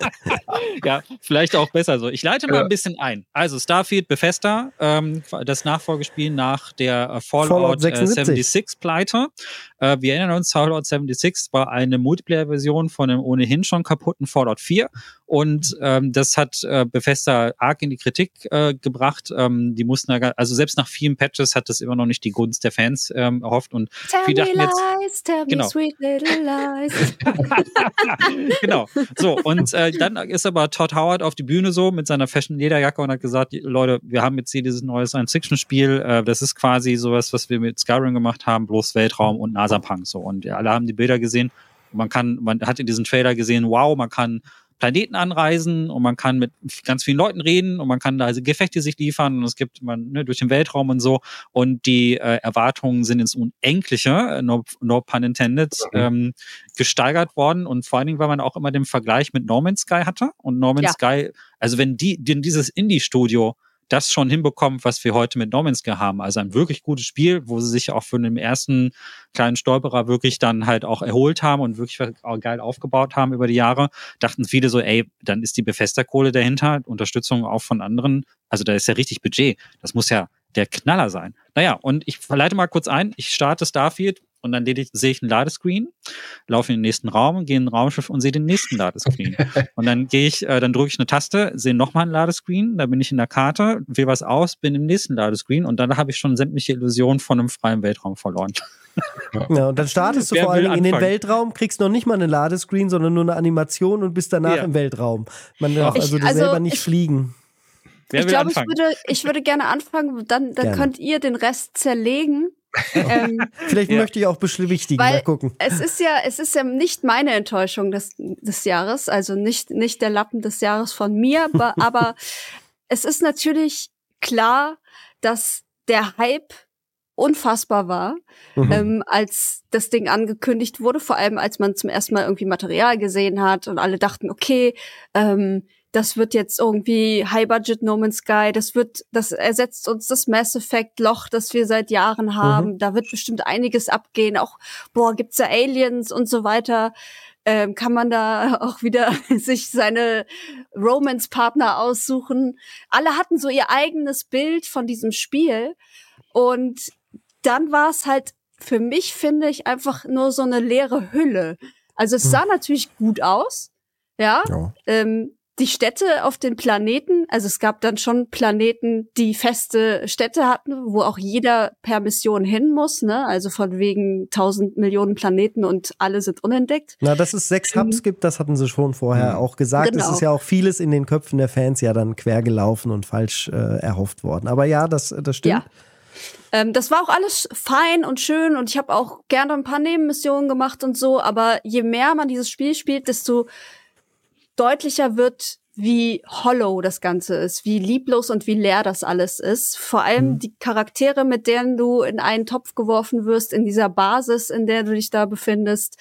[SPEAKER 1] ja, vielleicht auch besser so. Ich leite mal ja. ein bisschen ein. Also Starfield Bethesda, ähm, das Nachfolgespiel nach der äh, Fallout, Fallout 76. Äh, 76 Pleite. Äh, wir erinnern uns, Fallout 76 war eine Multiplayer-Version von einem ohnehin schon kaputten Fallout 4 und ähm, das hat äh, Bethesda arg in die Kritik äh, gebracht. Ähm, die mussten da, also selbst nach vielen Patches hat das immer noch nicht die Gunst der Fans ähm, erhofft. Und
[SPEAKER 4] tell viele dachten
[SPEAKER 1] lies,
[SPEAKER 4] jetzt, tell genau. me sweet little lies.
[SPEAKER 1] genau. So, und äh, dann ist aber Todd Howard auf die Bühne so mit seiner Fashion-Lederjacke und hat gesagt, Leute, wir haben jetzt hier dieses neue Science-Fiction-Spiel. Äh, das ist quasi sowas, was wir mit Skyrim gemacht haben, bloß Weltraum und NASA-Punk. So. Und ja, alle haben die Bilder gesehen. Man kann, man hat in diesem Trailer gesehen, wow, man kann Planeten anreisen und man kann mit ganz vielen Leuten reden und man kann da also Gefechte sich liefern und es gibt man ne, durch den Weltraum und so und die äh, Erwartungen sind ins Unendliche, äh, no, no pun intended, mhm. ähm, gesteigert worden und vor allen Dingen, weil man auch immer den Vergleich mit No Man's Sky hatte und No Man's ja. Sky, also wenn die, die dieses Indie-Studio das schon hinbekommt, was wir heute mit No haben. Also ein wirklich gutes Spiel, wo sie sich auch für den ersten kleinen Stolperer wirklich dann halt auch erholt haben und wirklich geil aufgebaut haben über die Jahre. Dachten viele so, ey, dann ist die Befesterkohle dahinter, Unterstützung auch von anderen. Also da ist ja richtig Budget. Das muss ja der Knaller sein. Naja, und ich verleite mal kurz ein. Ich starte Starfield, und dann sehe ich einen Ladescreen, laufe in den nächsten Raum, gehe in ein Raumschiff und sehe den nächsten Ladescreen. und dann gehe ich, äh, dann drücke ich eine Taste, sehe nochmal einen Ladescreen, da bin ich in der Karte, wähle was aus, bin im nächsten Ladescreen und dann habe ich schon sämtliche Illusionen von einem freien Weltraum verloren.
[SPEAKER 2] Ja, und dann startest du Wer vor allem in den Weltraum, kriegst noch nicht mal einen Ladescreen, sondern nur eine Animation und bist danach ja. im Weltraum. Man darf ich, also, also selber nicht ich, fliegen.
[SPEAKER 4] Wer ich glaube, ich würde, ich würde gerne anfangen, dann, dann könnt ihr den Rest zerlegen
[SPEAKER 2] ähm, Vielleicht ja. möchte ich auch beschwichtigen, mal gucken.
[SPEAKER 4] Es ist ja, es ist ja nicht meine Enttäuschung des, des Jahres, also nicht, nicht der Lappen des Jahres von mir, aber es ist natürlich klar, dass der Hype unfassbar war, mhm. ähm, als das Ding angekündigt wurde, vor allem als man zum ersten Mal irgendwie Material gesehen hat und alle dachten, okay, ähm, das wird jetzt irgendwie High Budget No Man's Sky, das wird, das ersetzt uns das Mass Effect Loch, das wir seit Jahren haben. Mhm. Da wird bestimmt einiges abgehen. Auch, boah, gibt's da Aliens und so weiter. Ähm, kann man da auch wieder sich seine Romance-Partner aussuchen. Alle hatten so ihr eigenes Bild von diesem Spiel. Und dann war es halt für mich, finde ich, einfach nur so eine leere Hülle. Also es sah mhm. natürlich gut aus. Ja, ja. Ähm, die Städte auf den Planeten, also es gab dann schon Planeten, die feste Städte hatten, wo auch jeder per Mission hin muss, ne? Also von wegen tausend Millionen Planeten und alle sind unentdeckt.
[SPEAKER 2] Na, dass es sechs Hubs ähm, gibt, das hatten sie schon vorher mhm. auch gesagt. Genau. Es ist ja auch vieles in den Köpfen der Fans ja dann quer gelaufen und falsch äh, erhofft worden. Aber ja, das, das stimmt. Ja.
[SPEAKER 4] Ähm, das war auch alles fein und schön und ich habe auch gerne ein paar Nebenmissionen gemacht und so, aber je mehr man dieses Spiel spielt, desto deutlicher wird, wie hollow das Ganze ist, wie lieblos und wie leer das alles ist. Vor allem mhm. die Charaktere, mit denen du in einen Topf geworfen wirst, in dieser Basis, in der du dich da befindest,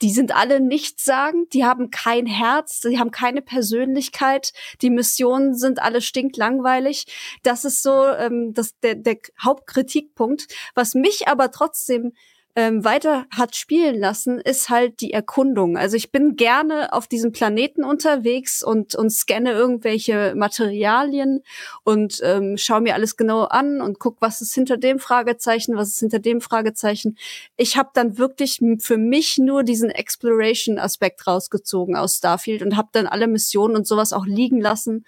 [SPEAKER 4] die sind alle nichtssagend, die haben kein Herz, die haben keine Persönlichkeit, die Missionen sind alle stinklangweilig. Das ist so ähm, das, der, der Hauptkritikpunkt. Was mich aber trotzdem ähm, weiter hat spielen lassen, ist halt die Erkundung. Also ich bin gerne auf diesem Planeten unterwegs und, und scanne irgendwelche Materialien und ähm, schaue mir alles genau an und guck, was ist hinter dem Fragezeichen, was ist hinter dem Fragezeichen. Ich habe dann wirklich für mich nur diesen Exploration-Aspekt rausgezogen aus Starfield und habe dann alle Missionen und sowas auch liegen lassen.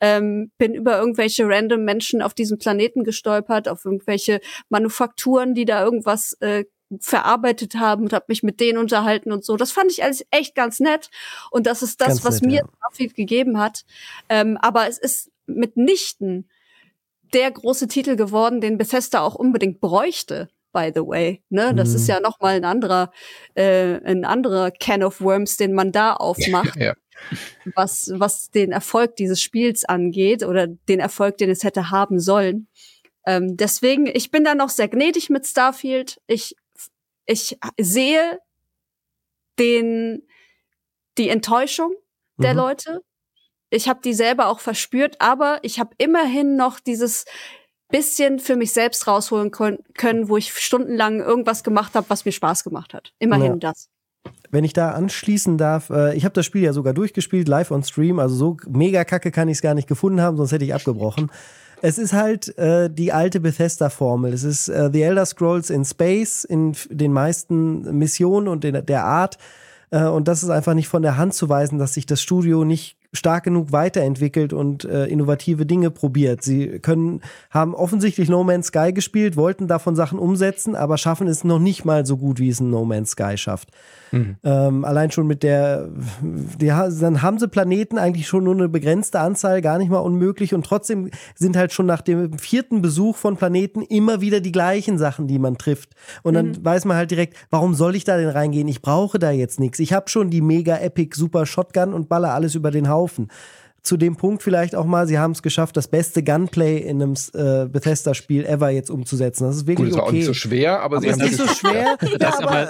[SPEAKER 4] Ähm, bin über irgendwelche random Menschen auf diesem Planeten gestolpert, auf irgendwelche Manufakturen, die da irgendwas äh, verarbeitet haben und habe mich mit denen unterhalten und so. Das fand ich alles echt ganz nett und das ist das, ganz was nett, mir ja. gegeben hat. Ähm, aber es ist mitnichten der große Titel geworden, den Bethesda auch unbedingt bräuchte. By the way, ne, das mhm. ist ja noch mal ein anderer, äh, ein anderer Can of Worms, den man da aufmacht. ja. Was, was den Erfolg dieses Spiels angeht oder den Erfolg, den es hätte haben sollen. Ähm, deswegen, ich bin da noch sehr gnädig mit Starfield. Ich ich sehe den, die Enttäuschung der mhm. Leute. ich habe die selber auch verspürt, aber ich habe immerhin noch dieses bisschen für mich selbst rausholen können, wo ich stundenlang irgendwas gemacht habe, was mir Spaß gemacht hat. Immerhin ja. das.
[SPEAKER 2] Wenn ich da anschließen darf, äh, ich habe das Spiel ja sogar durchgespielt, live on Stream, also so mega kacke kann ich es gar nicht gefunden haben, sonst hätte ich abgebrochen. Es ist halt äh, die alte Bethesda-Formel. Es ist äh, The Elder Scrolls in Space in den meisten Missionen und in der Art. Äh, und das ist einfach nicht von der Hand zu weisen, dass sich das Studio nicht stark genug weiterentwickelt und äh, innovative Dinge probiert. Sie können, haben offensichtlich No Man's Sky gespielt, wollten davon Sachen umsetzen, aber schaffen es noch nicht mal so gut, wie es ein No Man's Sky schafft. Mhm. Ähm, allein schon mit der, die, dann haben sie Planeten eigentlich schon nur eine begrenzte Anzahl, gar nicht mal unmöglich und trotzdem sind halt schon nach dem vierten Besuch von Planeten immer wieder die gleichen Sachen, die man trifft. Und dann mhm. weiß man halt direkt, warum soll ich da denn reingehen? Ich brauche da jetzt nichts. Ich habe schon die mega epic super Shotgun und baller alles über den Haufen zu dem Punkt vielleicht auch mal, sie haben es geschafft, das beste Gunplay in einem äh, Bethesda-Spiel ever jetzt umzusetzen. Das ist wirklich Gut, ist okay. auch nicht
[SPEAKER 3] so schwer, aber, aber
[SPEAKER 2] sie haben es ist nicht so schwer. ja, aber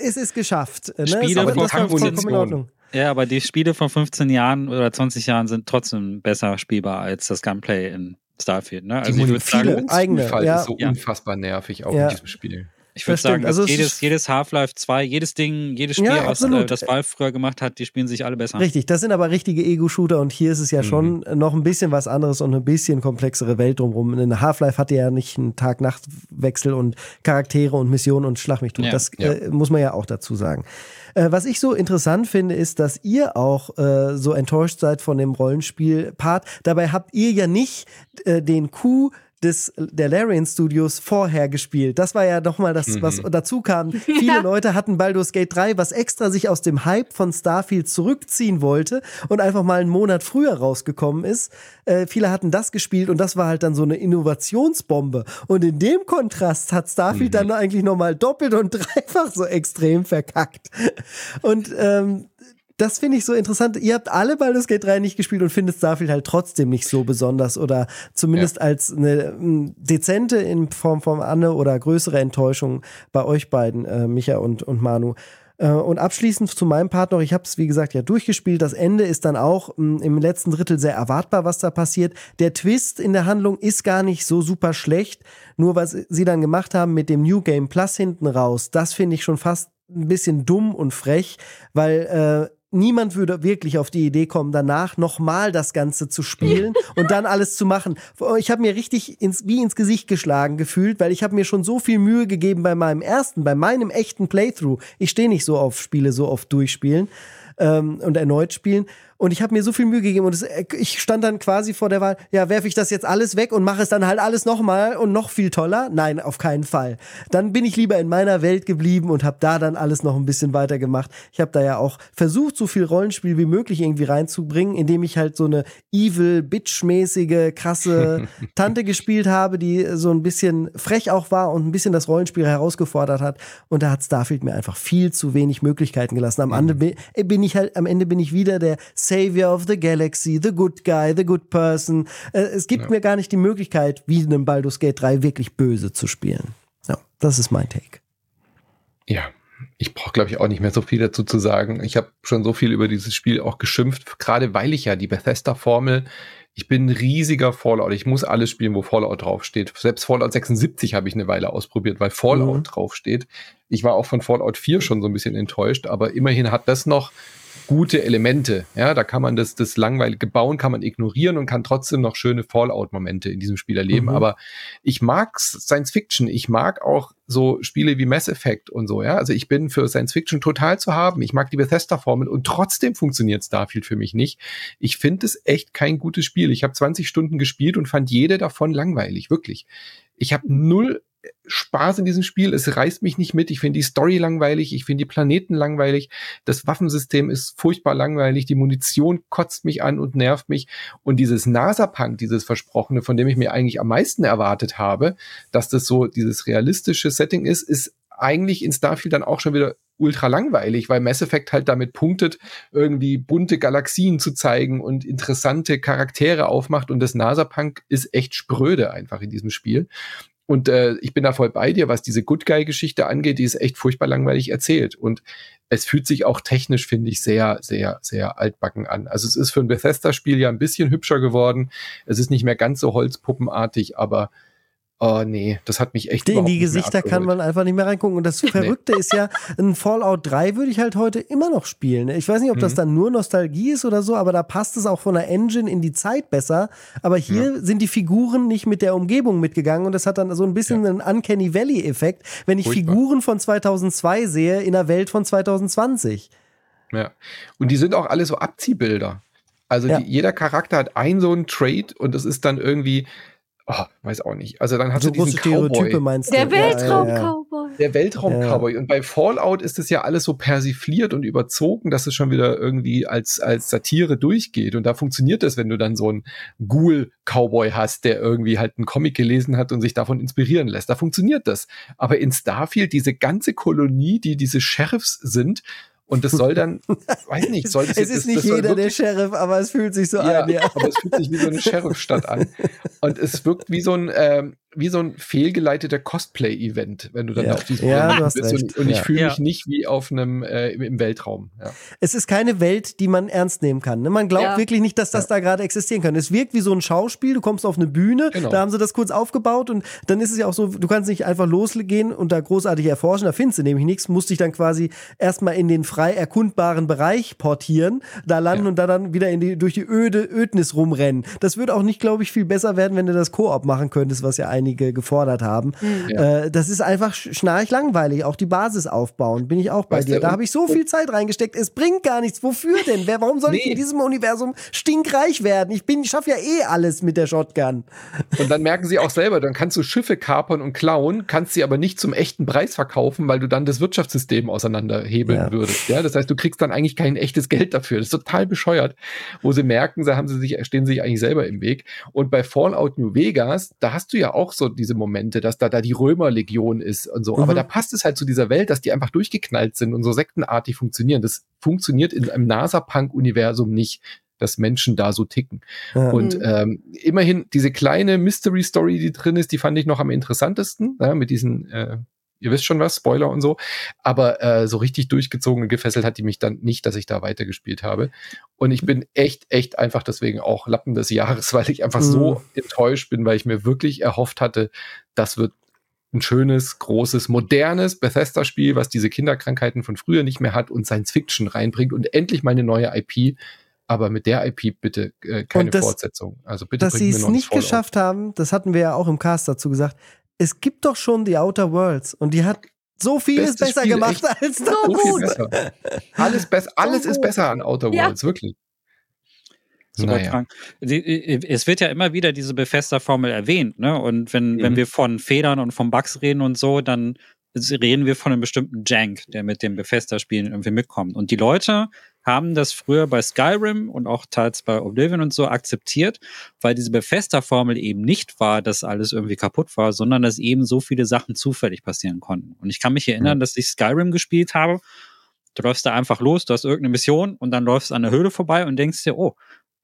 [SPEAKER 2] es ist geschafft.
[SPEAKER 1] Ne? Spiele
[SPEAKER 2] aber
[SPEAKER 1] von vollkommen in Ordnung. Ja, aber die Spiele von 15 Jahren oder 20 Jahren sind trotzdem besser spielbar als das Gunplay in Starfield. Ne?
[SPEAKER 3] Also die ich würde sagen, eigene, ja. ist so unfassbar nervig auch ja. in diesem Spiel.
[SPEAKER 1] Ich würde sagen, also jedes, jedes Half-Life 2, jedes Ding, jedes Spiel, ja, was äh, das Valve früher gemacht hat, die spielen sich alle besser.
[SPEAKER 2] Richtig, das sind aber richtige Ego-Shooter und hier ist es ja mhm. schon noch ein bisschen was anderes und eine bisschen komplexere Welt drumherum. In Half-Life hatte ja nicht einen Tag-Nacht-Wechsel und Charaktere und Missionen und Schlag mich tot. Ja, das ja. Äh, muss man ja auch dazu sagen. Äh, was ich so interessant finde, ist, dass ihr auch äh, so enttäuscht seid von dem Rollenspiel-Part. Dabei habt ihr ja nicht äh, den Coup des, der Larian Studios vorher gespielt. Das war ja nochmal das, mhm. was dazu kam. Viele ja. Leute hatten Baldur's Gate 3, was extra sich aus dem Hype von Starfield zurückziehen wollte und einfach mal einen Monat früher rausgekommen ist. Äh, viele hatten das gespielt und das war halt dann so eine Innovationsbombe. Und in dem Kontrast hat Starfield mhm. dann eigentlich nochmal doppelt und dreifach so extrem verkackt. Und ähm, das finde ich so interessant. Ihr habt alle Baldur's Gate 3 nicht gespielt und findet Starfield halt trotzdem nicht so besonders oder zumindest ja. als eine dezente in Form von Anne oder größere Enttäuschung bei euch beiden, äh, Micha und, und Manu. Äh, und abschließend zu meinem Part noch, ich habe es wie gesagt ja durchgespielt. Das Ende ist dann auch im letzten Drittel sehr erwartbar, was da passiert. Der Twist in der Handlung ist gar nicht so super schlecht. Nur was sie dann gemacht haben mit dem New Game Plus hinten raus, das finde ich schon fast ein bisschen dumm und frech, weil äh, niemand würde wirklich auf die Idee kommen, danach nochmal das Ganze zu spielen und dann alles zu machen. Ich habe mir richtig ins, wie ins Gesicht geschlagen gefühlt, weil ich habe mir schon so viel Mühe gegeben bei meinem ersten, bei meinem echten Playthrough. Ich stehe nicht so auf Spiele so oft durchspielen ähm, und erneut spielen. Und ich habe mir so viel Mühe gegeben und es, äh, ich stand dann quasi vor der Wahl, ja, werfe ich das jetzt alles weg und mache es dann halt alles nochmal und noch viel toller? Nein, auf keinen Fall. Dann bin ich lieber in meiner Welt geblieben und habe da dann alles noch ein bisschen weiter gemacht. Ich habe da ja auch versucht, so viel Rollenspiel wie möglich irgendwie reinzubringen, indem ich halt so eine evil, bitch-mäßige, krasse Tante gespielt habe, die so ein bisschen frech auch war und ein bisschen das Rollenspiel herausgefordert hat. Und da hat Starfield mir einfach viel zu wenig Möglichkeiten gelassen. Am, mhm. Ende bin ich halt, am Ende bin ich wieder der Savior of the Galaxy, the good guy, the good person. Äh, es gibt ja. mir gar nicht die Möglichkeit, wie in einem Baldur's Gate 3 wirklich böse zu spielen. Ja, das ist mein Take.
[SPEAKER 3] Ja, ich brauche, glaube ich, auch nicht mehr so viel dazu zu sagen. Ich habe schon so viel über dieses Spiel auch geschimpft, gerade weil ich ja die Bethesda-Formel, ich bin ein riesiger Fallout. Ich muss alles spielen, wo Fallout draufsteht. Selbst Fallout 76 habe ich eine Weile ausprobiert, weil Fallout mhm. draufsteht. Ich war auch von Fallout 4 schon so ein bisschen enttäuscht, aber immerhin hat das noch gute Elemente. Ja, da kann man das, das langweilige Bauen kann man ignorieren und kann trotzdem noch schöne Fallout-Momente in diesem Spiel erleben. Mhm. Aber ich mag Science Fiction. Ich mag auch so Spiele wie Mass Effect und so. Ja, also ich bin für Science Fiction total zu haben. Ich mag die Bethesda-Formel und trotzdem funktioniert Starfield für mich nicht. Ich finde es echt kein gutes Spiel. Ich habe 20 Stunden gespielt und fand jede davon langweilig. Wirklich. Ich habe null Spaß in diesem Spiel. Es reißt mich nicht mit. Ich finde die Story langweilig. Ich finde die Planeten langweilig. Das Waffensystem ist furchtbar langweilig. Die Munition kotzt mich an und nervt mich. Und dieses NASA-Punk, dieses Versprochene, von dem ich mir eigentlich am meisten erwartet habe, dass das so dieses realistische Setting ist, ist eigentlich in Starfield dann auch schon wieder ultra langweilig, weil Mass Effect halt damit punktet, irgendwie bunte Galaxien zu zeigen und interessante Charaktere aufmacht und das NASA-Punk ist echt spröde einfach in diesem Spiel. Und äh, ich bin da voll bei dir, was diese Good Guy-Geschichte angeht, die ist echt furchtbar langweilig erzählt. Und es fühlt sich auch technisch, finde ich, sehr, sehr, sehr altbacken an. Also es ist für ein Bethesda-Spiel ja ein bisschen hübscher geworden. Es ist nicht mehr ganz so holzpuppenartig, aber Oh nee, das hat mich echt
[SPEAKER 2] In die Gesichter kann man einfach nicht mehr reingucken. Und das Verrückte nee. ist ja, ein Fallout 3 würde ich halt heute immer noch spielen. Ich weiß nicht, ob das mhm. dann nur Nostalgie ist oder so, aber da passt es auch von der Engine in die Zeit besser. Aber hier ja. sind die Figuren nicht mit der Umgebung mitgegangen und das hat dann so ein bisschen ja. einen Uncanny Valley-Effekt, wenn ich Furchtbar. Figuren von 2002 sehe in der Welt von 2020.
[SPEAKER 3] Ja, und die sind auch alle so Abziehbilder. Also ja. die, jeder Charakter hat ein so ein Trade und es ist dann irgendwie, oh, weiß auch nicht. Also dann hast so du diesen Cowboy.
[SPEAKER 4] Meinst du? Der Weltraum-Cowboy.
[SPEAKER 3] Der Weltraum-Cowboy. Und bei Fallout ist es ja alles so persifliert und überzogen, dass es schon wieder irgendwie als, als Satire durchgeht. Und da funktioniert das, wenn du dann so einen Ghoul-Cowboy hast, der irgendwie halt einen Comic gelesen hat und sich davon inspirieren lässt. Da funktioniert das. Aber in Starfield, diese ganze Kolonie, die diese Sheriffs sind, und das soll dann, weiß nicht, soll das
[SPEAKER 2] Es
[SPEAKER 3] jetzt,
[SPEAKER 2] ist nicht jeder der Sheriff, aber es fühlt sich so
[SPEAKER 3] ja,
[SPEAKER 2] an. Ja,
[SPEAKER 3] aber es fühlt sich wie so eine Sheriffstadt an. Und es wirkt wie so ein, ähm, wie so ein fehlgeleiteter Cosplay-Event, wenn du dann
[SPEAKER 2] ja.
[SPEAKER 3] auf diesem
[SPEAKER 2] ja, du hast bist.
[SPEAKER 3] Recht. Und, und ja. ich fühle mich nicht wie auf einem äh, im Weltraum. Ja.
[SPEAKER 2] Es ist keine Welt, die man ernst nehmen kann. Ne? Man glaubt wirklich nicht, dass das da gerade existieren kann. Es wirkt wie so ein Schauspiel. Du kommst auf eine Bühne, genau. da haben sie das kurz aufgebaut und dann ist es ja auch so, du kannst nicht einfach losgehen und da großartig erforschen. Da findest du nämlich nichts. Musst dich dann quasi erstmal in den frei erkundbaren Bereich portieren, da landen und da dann wieder in die, durch die öde Ödnis rumrennen. Das würde auch nicht, glaube ich, viel besser werden, wenn du das Koop machen könntest, was ja ein einige gefordert haben. Ja. Äh, das ist einfach schnarch langweilig. Auch die Basis aufbauen, bin ich auch bei weißt dir. Da habe ich so viel Zeit reingesteckt. Es bringt gar nichts. Wofür denn? Wer, warum soll nee. ich in diesem Universum stinkreich werden? Ich bin, ich schaffe ja eh alles mit der Shotgun.
[SPEAKER 3] Und dann merken sie auch selber, dann kannst du Schiffe kapern und klauen, kannst sie aber nicht zum echten Preis verkaufen, weil du dann das Wirtschaftssystem auseinanderhebeln ja. würdest. Ja, das heißt, du kriegst dann eigentlich kein echtes Geld dafür. Das ist total bescheuert, wo sie merken, da haben sie sich, stehen sie sich eigentlich selber im Weg. Und bei Fallout New Vegas, da hast du ja auch auch so diese Momente, dass da, da die Römerlegion ist und so. Mhm. Aber da passt es halt zu dieser Welt, dass die einfach durchgeknallt sind und so sektenartig funktionieren. Das funktioniert in einem NASA-Punk-Universum nicht dass Menschen da so ticken. Ja. Und mhm. ähm, immerhin diese kleine Mystery Story, die drin ist, die fand ich noch am interessantesten, ja, mit diesen äh, ihr wisst schon was, Spoiler und so. Aber äh, so richtig durchgezogen und gefesselt hat die mich dann nicht, dass ich da weitergespielt habe. Und ich bin echt, echt einfach deswegen auch Lappen des Jahres, weil ich einfach mhm. so enttäuscht bin, weil ich mir wirklich erhofft hatte, das wird ein schönes, großes, modernes Bethesda-Spiel, was diese Kinderkrankheiten von früher nicht mehr hat und Science Fiction reinbringt und endlich mal eine neue IP. Aber mit der IP bitte äh, keine das, Fortsetzung. Also bitte
[SPEAKER 2] dass sie es nicht geschafft haben, das hatten wir ja auch im Cast dazu gesagt, es gibt doch schon The Outer Worlds und die hat so vieles Bestes besser Spiel, gemacht echt. als das. So gut.
[SPEAKER 3] Alles, be alles so ist besser an Outer Worlds, ja. wirklich.
[SPEAKER 1] Naja. Es wird ja immer wieder diese Bethesda-Formel erwähnt, ne? Und wenn, mhm. wenn wir von Federn und von Bugs reden und so, dann reden wir von einem bestimmten Jank, der mit dem Bethesda-Spielen irgendwie mitkommt. Und die Leute haben das früher bei Skyrim und auch teils bei Oblivion und so akzeptiert, weil diese Bethesda-Formel eben nicht war, dass alles irgendwie kaputt war, sondern dass eben so viele Sachen zufällig passieren konnten. Und ich kann mich erinnern, mhm. dass ich Skyrim gespielt habe. Du läufst da einfach los, du hast irgendeine Mission und dann läufst du an der Höhle vorbei und denkst dir, oh,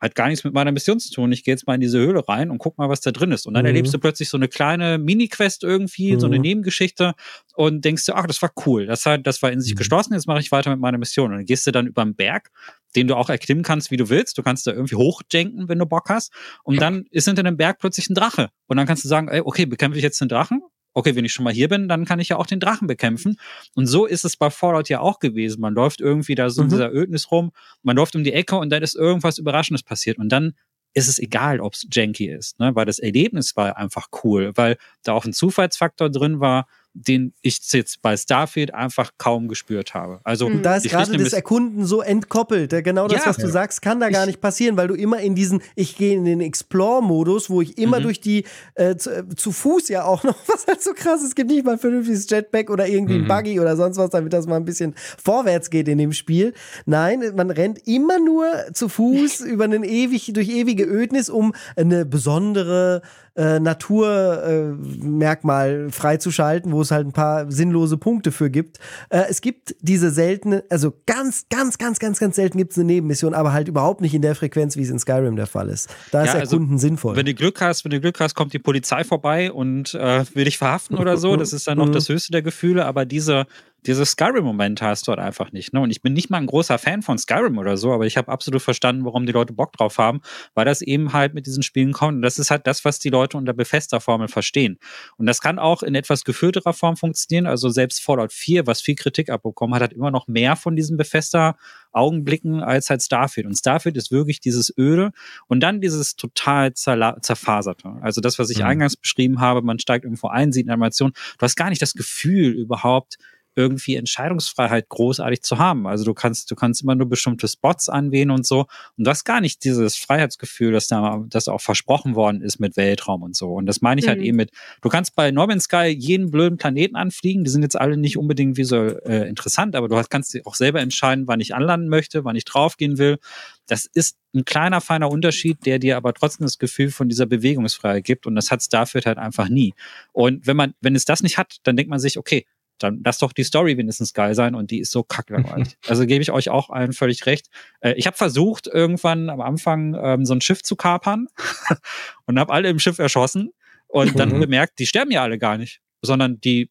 [SPEAKER 1] hat gar nichts mit meiner Mission zu tun. Ich gehe jetzt mal in diese Höhle rein und guck mal, was da drin ist. Und dann mhm. erlebst du plötzlich so eine kleine Mini-Quest irgendwie, mhm. so eine mhm. Nebengeschichte und denkst dir, ach, das war cool. Das, hat, das war in sich mhm. geschlossen, jetzt mache ich weiter mit meiner Mission. Und dann gehst du dann über den Berg, den du auch erklimmen kannst, wie du willst. Du kannst da irgendwie hochjenken, wenn du Bock hast. Und dann ist hinter dem Berg plötzlich ein Drache. Und dann kannst du sagen, ey, okay, bekämpfe ich jetzt den Drachen? Okay, wenn ich schon mal hier bin, dann kann ich ja auch den Drachen bekämpfen. Und so ist es bei Fallout ja auch gewesen. Man läuft irgendwie da so in mhm. dieser Ödnis rum, man läuft um die Ecke und dann ist irgendwas Überraschendes passiert. Und dann ist es egal, ob es janky ist, ne? weil das Erlebnis war einfach cool, weil da auch ein Zufallsfaktor drin war, den ich jetzt bei Starfield einfach kaum gespürt habe. Also
[SPEAKER 2] mhm. da ist gerade das Erkunden so entkoppelt. Genau das, ja. was du sagst, kann da gar ich nicht passieren, weil du immer in diesen, ich gehe in den Explore-Modus, wo ich immer mhm. durch die äh, zu, äh, zu, Fuß ja auch noch, was halt so krass ist, es gibt nicht mal ein vernünftiges Jetpack oder irgendwie mhm. ein Buggy oder sonst was, damit das mal ein bisschen vorwärts geht in dem Spiel. Nein, man rennt immer nur zu Fuß über einen ewig, durch ewige Ödnis, um eine besondere äh, Naturmerkmal äh, freizuschalten, wo es halt ein paar sinnlose Punkte für gibt. Äh, es gibt diese seltene, also ganz, ganz, ganz, ganz, ganz selten gibt es eine Nebenmission, aber halt überhaupt nicht in der Frequenz, wie es in Skyrim der Fall ist. Da ja, ist Erkunden also, sinnvoll.
[SPEAKER 1] Wenn du Glück hast, wenn du Glück hast, kommt die Polizei vorbei und äh, will dich verhaften oder so. Das ist dann noch mhm. das höchste der Gefühle, aber diese dieses Skyrim-Moment hast du halt einfach nicht. Ne? Und ich bin nicht mal ein großer Fan von Skyrim oder so, aber ich habe absolut verstanden, warum die Leute Bock drauf haben, weil das eben halt mit diesen Spielen kommt. Und das ist halt das, was die Leute unter Bethesda-Formel verstehen. Und das kann auch in etwas geführterer Form funktionieren. Also selbst Fallout 4, was viel Kritik abbekommen hat, hat immer noch mehr von diesen Bethesda-Augenblicken als halt Starfield. Und Starfield ist wirklich dieses Öde und dann dieses total zerfaserte. Also das, was ich mhm. eingangs beschrieben habe, man steigt irgendwo ein, sieht eine Animation. Du hast gar nicht das Gefühl überhaupt, irgendwie Entscheidungsfreiheit großartig zu haben. Also du kannst, du kannst immer nur bestimmte Spots anwählen und so. Und du hast gar nicht dieses Freiheitsgefühl, dass da, das auch versprochen worden ist mit Weltraum und so. Und das meine ich halt mhm. halt eben mit, du kannst bei No Man's Sky jeden blöden Planeten anfliegen. Die sind jetzt alle nicht unbedingt visuell äh, interessant, aber du kannst dir auch selber entscheiden, wann ich anlanden möchte, wann ich draufgehen will. Das ist ein kleiner, feiner Unterschied, der dir aber trotzdem das Gefühl von dieser Bewegungsfreiheit gibt. Und das hat Starfield halt einfach nie. Und wenn man, wenn es das nicht hat, dann denkt man sich, okay, dann lass doch die Story wenigstens geil sein und die ist so kacklangweilig. also gebe ich euch auch allen völlig recht. Äh, ich habe versucht, irgendwann am Anfang ähm, so ein Schiff zu kapern und habe alle im Schiff erschossen und dann mhm. bemerkt, die sterben ja alle gar nicht, sondern die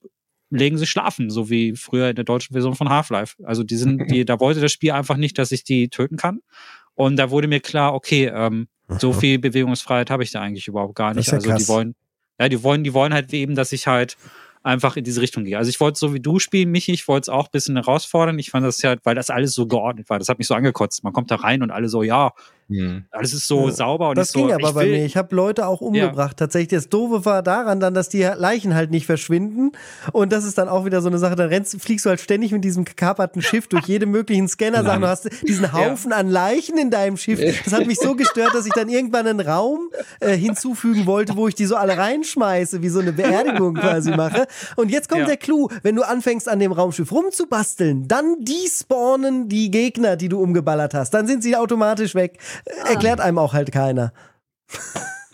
[SPEAKER 1] legen sich schlafen, so wie früher in der deutschen Version von Half-Life. Also die sind, die, da wollte das Spiel einfach nicht, dass ich die töten kann. Und da wurde mir klar, okay, ähm, so viel Bewegungsfreiheit habe ich da eigentlich überhaupt gar nicht. Ja also krass. die wollen, ja, die wollen, die wollen halt eben, dass ich halt einfach in diese Richtung gehe. Also ich wollte so wie du spielen, Michi, ich wollte es auch ein bisschen herausfordern. Ich fand das ja, weil das alles so geordnet war. Das hat mich so angekotzt. Man kommt da rein und alle so, ja, Mhm. Alles ist so ja. sauber und
[SPEAKER 2] Das
[SPEAKER 1] ging
[SPEAKER 2] so, aber bei mir. Ich habe Leute auch umgebracht. Ja. Tatsächlich, das Doofe war daran dann, dass die Leichen halt nicht verschwinden. Und das ist dann auch wieder so eine Sache. Dann rennst, fliegst du halt ständig mit diesem gekaperten Schiff durch jede möglichen Scanner-Sachen. Du hast diesen Haufen ja. an Leichen in deinem Schiff. Das hat mich so gestört, dass ich dann irgendwann einen Raum äh, hinzufügen wollte, wo ich die so alle reinschmeiße, wie so eine Beerdigung quasi mache. Und jetzt kommt der Clou. Wenn du anfängst, an dem Raumschiff rumzubasteln, dann despawnen die Gegner, die du umgeballert hast. Dann sind sie automatisch weg. Erklärt einem auch halt keiner.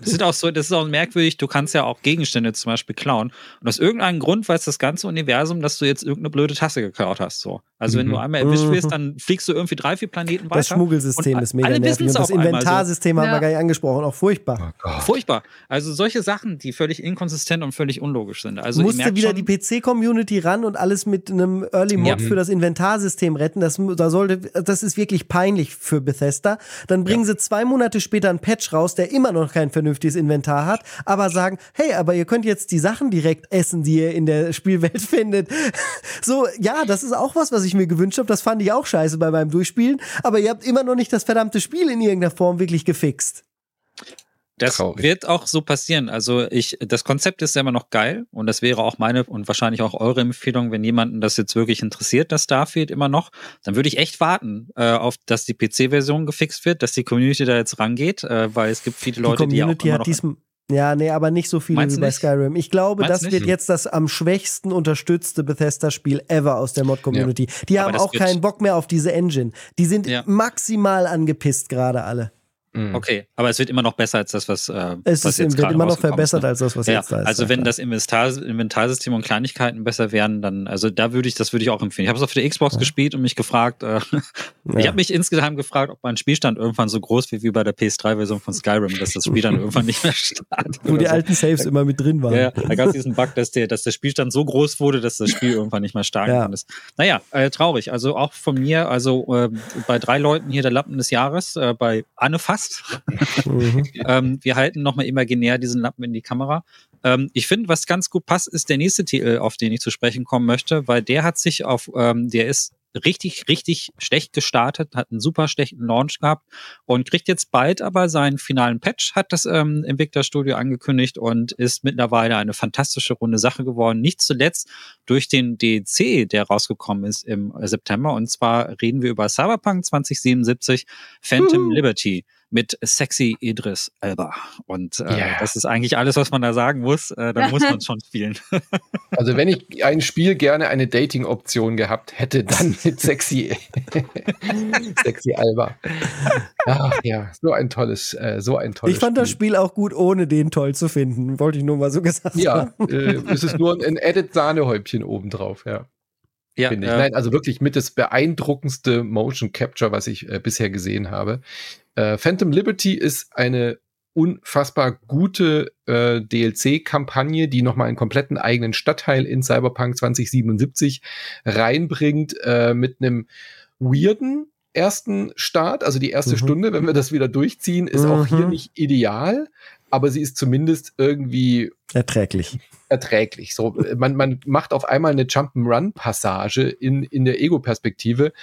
[SPEAKER 1] Das ist auch so, das ist auch merkwürdig, du kannst ja auch Gegenstände zum Beispiel klauen. Und aus irgendeinem Grund weiß das ganze Universum, dass du jetzt irgendeine blöde Tasse geklaut hast. So. Also wenn du mhm. einmal erwischt wirst, mhm. dann fliegst du irgendwie drei, vier Planeten weiter.
[SPEAKER 2] Das Schmuggelsystem ist mega nervig. Und das Inventarsystem so. haben wir gar nicht angesprochen, auch furchtbar.
[SPEAKER 1] Oh furchtbar. Also solche Sachen, die völlig inkonsistent und völlig unlogisch sind. Also
[SPEAKER 2] musste wieder die PC-Community ran und alles mit einem Early Mod ja. für das Inventarsystem retten. Das, da sollte, das ist wirklich peinlich für Bethesda. Dann bringen ja. sie zwei Monate später einen Patch raus, der immer noch kein vernünftiges Inventar hat, aber sagen, hey, aber ihr könnt jetzt die Sachen direkt essen, die ihr in der Spielwelt findet. so, ja, das ist auch was, was ich mir gewünscht habe. Das fand ich auch scheiße bei meinem Durchspielen. Aber ihr habt immer noch nicht das verdammte Spiel in irgendeiner Form wirklich gefixt.
[SPEAKER 1] Das Traurig. wird auch so passieren. Also ich, das Konzept ist ja immer noch geil und das wäre auch meine und wahrscheinlich auch eure Empfehlung, wenn jemanden das jetzt wirklich interessiert, das Starfield immer noch, dann würde ich echt warten, äh, auf, dass die PC-Version gefixt wird, dass die Community da jetzt rangeht, äh, weil es gibt viele Leute, die, Community
[SPEAKER 2] die auch immer noch ja, nee, aber nicht so viele Meinst wie bei Skyrim. Ich glaube, Meinst das wird jetzt das am schwächsten unterstützte Bethesda-Spiel ever aus der Mod-Community. Ja. Die haben auch keinen Bock mehr auf diese Engine. Die sind ja. maximal angepisst gerade alle.
[SPEAKER 1] Mhm. Okay, aber es wird immer noch besser als das, was, äh,
[SPEAKER 2] es was ist, wird immer noch verbessert ne? als das, was
[SPEAKER 1] ja,
[SPEAKER 2] jetzt da ist.
[SPEAKER 1] Also wenn das Inventar, Inventarsystem und Kleinigkeiten besser wären, dann, also da würde ich, das würde ich auch empfehlen. Ich habe es auf der Xbox ja. gespielt und mich gefragt, äh, ich habe mich insgesamt gefragt, ob mein Spielstand irgendwann so groß wird wie bei der PS3-Version von Skyrim, dass das Spiel dann irgendwann nicht mehr startet.
[SPEAKER 2] Wo die so. alten Saves immer mit drin waren.
[SPEAKER 1] Ja, da gab es diesen Bug, dass der, dass der Spielstand so groß wurde, dass das Spiel irgendwann nicht mehr stark ja. ist. Naja, äh, traurig. Also auch von mir, also äh, bei drei Leuten hier der Lappen des Jahres, äh, bei Anne fast. Mhm. ähm, wir halten nochmal imaginär diesen Lappen in die Kamera. Ähm, ich finde, was ganz gut passt, ist der nächste Titel, auf den ich zu sprechen kommen möchte, weil der hat sich auf, ähm, der ist richtig, richtig schlecht gestartet, hat einen super schlechten Launch gehabt und kriegt jetzt bald aber seinen finalen Patch, hat das ähm, Entwicklerstudio angekündigt und ist mittlerweile eine fantastische runde Sache geworden. Nicht zuletzt durch den DLC, der rausgekommen ist im September. Und zwar reden wir über Cyberpunk 2077 Phantom. Liberty. Mit Sexy Idris Elba. Und äh, yeah. das ist eigentlich alles, was man da sagen muss. Äh, da muss man schon spielen.
[SPEAKER 3] also wenn ich ein Spiel gerne eine Dating-Option gehabt hätte, dann mit Sexy, Sexy Alba. Ach ja, so ein tolles, äh, so ein tolles
[SPEAKER 2] Ich fand
[SPEAKER 3] Spiel.
[SPEAKER 2] das Spiel auch gut, ohne den toll zu finden. Wollte ich nur mal so gesagt
[SPEAKER 3] ja, haben. Ja, äh, es ist nur ein Edit Sahnehäubchen obendrauf, ja. Ja, finde ich. Nein, also wirklich mit das beeindruckendste Motion Capture, was ich äh, bisher gesehen habe. Äh, Phantom Liberty ist eine unfassbar gute äh, DLC-Kampagne, die nochmal einen kompletten eigenen Stadtteil in Cyberpunk 2077 reinbringt, äh, mit einem weirden ersten Start, also die erste mhm. Stunde, wenn wir das wieder durchziehen, ist mhm. auch hier mhm. nicht ideal, aber sie ist zumindest irgendwie
[SPEAKER 2] erträglich.
[SPEAKER 3] Erträglich. So, man, man macht auf einmal eine Jump'n'Run-Passage in, in der Ego-Perspektive.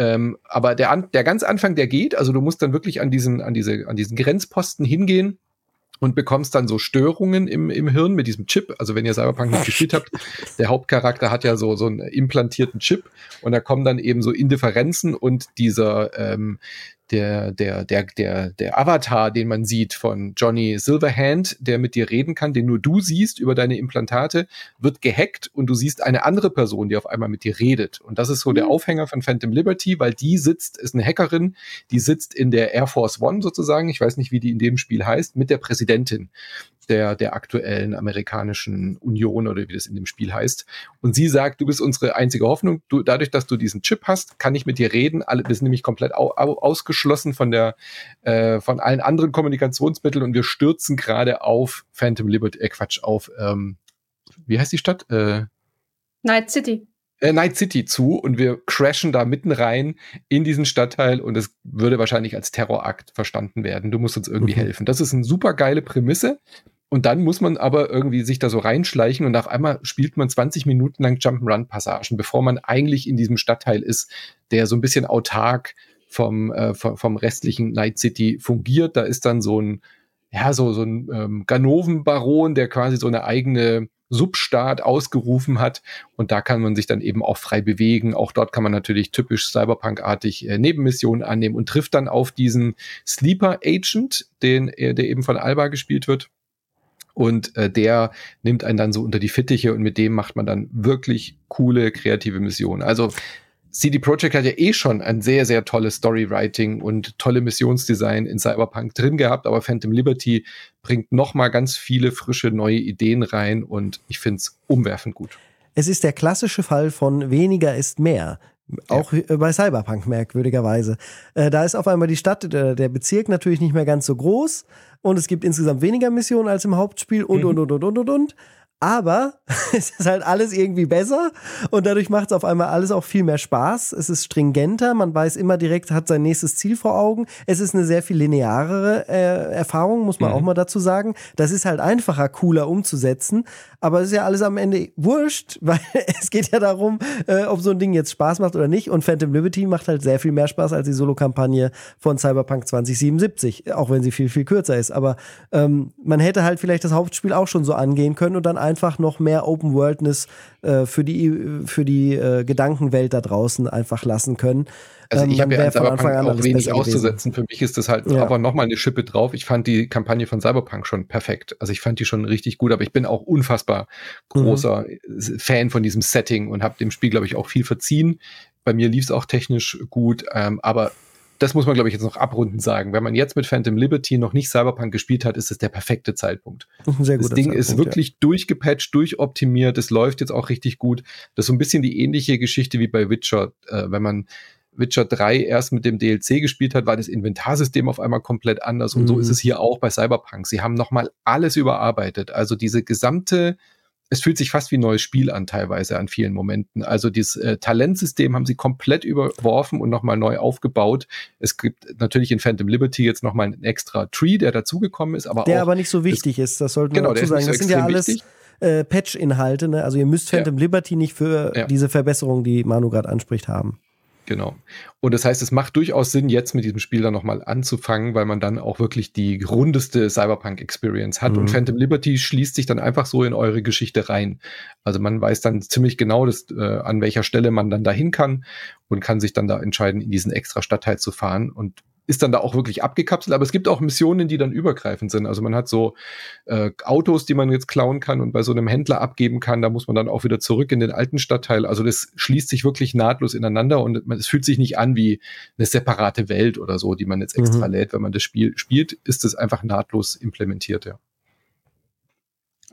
[SPEAKER 3] Ähm, aber der, der ganz Anfang, der geht, also du musst dann wirklich an diesen, an diese, an diesen Grenzposten hingehen und bekommst dann so Störungen im, im Hirn mit diesem Chip. Also wenn ihr Cyberpunk nicht gespielt habt, der Hauptcharakter hat ja so, so einen implantierten Chip und da kommen dann eben so Indifferenzen und dieser, ähm, der, der, der, der, der Avatar, den man sieht von Johnny Silverhand, der mit dir reden kann, den nur du siehst über deine Implantate, wird gehackt und du siehst eine andere Person, die auf einmal mit dir redet. Und das ist so mhm. der Aufhänger von Phantom Liberty, weil die sitzt, ist eine Hackerin, die sitzt in der Air Force One sozusagen, ich weiß nicht, wie die in dem Spiel heißt, mit der Präsidentin der, der aktuellen amerikanischen Union oder wie das in dem Spiel heißt. Und sie sagt, du bist unsere einzige Hoffnung. Du, dadurch, dass du diesen Chip hast, kann ich mit dir reden. Alle, wir sind nämlich komplett au, au, ausgeschlossen von der, äh, von allen anderen Kommunikationsmitteln und wir stürzen gerade auf Phantom Liberty, äh, Quatsch, auf, ähm, wie heißt die Stadt? Äh,
[SPEAKER 4] Night City.
[SPEAKER 3] Äh, Night City zu und wir crashen da mitten rein in diesen Stadtteil und es würde wahrscheinlich als Terrorakt verstanden werden. Du musst uns irgendwie mhm. helfen. Das ist eine super geile Prämisse. Und dann muss man aber irgendwie sich da so reinschleichen und auf einmal spielt man 20 Minuten lang Jump'n'Run-Passagen, bevor man eigentlich in diesem Stadtteil ist, der so ein bisschen autark vom, äh, vom, vom restlichen Night City fungiert. Da ist dann so ein, ja, so, so ein ähm, Ganoven-Baron, der quasi so eine eigene Substaat ausgerufen hat. Und da kann man sich dann eben auch frei bewegen. Auch dort kann man natürlich typisch Cyberpunk-artig äh, Nebenmissionen annehmen und trifft dann auf diesen Sleeper Agent, den, äh, der eben von Alba gespielt wird und äh, der nimmt einen dann so unter die Fittiche und mit dem macht man dann wirklich coole kreative Missionen. Also CD Projekt hat ja eh schon ein sehr, sehr tolles Storywriting und tolle Missionsdesign in Cyberpunk drin gehabt, aber Phantom Liberty bringt noch mal ganz viele frische neue Ideen rein und ich finde es umwerfend gut.
[SPEAKER 2] Es ist der klassische Fall von weniger ist mehr. Auch ja. bei Cyberpunk merkwürdigerweise. Äh, da ist auf einmal die Stadt, der, der, Bezirk natürlich nicht mehr ganz so groß und es gibt insgesamt weniger Missionen als im Hauptspiel und, mhm. und, und, und, und, und, und. Aber es ist halt alles irgendwie besser und dadurch macht es auf einmal alles auch viel mehr Spaß. Es ist stringenter, man weiß immer direkt, hat sein nächstes Ziel vor Augen. Es ist eine sehr viel linearere äh, Erfahrung, muss man mhm. auch mal dazu sagen. Das ist halt einfacher, cooler umzusetzen. Aber es ist ja alles am Ende wurscht, weil es geht ja darum, äh, ob so ein Ding jetzt Spaß macht oder nicht. Und Phantom Liberty macht halt sehr viel mehr Spaß als die Solo-Kampagne von Cyberpunk 2077, auch wenn sie viel, viel kürzer ist. Aber ähm, man hätte halt vielleicht das Hauptspiel auch schon so angehen können und dann einfach noch mehr Open Worldness äh, für die, für die äh, Gedankenwelt da draußen einfach lassen können.
[SPEAKER 3] Also ich ähm, habe ja an Cyberpunk auch wenig auszusetzen. Für mich ist das halt ja. aber nochmal eine Schippe drauf. Ich fand die Kampagne von Cyberpunk schon perfekt. Also ich fand die schon richtig gut, aber ich bin auch unfassbar großer mhm. Fan von diesem Setting und habe dem Spiel, glaube ich, auch viel verziehen. Bei mir lief es auch technisch gut, ähm, aber das muss man, glaube ich, jetzt noch abrunden sagen. Wenn man jetzt mit Phantom Liberty noch nicht Cyberpunk gespielt hat, ist es der perfekte Zeitpunkt. Das, das Ding Zeitpunkt, ist wirklich ja. durchgepatcht, durchoptimiert. Es läuft jetzt auch richtig gut. Das ist so ein bisschen die ähnliche Geschichte wie bei Witcher. Äh, wenn man Witcher 3 erst mit dem DLC gespielt hat, war das Inventarsystem auf einmal komplett anders. Und mhm. so ist es hier auch bei Cyberpunk. Sie haben nochmal alles überarbeitet. Also diese gesamte es fühlt sich fast wie ein neues Spiel an, teilweise an vielen Momenten. Also dieses äh, Talentsystem haben sie komplett überworfen und nochmal neu aufgebaut. Es gibt natürlich in Phantom Liberty jetzt nochmal einen extra Tree, der dazugekommen ist, aber
[SPEAKER 2] der
[SPEAKER 3] auch,
[SPEAKER 2] aber nicht so wichtig das, ist. Das sollten wir genau, dazu sagen. So das sind ja alles äh, Patch-Inhalte. Ne? Also ihr müsst Phantom ja. Liberty nicht für ja. diese Verbesserung, die Manu gerade anspricht, haben.
[SPEAKER 3] Genau. Und das heißt, es macht durchaus Sinn, jetzt mit diesem Spiel dann nochmal anzufangen, weil man dann auch wirklich die rundeste Cyberpunk-Experience hat. Mhm. Und Phantom Liberty schließt sich dann einfach so in eure Geschichte rein. Also man weiß dann ziemlich genau, dass, äh, an welcher Stelle man dann dahin kann und kann sich dann da entscheiden, in diesen extra Stadtteil zu fahren. Und ist dann da auch wirklich abgekapselt, aber es gibt auch Missionen, die dann übergreifend sind. Also man hat so äh, Autos, die man jetzt klauen kann und bei so einem Händler abgeben kann, da muss man dann auch wieder zurück in den alten Stadtteil. Also das schließt sich wirklich nahtlos ineinander und man, es fühlt sich nicht an wie eine separate Welt oder so, die man jetzt extra mhm. lädt. Wenn man das Spiel spielt, ist es einfach nahtlos implementiert, ja.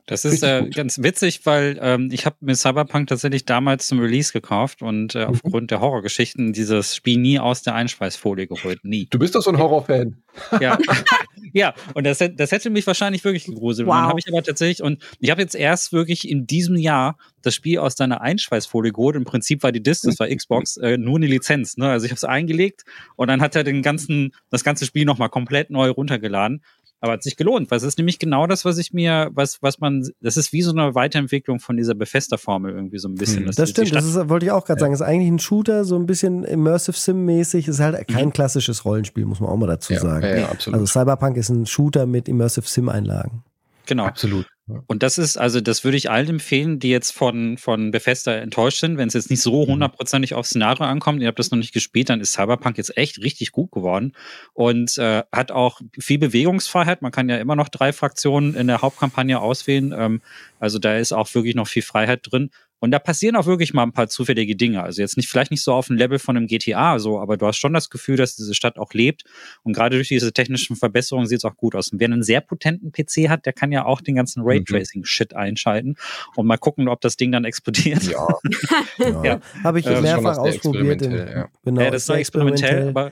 [SPEAKER 1] Das ist äh, ganz witzig, weil ähm, ich habe mir Cyberpunk tatsächlich damals zum Release gekauft und äh, mhm. aufgrund der Horrorgeschichten dieses Spiel nie aus der Einschweißfolie geholt. Nie.
[SPEAKER 3] Du bist doch so ein Horrorfan.
[SPEAKER 1] Ja, ja und das, das hätte mich wahrscheinlich wirklich gegruselt. Wow. Und dann habe ich aber tatsächlich, und ich habe jetzt erst wirklich in diesem Jahr das Spiel aus deiner Einschweißfolie geholt. Im Prinzip war die Disc, das war Xbox, äh, nur eine Lizenz. Ne? Also ich habe es eingelegt und dann hat er den ganzen, das ganze Spiel nochmal komplett neu runtergeladen. Aber hat sich gelohnt, weil es ist nämlich genau das, was ich mir, was, was man, das ist wie so eine Weiterentwicklung von dieser Bethesda-Formel irgendwie so ein bisschen.
[SPEAKER 2] Hm. Das stimmt, das ist, wollte ich auch gerade ja. sagen. ist eigentlich ein Shooter, so ein bisschen Immersive Sim-mäßig. Ist halt kein mhm. klassisches Rollenspiel, muss man auch mal dazu
[SPEAKER 3] ja,
[SPEAKER 2] sagen.
[SPEAKER 3] Ja,
[SPEAKER 2] also Cyberpunk ist ein Shooter mit Immersive Sim-Einlagen.
[SPEAKER 1] Genau.
[SPEAKER 3] Absolut.
[SPEAKER 1] Und das ist, also das würde ich allen empfehlen, die jetzt von, von Bethesda enttäuscht sind, wenn es jetzt nicht so mhm. hundertprozentig aufs Szenario ankommt, ihr habt das noch nicht gespielt, dann ist Cyberpunk jetzt echt richtig gut geworden und äh, hat auch viel Bewegungsfreiheit. Man kann ja immer noch drei Fraktionen in der Hauptkampagne auswählen. Ähm, also da ist auch wirklich noch viel Freiheit drin. Und da passieren auch wirklich mal ein paar zufällige Dinge. Also jetzt nicht, vielleicht nicht so auf dem Level von einem GTA, so, aber du hast schon das Gefühl, dass diese Stadt auch lebt. Und gerade durch diese technischen Verbesserungen sieht es auch gut aus. Und wer einen sehr potenten PC hat, der kann ja auch den ganzen mhm. Raytracing-Shit einschalten und mal gucken, ob das Ding dann explodiert.
[SPEAKER 3] Ja.
[SPEAKER 2] ja. ja. Habe ich äh, mehrfach ausprobiert. In,
[SPEAKER 1] ja. Genau, ja, das ist nur experimentell, aber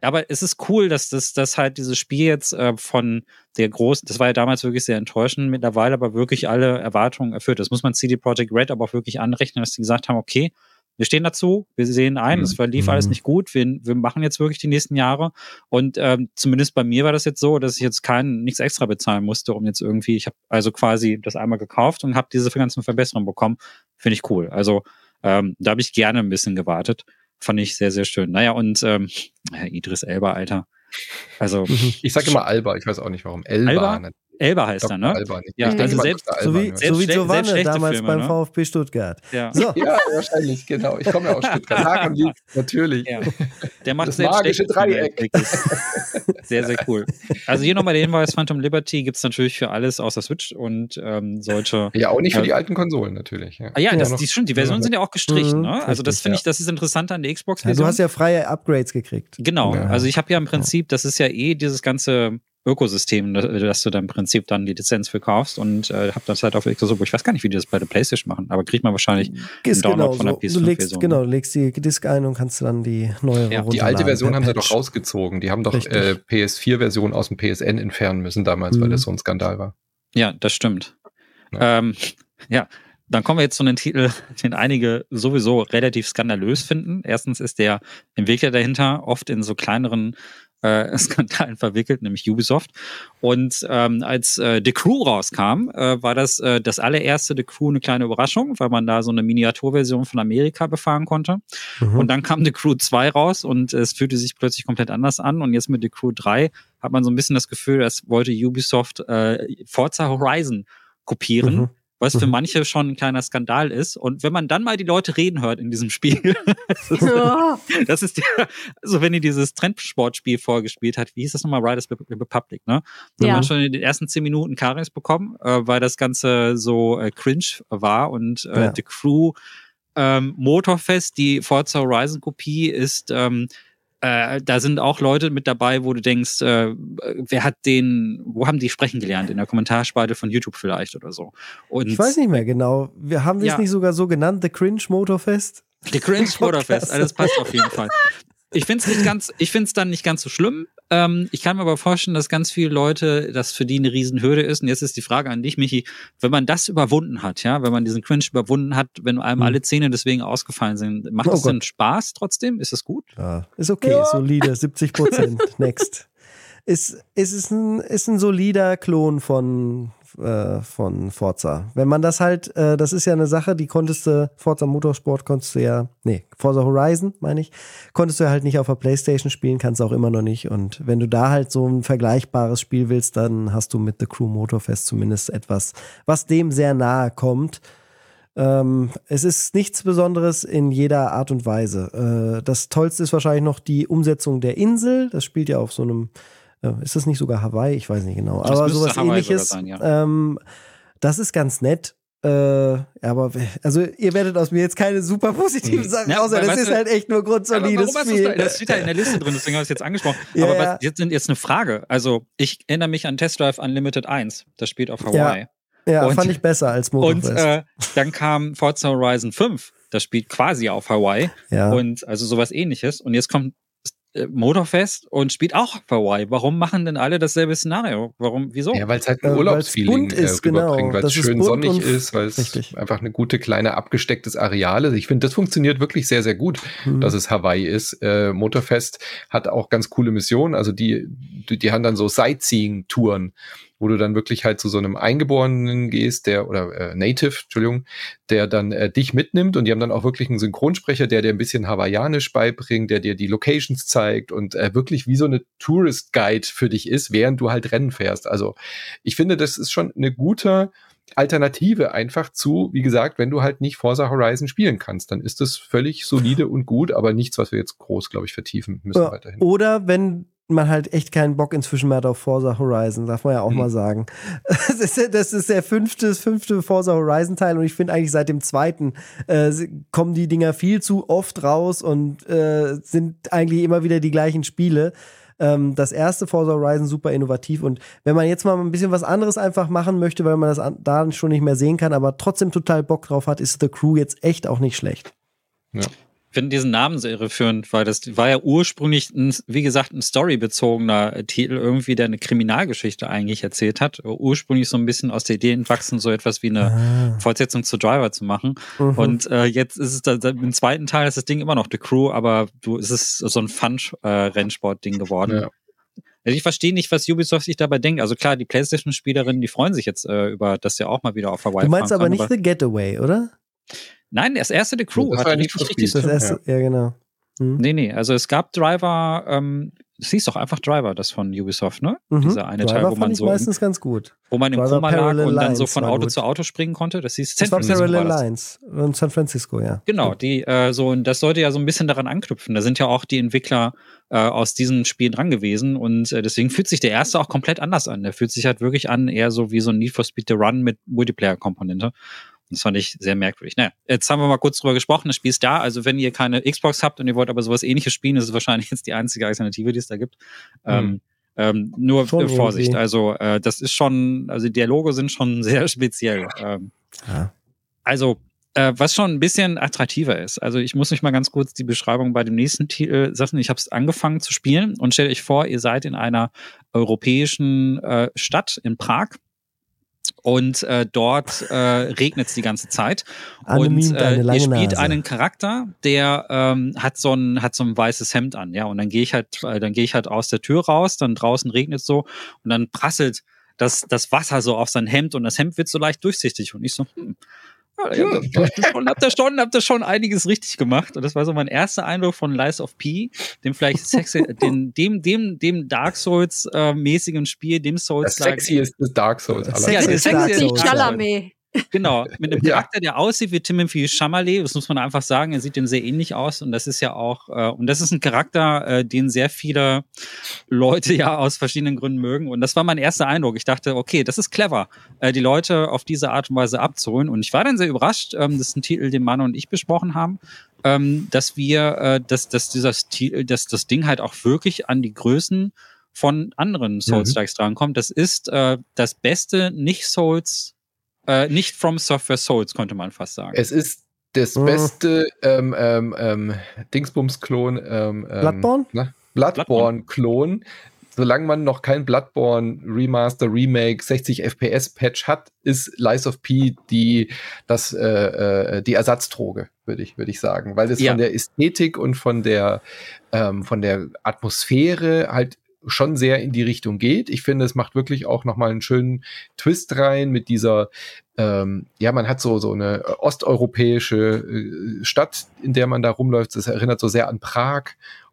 [SPEAKER 1] aber es ist cool, dass das dass halt dieses Spiel jetzt äh, von der großen, das war ja damals wirklich sehr enttäuschend, mittlerweile aber wirklich alle Erwartungen erfüllt. Das muss man CD Projekt Red aber auch wirklich anrechnen, dass sie gesagt haben, okay, wir stehen dazu, wir sehen ein, es verlief mhm. alles nicht gut, wir, wir machen jetzt wirklich die nächsten Jahre. Und ähm, zumindest bei mir war das jetzt so, dass ich jetzt kein nichts extra bezahlen musste, um jetzt irgendwie, ich habe also quasi das einmal gekauft und habe diese ganzen Verbesserungen bekommen. Finde ich cool. Also ähm, da habe ich gerne ein bisschen gewartet. Fand ich sehr, sehr schön. Naja, und ähm, Idris Elba, Alter. Also.
[SPEAKER 3] Ich sage immer Alba, ich weiß auch nicht warum.
[SPEAKER 1] Elba. Elba? Elba heißt er, ne?
[SPEAKER 3] Alba nicht.
[SPEAKER 1] Ja,
[SPEAKER 2] also selbst, so wie, selbst, so wie Giovanni damals Filme, beim ne? VfB Stuttgart.
[SPEAKER 3] Ja. So. ja, wahrscheinlich, genau. Ich komme ja aus Stuttgart. Liegt natürlich.
[SPEAKER 1] Ja. Der macht
[SPEAKER 3] das magische Dreieck.
[SPEAKER 1] Sehr, sehr cool. Also hier nochmal der Hinweis, Phantom Liberty gibt es natürlich für alles außer Switch und ähm, solche.
[SPEAKER 3] Ja, auch nicht für äh, die alten Konsolen natürlich. Ja,
[SPEAKER 1] ah, ja, das, die, stimmt, die Versionen sind ja auch gestrichen. Mhm, ne? Also das finde ich, das ist interessant an der Xbox-Version.
[SPEAKER 2] Ja, du hast ja freie Upgrades gekriegt.
[SPEAKER 1] Genau. Also ich habe ja im Prinzip, das ist ja eh dieses ganze Ökosystem, dass du da im Prinzip dann die Lizenz für kaufst und äh, hab das halt auf Xbox. Ich weiß gar nicht, wie die das bei der PlayStation machen, aber kriegt man wahrscheinlich
[SPEAKER 2] ist genau von der PS5 du legst, Genau, du legst die Disk ein und kannst dann die neue
[SPEAKER 3] ja. Die alte Version haben sie doch rausgezogen. Die haben doch äh, PS4-Version aus dem PSN entfernen müssen damals, mhm. weil das so ein Skandal war.
[SPEAKER 1] Ja, das stimmt. Ja. Ähm, ja, dann kommen wir jetzt zu einem Titel, den einige sowieso relativ skandalös finden. Erstens ist der Entwickler dahinter oft in so kleineren äh, Skandalen verwickelt, nämlich Ubisoft. Und ähm, als äh, The Crew rauskam, äh, war das äh, das allererste The Crew eine kleine Überraschung, weil man da so eine Miniaturversion von Amerika befahren konnte. Mhm. Und dann kam The Crew 2 raus und es fühlte sich plötzlich komplett anders an. Und jetzt mit The Crew 3 hat man so ein bisschen das Gefühl, als wollte Ubisoft äh, Forza Horizon kopieren. Mhm was für mhm. manche schon ein kleiner Skandal ist. Und wenn man dann mal die Leute reden hört in diesem Spiel, das, ist, das ist der, also wenn ihr dieses Trendsportspiel vorgespielt hat, wie hieß das nochmal, Riders Republic, ne? Wenn ja. man schon in den ersten zehn Minuten Karis bekommen, äh, weil das Ganze so äh, cringe war und äh, ja. The Crew ähm, Motorfest, die Forza Horizon Kopie ist ähm, äh, da sind auch Leute mit dabei, wo du denkst, äh, wer hat den, wo haben die sprechen gelernt? In der Kommentarspalte von YouTube vielleicht oder so.
[SPEAKER 2] Und ich weiß nicht mehr genau. Wir haben wir ja. es nicht sogar so genannt, The Cringe Motorfest?
[SPEAKER 1] The Cringe Motorfest, alles passt auf jeden Fall. Ich finde es nicht ganz, ich finde es dann nicht ganz so schlimm. Ähm, ich kann mir aber vorstellen, dass ganz viele Leute, das für die eine Riesenhürde ist. Und jetzt ist die Frage an dich, Michi, wenn man das überwunden hat, ja, wenn man diesen Cringe überwunden hat, wenn einem mhm. alle Zähne deswegen ausgefallen sind, macht oh das denn Spaß trotzdem? Ist das gut?
[SPEAKER 2] Ja, ist okay, ja. solide, 70 Prozent. Next. Ist, ist, ist, ein, ist ein solider Klon von äh, von Forza. Wenn man das halt, äh, das ist ja eine Sache, die konntest du, Forza Motorsport konntest du ja, nee, Forza Horizon, meine ich, konntest du ja halt nicht auf der Playstation spielen, kannst auch immer noch nicht. Und wenn du da halt so ein vergleichbares Spiel willst, dann hast du mit The Crew Motorfest zumindest etwas, was dem sehr nahe kommt. Ähm, es ist nichts Besonderes in jeder Art und Weise. Äh, das Tollste ist wahrscheinlich noch die Umsetzung der Insel. Das spielt ja auf so einem, ist das nicht sogar Hawaii? Ich weiß nicht genau. Das Aber sowas Hawaii ähnliches. Sein, ja. ähm, das ist ganz nett. Äh, aber also ihr werdet aus mir jetzt keine super positiven mhm. Sachen ja, raus. Das ist halt echt nur grundsolides warum Spiel.
[SPEAKER 1] Das, das steht ja in der Liste drin, deswegen habe ich es jetzt angesprochen. Ja, aber was, jetzt sind jetzt eine Frage. Also ich erinnere mich an Test Drive Unlimited 1. Das spielt auf Hawaii.
[SPEAKER 2] Ja. Und, fand ich besser als
[SPEAKER 1] Motorfest. Und äh, dann kam Forza Horizon 5. Das spielt quasi auf Hawaii. Ja. Und also sowas ähnliches. Und jetzt kommt äh, Motorfest und spielt auch Hawaii. Warum machen denn alle dasselbe Szenario? Warum, wieso?
[SPEAKER 3] Ja, weil es halt ein äh, Urlaubsfeeling äh, ist, genau. weil es schön sonnig ist, weil es einfach eine gute kleine abgestecktes Areal ist. Ich finde, das funktioniert wirklich sehr, sehr gut, mhm. dass es Hawaii ist. Äh, Motorfest hat auch ganz coole Missionen, also die, die, die haben dann so Sightseeing-Touren wo du dann wirklich halt zu so einem Eingeborenen gehst, der, oder äh, Native, Entschuldigung, der dann äh, dich mitnimmt und die haben dann auch wirklich einen Synchronsprecher, der dir ein bisschen Hawaiianisch beibringt, der dir die Locations zeigt und äh, wirklich wie so eine Tourist Guide für dich ist, während du halt Rennen fährst. Also ich finde, das ist schon eine gute Alternative einfach zu, wie gesagt, wenn du halt nicht Forza Horizon spielen kannst, dann ist das völlig solide und gut, aber nichts, was wir jetzt groß, glaube ich, vertiefen müssen ja, weiterhin.
[SPEAKER 2] Oder wenn man halt echt keinen Bock inzwischen mehr auf Forza Horizon, darf man ja auch mhm. mal sagen. Das ist, das ist, der fünfte, fünfte Forza Horizon Teil und ich finde eigentlich seit dem zweiten äh, kommen die Dinger viel zu oft raus und äh, sind eigentlich immer wieder die gleichen Spiele. Ähm, das erste Forza Horizon super innovativ und wenn man jetzt mal ein bisschen was anderes einfach machen möchte, weil man das da schon nicht mehr sehen kann, aber trotzdem total Bock drauf hat, ist The Crew jetzt echt auch nicht schlecht.
[SPEAKER 1] Ja finde diesen Namen so irreführend, weil das war ja ursprünglich, ein, wie gesagt, ein storybezogener Titel, irgendwie, der eine Kriminalgeschichte eigentlich erzählt hat. Ursprünglich so ein bisschen aus der Idee entwachsen, so etwas wie eine ah. Fortsetzung zu Driver zu machen. Mhm. Und äh, jetzt ist es da, im zweiten Teil ist das Ding immer noch The Crew, aber du, es ist so ein Fun-Rennsport-Ding äh, geworden. Ja. Also ich verstehe nicht, was Ubisoft sich dabei denkt. Also klar, die PlayStation-Spielerinnen, die freuen sich jetzt äh, über das ja auch mal wieder auf
[SPEAKER 2] Hawaii. Du meinst aber nicht aber The Getaway, oder?
[SPEAKER 1] Nein, das erste The Crew
[SPEAKER 3] das hatte nicht richtig
[SPEAKER 2] Das erste, ja, genau.
[SPEAKER 1] Hm. Nee, nee, also es gab Driver, ähm, es hieß doch einfach Driver, das von Ubisoft, ne?
[SPEAKER 2] Mhm. Dieser eine Driver Teil, wo man so. meistens ganz gut.
[SPEAKER 1] Wo man im Driver Koma lag und Lines dann so von Auto gut. zu Auto springen konnte. Das hieß
[SPEAKER 2] San Francisco. Parallel Lines in San Francisco, ja.
[SPEAKER 1] Genau, die, äh, so, und das sollte ja so ein bisschen daran anknüpfen. Da sind ja auch die Entwickler äh, aus diesen Spielen dran gewesen und äh, deswegen fühlt sich der erste auch komplett anders an. Der fühlt sich halt wirklich an, eher so wie so ein Need for Speed the Run mit Multiplayer-Komponente. Das fand ich sehr merkwürdig. Naja, jetzt haben wir mal kurz drüber gesprochen. Das Spiel ist da. Also, wenn ihr keine Xbox habt und ihr wollt aber sowas ähnliches spielen, ist es wahrscheinlich jetzt die einzige Alternative, die es da gibt. Mhm. Ähm, ähm, nur schon Vorsicht. Irgendwie. Also, äh, das ist schon, also die Dialoge sind schon sehr speziell. Ähm, ja. Also, äh, was schon ein bisschen attraktiver ist. Also, ich muss euch mal ganz kurz die Beschreibung bei dem nächsten Titel sagen. Ich habe es angefangen zu spielen und stellt euch vor, ihr seid in einer europäischen äh, Stadt in Prag und äh, dort äh, regnet es die ganze Zeit. und äh, ihr spielt Nase. einen Charakter, der ähm, hat so ein hat so ein weißes Hemd an, ja. Und dann gehe ich halt, äh, dann gehe ich halt aus der Tür raus, dann draußen regnet es so und dann prasselt das, das Wasser so auf sein Hemd und das Hemd wird so leicht durchsichtig. Und ich so, hm, ja, ich hab, schon, hab, da schon, hab da schon einiges richtig gemacht. Und das war so mein erster Eindruck von Lies of P, dem vielleicht sexy, den, dem, dem, dem Dark Souls äh, mäßigen Spiel, dem Souls.
[SPEAKER 3] Das sexy ist das Dark Souls.
[SPEAKER 4] Sexy ja, das sexy ist Dark Souls.
[SPEAKER 1] Genau, mit einem Charakter, der aussieht wie Timothy Chalamet, das muss man einfach sagen, er sieht dem sehr ähnlich aus und das ist ja auch, äh, und das ist ein Charakter, äh, den sehr viele Leute ja aus verschiedenen Gründen mögen und das war mein erster Eindruck. Ich dachte, okay, das ist clever, äh, die Leute auf diese Art und Weise abzuholen und ich war dann sehr überrascht, ähm, das ist ein Titel, den Manu und ich besprochen haben, ähm, dass wir, äh, dass, dass dieses Titel, dass das Ding halt auch wirklich an die Größen von anderen Souls-Likes mhm. drankommt. Das ist äh, das beste Nicht-Souls- äh, nicht From Software Souls, könnte man fast sagen.
[SPEAKER 3] Es ist das oh. beste ähm, ähm, ähm, Dingsbums-Klon. Ähm,
[SPEAKER 2] ähm, Bloodborne?
[SPEAKER 3] Bloodborne-Klon. Solange man noch kein Bloodborne Remaster, Remake, 60 FPS Patch hat, ist Lies of P die, das, äh, äh, die Ersatzdroge, würde ich, würde ich sagen. Weil es ja. von der Ästhetik und von der, ähm, von der Atmosphäre halt schon sehr in die Richtung geht. Ich finde, es macht wirklich auch nochmal einen schönen Twist rein mit dieser, ähm, ja, man hat so, so eine osteuropäische äh, Stadt, in der man da rumläuft. Das erinnert so sehr an Prag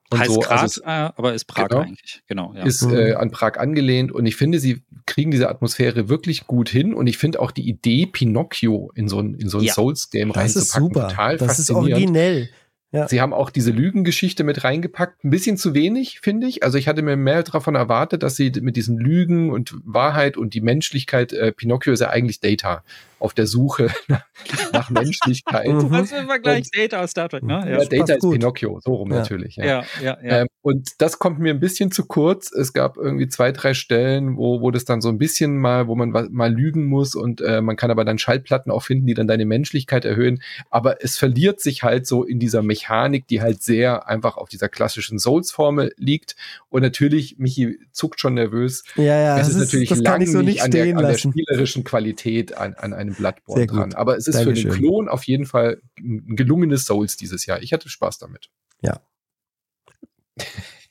[SPEAKER 3] und
[SPEAKER 1] heißt
[SPEAKER 3] so.
[SPEAKER 1] Graz,
[SPEAKER 3] also
[SPEAKER 1] äh, aber ist Prag
[SPEAKER 3] genau.
[SPEAKER 1] eigentlich. Genau. Ja.
[SPEAKER 3] ist äh, an Prag angelehnt und ich finde, sie kriegen diese Atmosphäre wirklich gut hin und ich finde auch die Idee, Pinocchio in so ein, in so ein
[SPEAKER 1] Ja.
[SPEAKER 3] Souls-Game
[SPEAKER 2] Das ist
[SPEAKER 3] reinzupacken,
[SPEAKER 2] super.
[SPEAKER 3] total
[SPEAKER 2] Das ist
[SPEAKER 3] faszinierend.
[SPEAKER 2] originell. Ja.
[SPEAKER 3] Sie haben auch diese Lügengeschichte mit reingepackt. Ein bisschen zu wenig, finde ich. Also ich hatte mir mehr davon erwartet, dass sie mit diesen Lügen und Wahrheit und die Menschlichkeit, äh, Pinocchio ist ja eigentlich Data auf der Suche nach, Menschlichkeit.
[SPEAKER 1] Was für ein Vergleich Data aus Star Trek, ne?
[SPEAKER 3] Ja,
[SPEAKER 1] Ja.
[SPEAKER 3] Data ist
[SPEAKER 2] gut.
[SPEAKER 3] Pinocchio, so rum
[SPEAKER 2] Ja.
[SPEAKER 3] natürlich. Ja.
[SPEAKER 1] Ja, ja, ja.
[SPEAKER 3] Ähm, und das kommt mir ein bisschen zu kurz. Es gab irgendwie zwei, drei Stellen, wo, wo das dann so ein bisschen mal, wo man mal lügen muss und äh, man kann aber dann Schallplatten auch finden, die dann deine Menschlichkeit erhöhen. Aber es verliert sich halt so in dieser Mechanik, die halt sehr einfach auf dieser klassischen Souls-Formel liegt. Und natürlich, Michi zuckt schon nervös.
[SPEAKER 2] Ja, ja,
[SPEAKER 3] es
[SPEAKER 2] das,
[SPEAKER 3] ist natürlich lange
[SPEAKER 2] ich so nicht
[SPEAKER 3] an, der, an der spielerischen Qualität an, an einem Bloodborne dran. Aber es ist
[SPEAKER 2] Dankeschön.
[SPEAKER 3] für den Klon auf jeden Fall ein gelungenes Souls dieses Jahr. Ich hatte Spaß damit.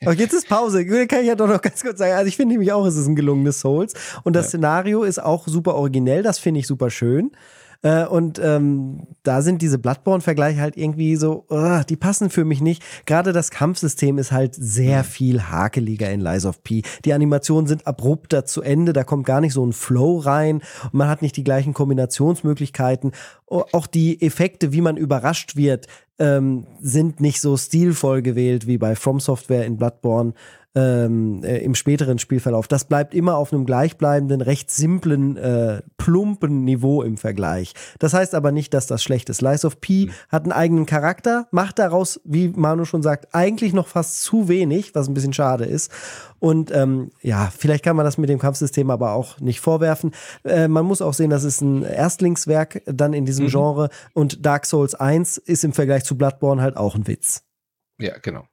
[SPEAKER 2] Aber jetzt ist Pause. Kann ich ja doch noch ganz kurz sagen. Also ich finde nämlich auch, es ist ein gelungenes Souls. Und das
[SPEAKER 3] Ja.
[SPEAKER 2] Szenario ist auch super originell. Das finde ich super schön. Äh, und ähm, da sind diese Bloodborne-Vergleiche halt irgendwie so, uh, die passen für mich nicht. Gerade das Kampfsystem ist halt sehr viel hakeliger in Lies of P. Die Animationen sind abrupter zu Ende, da kommt gar nicht so ein Flow rein und man hat nicht die gleichen Kombinationsmöglichkeiten. Auch die Effekte, wie man überrascht wird, ähm, sind nicht so stilvoll gewählt wie bei From Software in Bloodborne ähm, äh, im späteren Spielverlauf. Das bleibt immer auf einem gleichbleibenden, recht simplen, äh, plumpen Niveau im Vergleich. Das heißt aber nicht, dass das schlecht ist. Lies of P hat einen eigenen Charakter, macht daraus, wie Manu schon sagt, eigentlich noch fast zu wenig, was ein bisschen schade ist. Und ähm, ja, vielleicht kann man das mit dem Kampfsystem aber auch nicht vorwerfen. Äh, man muss auch sehen, das ist ein Erstlingswerk dann in diesem
[SPEAKER 3] Mhm.
[SPEAKER 2] Genre und Dark Souls 1 ist im Vergleich zu Bloodborne halt auch ein Witz.
[SPEAKER 3] Ja, genau.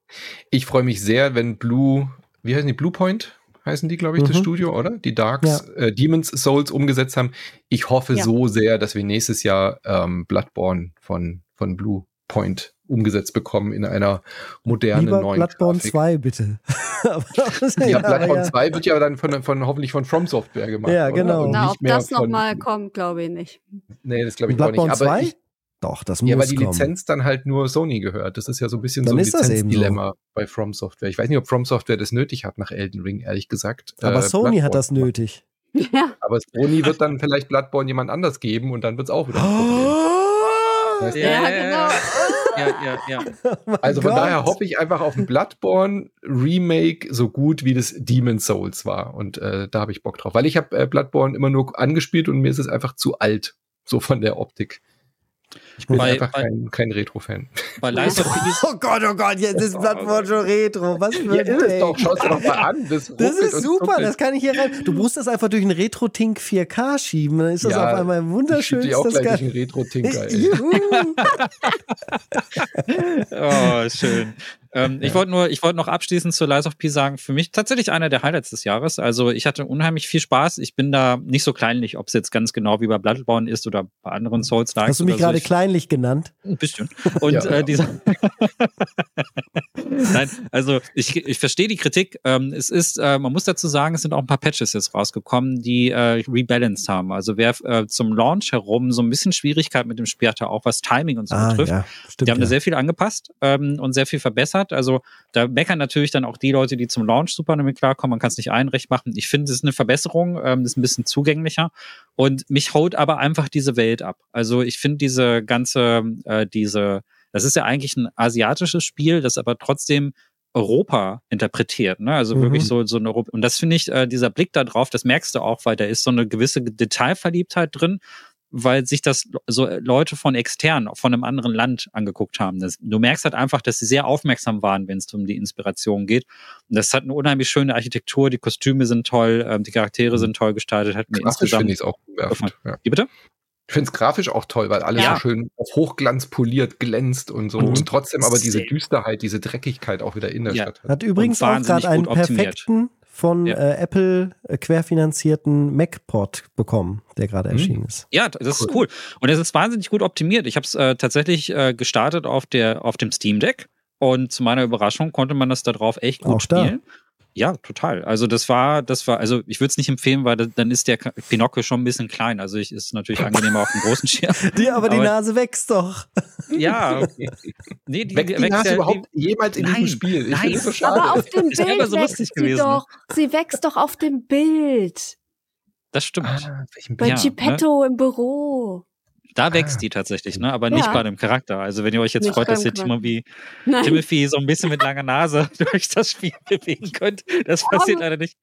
[SPEAKER 3] Ich freue mich sehr, wenn Blue, wie heißen die? Blue Point heißen die, glaube ich, das
[SPEAKER 2] Mhm.
[SPEAKER 3] Studio, oder? Die Darks, äh, Demons Souls umgesetzt haben. Ich hoffe
[SPEAKER 4] Ja.
[SPEAKER 3] so sehr, dass wir nächstes Jahr ähm, Bloodborne von, von Blue Point umgesetzt bekommen in einer modernen
[SPEAKER 2] Lieber
[SPEAKER 3] neuen
[SPEAKER 2] Bloodborne
[SPEAKER 3] Grafik.
[SPEAKER 2] 2, bitte. aber,
[SPEAKER 3] Ja,
[SPEAKER 2] aber
[SPEAKER 3] Bloodborne
[SPEAKER 2] ja.
[SPEAKER 3] 2 wird ja dann von, von hoffentlich von From Software gemacht.
[SPEAKER 2] Ja, genau.
[SPEAKER 4] Na, ob das nochmal kommt, glaube ich nicht.
[SPEAKER 3] Nee, das glaube ich auch
[SPEAKER 2] Bloodborne
[SPEAKER 3] nicht. Aber
[SPEAKER 2] 2?
[SPEAKER 3] ich,
[SPEAKER 2] Doch, das
[SPEAKER 3] ja, weil
[SPEAKER 2] muss
[SPEAKER 3] die
[SPEAKER 2] kommen.
[SPEAKER 3] Lizenz dann halt nur Sony gehört. Das ist ja so ein bisschen
[SPEAKER 2] Dann
[SPEAKER 3] so ein
[SPEAKER 2] das eben so.
[SPEAKER 3] Lizenzdilemma bei From Software. Ich weiß nicht, ob From Software das nötig hat nach Elden Ring, ehrlich gesagt.
[SPEAKER 2] aber
[SPEAKER 3] äh,
[SPEAKER 2] Sony hat
[SPEAKER 3] Bloodborne
[SPEAKER 2] das
[SPEAKER 3] zu machen.
[SPEAKER 2] nötig.
[SPEAKER 4] Ja.
[SPEAKER 3] Aber Sony wird dann vielleicht Bloodborne jemand anders geben und dann wird es auch wieder ein Problem. Weißt du?
[SPEAKER 1] Ja,
[SPEAKER 4] Ja,
[SPEAKER 1] ja,
[SPEAKER 4] genau.
[SPEAKER 1] Ja, ja, ja.
[SPEAKER 2] Oh
[SPEAKER 3] Also von
[SPEAKER 2] Gott.
[SPEAKER 3] daher hoffe ich einfach auf ein Bloodborne Remake so gut wie das Demon Souls war und äh, da habe ich Bock drauf, weil ich habe äh, Bloodborne immer nur angespielt und mir ist es einfach zu alt, so von der Optik. Ich bin
[SPEAKER 1] Bei-
[SPEAKER 3] einfach
[SPEAKER 1] bei-
[SPEAKER 3] kein, kein Retro-Fan.
[SPEAKER 1] Bei Lies of P ist
[SPEAKER 2] Oh Gott, oh Gott, jetzt ist Bloodborne schon Retro. Was für
[SPEAKER 3] Ja,
[SPEAKER 2] ein
[SPEAKER 3] ist es
[SPEAKER 2] Take.
[SPEAKER 3] doch, schau es dir doch mal an. Das,
[SPEAKER 2] Das ist super, das kann ich hier rein. Du musst das einfach durch einen Retro-Tink 4K schieben, dann ist das
[SPEAKER 3] Ja,
[SPEAKER 2] auf einmal
[SPEAKER 3] ich
[SPEAKER 2] wunderschön.
[SPEAKER 3] schieb die auch
[SPEAKER 2] das
[SPEAKER 3] gleich einen Retro-Tinker, ey.
[SPEAKER 2] Juhu.
[SPEAKER 1] Oh, schön. Ähm, Ich wollte nur, ich wollte noch abschließend zu Lies of P sagen, für mich tatsächlich einer der Highlights des Jahres. Also ich hatte unheimlich viel Spaß. Ich bin da nicht so kleinlich, ob es jetzt ganz genau wie bei Bloodborne ist oder bei anderen souls -Likes
[SPEAKER 2] Hast du mich
[SPEAKER 1] so.
[SPEAKER 2] gerade
[SPEAKER 1] Ich-
[SPEAKER 2] kleinlich genannt?
[SPEAKER 1] Ein bisschen. Und
[SPEAKER 3] Ja.
[SPEAKER 1] äh, dieser. Nein, also ich, ich verstehe die Kritik. Ähm, es ist, äh, man muss dazu sagen, es sind auch ein paar Patches jetzt rausgekommen, die äh, rebalanced haben. Also wer äh, zum Launch herum so ein bisschen Schwierigkeit mit dem Spiel hatte, auch was Timing und so betrifft,
[SPEAKER 2] Ah, ja, stimmt.
[SPEAKER 1] die haben
[SPEAKER 2] ja.
[SPEAKER 1] da sehr viel angepasst ähm, und sehr viel verbessert. Also da meckern natürlich dann auch die Leute, die zum Launch super damit klarkommen. Man kann es nicht allen recht machen. Ich finde, es ist eine Verbesserung, ähm, ist ein bisschen zugänglicher. Und mich holt aber einfach diese Welt ab. Also ich finde diese ganze, äh, diese, das ist ja eigentlich ein asiatisches Spiel, das aber trotzdem Europa interpretiert, ne? Also
[SPEAKER 2] Mhm.
[SPEAKER 1] wirklich so so eine Europa. Und das finde ich, äh, dieser Blick da drauf, das merkst du auch, weil da ist so eine gewisse Detailverliebtheit drin weil sich das so Leute von extern, von einem anderen Land angeguckt haben. Das, du merkst halt einfach, dass sie sehr aufmerksam waren, wenn es um die Inspiration geht. Und das hat eine unheimlich schöne Architektur, die Kostüme sind toll, ähm, die Charaktere sind toll gestaltet, hat mir
[SPEAKER 3] Grafisch finde
[SPEAKER 1] insgesamt.
[SPEAKER 3] ich es auch umwerfend. Ja.
[SPEAKER 1] Wie bitte?
[SPEAKER 3] Ich finde es grafisch auch toll, weil alles
[SPEAKER 1] Ja.
[SPEAKER 3] so schön auf Hochglanz poliert, glänzt und so.
[SPEAKER 2] Mhm.
[SPEAKER 3] Und trotzdem aber diese. Düsterheit, diese Dreckigkeit auch wieder in der
[SPEAKER 1] Ja.
[SPEAKER 3] Stadt hat.
[SPEAKER 2] Hat übrigens auch
[SPEAKER 1] wahnsinnig
[SPEAKER 2] gerade einen
[SPEAKER 1] gut optimiert.
[SPEAKER 2] Von
[SPEAKER 1] Ja.
[SPEAKER 2] äh, Apple äh, querfinanzierten Mac-Pod bekommen, der gerade
[SPEAKER 3] Hm.
[SPEAKER 2] erschienen ist.
[SPEAKER 1] Ja, das ist cool. Und es ist wahnsinnig gut optimiert. Ich habe es äh, tatsächlich äh, gestartet auf, der, auf dem Steam Deck und zu meiner Überraschung konnte man das da drauf echt gut
[SPEAKER 2] Auch da.
[SPEAKER 1] Ja, total. Also das war, das war, also ich würde es nicht empfehlen, weil dann ist der Pinocchio schon ein bisschen klein. Also ich ist natürlich angenehmer auf dem großen Schirm.
[SPEAKER 2] Die, aber, aber die Nase wächst doch.
[SPEAKER 1] Ja.
[SPEAKER 3] Nee, die, wächst die Nase ja, überhaupt die, jemals in nein, diesem Spiel? Ich
[SPEAKER 4] nein, so schade. Aber auf dem Bild wächst so lustig sie gewesen. doch. Sie wächst doch auf dem Bild.
[SPEAKER 1] Das stimmt.
[SPEAKER 4] Ah, Bei ja, Geppetto ne? im Büro.
[SPEAKER 1] Da ah. wächst die tatsächlich, ne? aber nicht ja. bei dem Charakter. Also wenn ihr euch jetzt nicht freut, dass ihr Timothy, Timothy so ein bisschen mit langer Nase durch das Spiel bewegen könnt, das passiert leider nicht.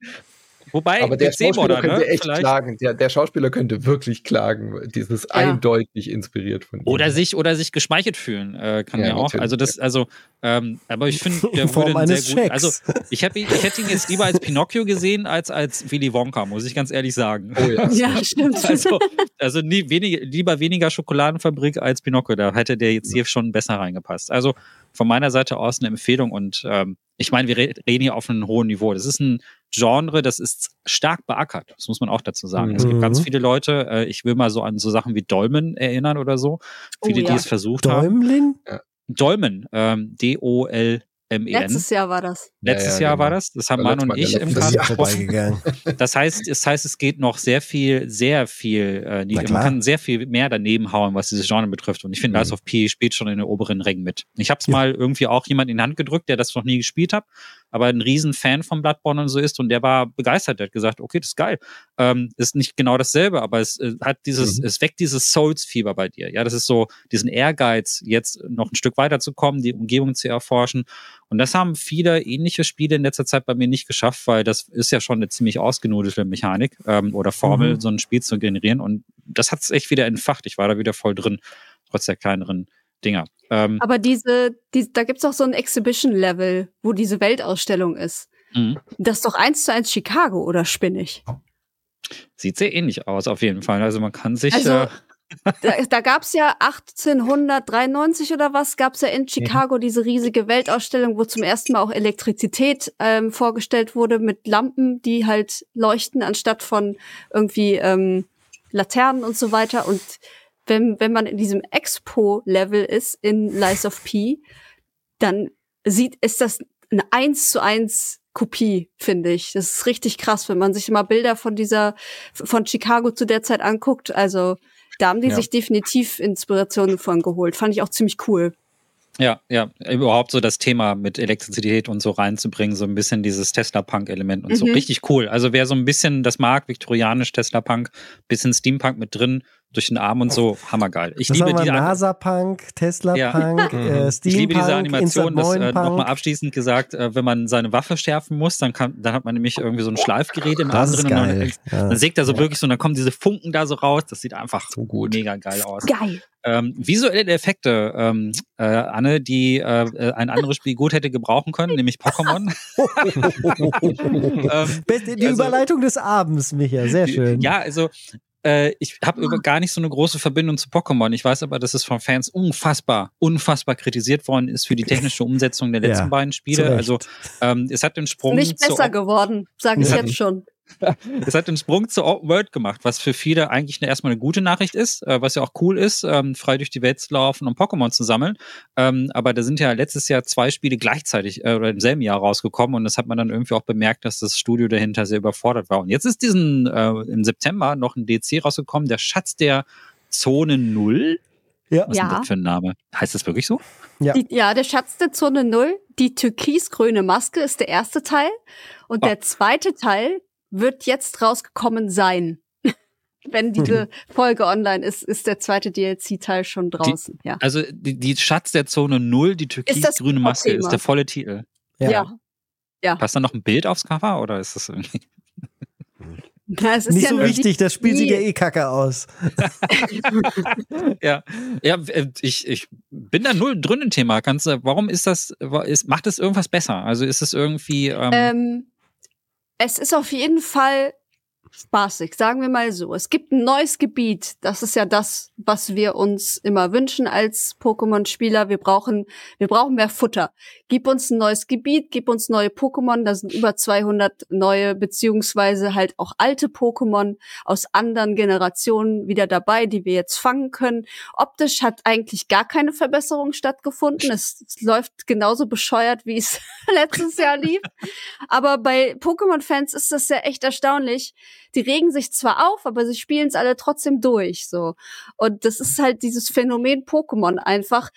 [SPEAKER 1] Wobei,
[SPEAKER 3] aber der Schauspieler könnte ne? echt Vielleicht. klagen. Der, der, Schauspieler könnte wirklich klagen. Dieses ja. eindeutig inspiriert von ihm.
[SPEAKER 1] Oder sich oder sich geschmeichelt fühlen, äh, kann ja, ja auch. Also das, also, ähm, aber ich finde, der würde sehr gut. Also ich, hab, ich hätte ihn jetzt lieber als Pinocchio gesehen als als Willy Wonka, muss ich ganz ehrlich sagen.
[SPEAKER 4] Oh ja, ja stimmt.
[SPEAKER 1] Also, also nie, wenig, lieber weniger Schokoladenfabrik als Pinocchio. Da hätte der jetzt hier schon besser reingepasst. Also von meiner Seite aus eine Empfehlung und ähm, ich meine, wir reden hier auf einem hohen Niveau. Das ist ein Genre, das ist stark beackert. Das muss man auch dazu sagen. Mhm. Es gibt ganz mhm. viele Leute, äh, ich will mal so an so Sachen wie Dolmen erinnern oder so. Viele, oh, ja. die es versucht
[SPEAKER 2] Däumlin?
[SPEAKER 1] haben. Dolmen? Ähm, D-O-L
[SPEAKER 4] MEN. Letztes Jahr war das.
[SPEAKER 1] Letztes ja, ja, Jahr genau. war das. Das haben Manu und ich im
[SPEAKER 2] gesprochen.
[SPEAKER 1] Das heißt, das heißt, es geht noch sehr viel, sehr viel, äh, man kann sehr viel mehr daneben hauen, was dieses Genre betrifft. Und ich finde, mhm. Lies of P spielt schon in den oberen Rängen mit. Ich habe es ja. mal irgendwie auch jemand in die Hand gedrückt, der das noch nie gespielt hat, aber ein riesen Fan von Bloodborne und so ist und der war begeistert. Der hat gesagt, okay, das ist geil. Ähm, ist nicht genau dasselbe, aber es äh, hat dieses, mhm. es weckt dieses Souls-Fieber bei dir. Ja, das ist so diesen Ehrgeiz, jetzt noch ein Stück weiterzukommen, die Umgebung zu erforschen. Und das haben viele ähnliche Spiele in letzter Zeit bei mir nicht geschafft, weil das ist ja schon eine ziemlich ausgenudelte Mechanik ähm, oder Formel, mhm. so ein Spiel zu generieren. Und das hat es echt wieder entfacht. Ich war da wieder voll drin, trotz der kleineren Dinger.
[SPEAKER 4] Ähm, Aber diese, die, da gibt's auch so ein Exhibition-Level, wo diese Weltausstellung ist. Mhm. Das ist doch eins zu eins Chicago, oder spinnig?
[SPEAKER 1] Sieht sehr ähnlich aus, auf jeden Fall. Also man kann sich.
[SPEAKER 4] Also, äh, da, da gab es ja 1893 oder was, gab es ja in. Chicago mhm. diese riesige Weltausstellung, wo zum ersten Mal auch Elektrizität ähm, vorgestellt wurde mit Lampen, die halt leuchten, anstatt von irgendwie ähm, Laternen und so weiter. Und wenn, wenn man in diesem Expo-Level ist in Lies of P, dann sieht, ist das eine eins zu eins Kopie, finde ich. Das ist richtig krass, wenn man sich mal Bilder von dieser, von Chicago zu der Zeit anguckt. Also, da haben die ja. sich definitiv Inspirationen von geholt. Fand ich auch ziemlich cool.
[SPEAKER 1] Ja, ja, überhaupt so das Thema mit Elektrizität und so reinzubringen, so ein bisschen dieses Tesla-Punk-Element und mhm. so. Richtig cool. Also wer so ein bisschen das mag, viktorianisch Tesla-Punk, bisschen Steampunk mit drin, durch den Arm und so, hammergeil. Ich
[SPEAKER 2] das
[SPEAKER 1] liebe die
[SPEAKER 2] NASA-Punk, Tesla-Punk, ja. äh, Steampunk,
[SPEAKER 1] Ich liebe diese Animation, das äh, nochmal abschließend gesagt, äh, wenn man seine Waffe schärfen muss, dann, kann, dann hat man nämlich irgendwie so ein Schleifgerät im
[SPEAKER 2] Arm drin.
[SPEAKER 1] Dann,
[SPEAKER 2] ja.
[SPEAKER 1] dann sägt er so wirklich so, und dann kommen diese Funken da so raus. Das sieht einfach so gut. mega geil aus.
[SPEAKER 4] Geil.
[SPEAKER 1] Ähm, visuelle Effekte, ähm, äh, Anne, die äh, äh ein anderes Spiel gut hätte gebrauchen können, nämlich Pokémon.
[SPEAKER 2] ähm, die also, Überleitung des Abends, Micha, sehr schön.
[SPEAKER 1] Ja, also äh, ich habe ah. gar nicht so eine große Verbindung zu Pokémon. Ich weiß aber, dass es von Fans unfassbar, unfassbar kritisiert worden ist für die technische Umsetzung der letzten ja, beiden Spiele. Also ähm, es hat den Sprung.
[SPEAKER 4] Nicht besser geworden, sage ich jetzt schon.
[SPEAKER 1] Es hat den Sprung zur Open World gemacht, was für viele eigentlich eine, erstmal eine gute Nachricht ist, äh, was ja auch cool ist, ähm, frei durch die Welt zu laufen und Pokémon zu sammeln. Ähm, aber da sind ja letztes Jahr zwei Spiele gleichzeitig äh, oder im selben Jahr rausgekommen und das hat man dann irgendwie auch bemerkt, dass das Studio dahinter sehr überfordert war. Und jetzt ist diesen äh, im September noch ein DC rausgekommen, der Schatz der Zone Null.
[SPEAKER 2] Ja.
[SPEAKER 1] Was
[SPEAKER 4] ja.
[SPEAKER 1] ist das für ein Name? Heißt das wirklich so?
[SPEAKER 4] Ja. Die, ja, der Schatz der Zone Null, die türkisgrüne Maske ist der erste Teil. Und oh. der zweite Teil, wird jetzt rausgekommen sein. Wenn diese Folge online ist, ist der zweite DLC-Teil schon draußen.
[SPEAKER 1] Die,
[SPEAKER 4] ja.
[SPEAKER 1] Also die, die, Schatz der Zone Null, die türkis-grüne Maske, ist der volle Titel.
[SPEAKER 4] Ja. ja. ja.
[SPEAKER 1] Passt da noch ein Bild aufs Cover oder ist das irgendwie?
[SPEAKER 2] Na, Nicht ja so wichtig, das Spiel sieht ja eh kacke aus.
[SPEAKER 1] ja, ja äh, ich, ich bin da null drin im Thema. Kannst, warum ist das, ist, macht das irgendwas besser? Also ist es irgendwie. Ähm,
[SPEAKER 4] ähm, es ist auf jeden Fall spaßig, sagen wir mal so. Es gibt ein neues Gebiet. Das ist ja das, was wir uns immer wünschen als Pokémon-Spieler. Wir brauchen, wir brauchen mehr Futter. Gib uns ein neues Gebiet, gib uns neue Pokémon. Da sind über 200 neue, beziehungsweise halt auch alte Pokémon aus anderen Generationen wieder dabei, die wir jetzt fangen können. Optisch hat eigentlich gar keine Verbesserung stattgefunden. Es, es läuft genauso bescheuert, wie es letztes Jahr lief. Aber bei Pokémon-Fans ist das ja echt erstaunlich die regen sich zwar auf, aber sie spielen es alle trotzdem durch, so. Und das ist halt dieses Phänomen Pokémon einfach.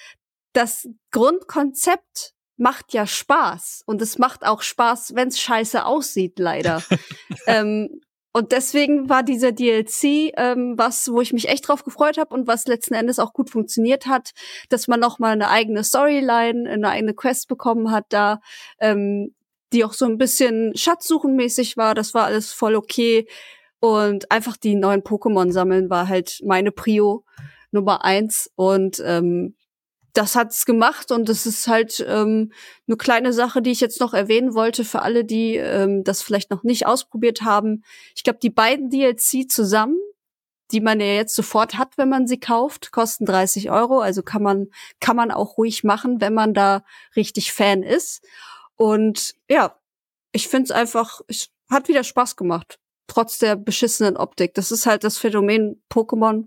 [SPEAKER 4] Das Grundkonzept macht ja Spaß und es macht auch Spaß, wenn es scheiße aussieht, leider. ähm, und deswegen war dieser DLC ähm, was, wo ich mich echt drauf gefreut habe und was letzten Endes auch gut funktioniert hat, dass man noch mal eine eigene Storyline, eine eigene Quest bekommen hat da. Ähm, die auch so ein bisschen Schatzsuchenmäßig war. Das war alles voll okay. Und einfach die neuen Pokémon sammeln war halt meine Prio Nummer eins. Und ähm, das hat's gemacht und das ist halt ähm, eine kleine Sache, die ich jetzt noch erwähnen wollte für alle, die ähm, das vielleicht noch nicht ausprobiert haben. Ich glaube, die beiden DLC zusammen, die man ja jetzt sofort hat, wenn man sie kauft, kosten 30 Euro. Also kann man kann man auch ruhig machen, wenn man da richtig Fan ist. Und ja, ich finde es einfach, es hat wieder Spaß gemacht. Trotz der beschissenen Optik. Das ist halt das Phänomen Pokémon.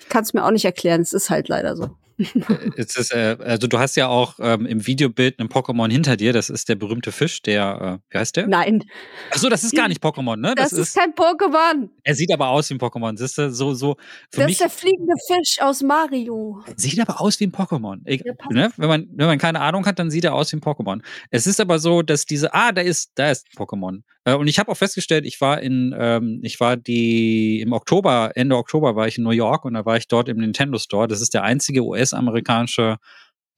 [SPEAKER 4] Ich kann es mir auch nicht erklären. Es ist halt leider so.
[SPEAKER 1] Äh, es ist, äh, also du hast ja auch ähm, im Videobild einen Pokémon hinter dir. Das ist der berühmte Fisch, der, äh, wie heißt der?
[SPEAKER 4] Nein.
[SPEAKER 1] Achso, das ist gar nicht Pokémon, ne?
[SPEAKER 4] Das, das ist, ist, kein Pokémon.
[SPEAKER 1] Er sieht aber aus wie ein Pokémon. Das ist so, so.
[SPEAKER 4] Das ist der fliegende Fisch aus Mario.
[SPEAKER 1] Sieht aber aus wie ein Pokémon. ne? wenn, man, wenn man keine Ahnung hat, dann sieht er aus wie ein Pokémon. Es ist aber so, dass diese, ah, da ist, da ist Pokémon. Äh, und ich habe auch festgestellt, ich war in, ähm, ich war die im Oktober, Ende Oktober war ich in New York und da war ich dort im Nintendo Store. Das ist der einzige US-amerikanische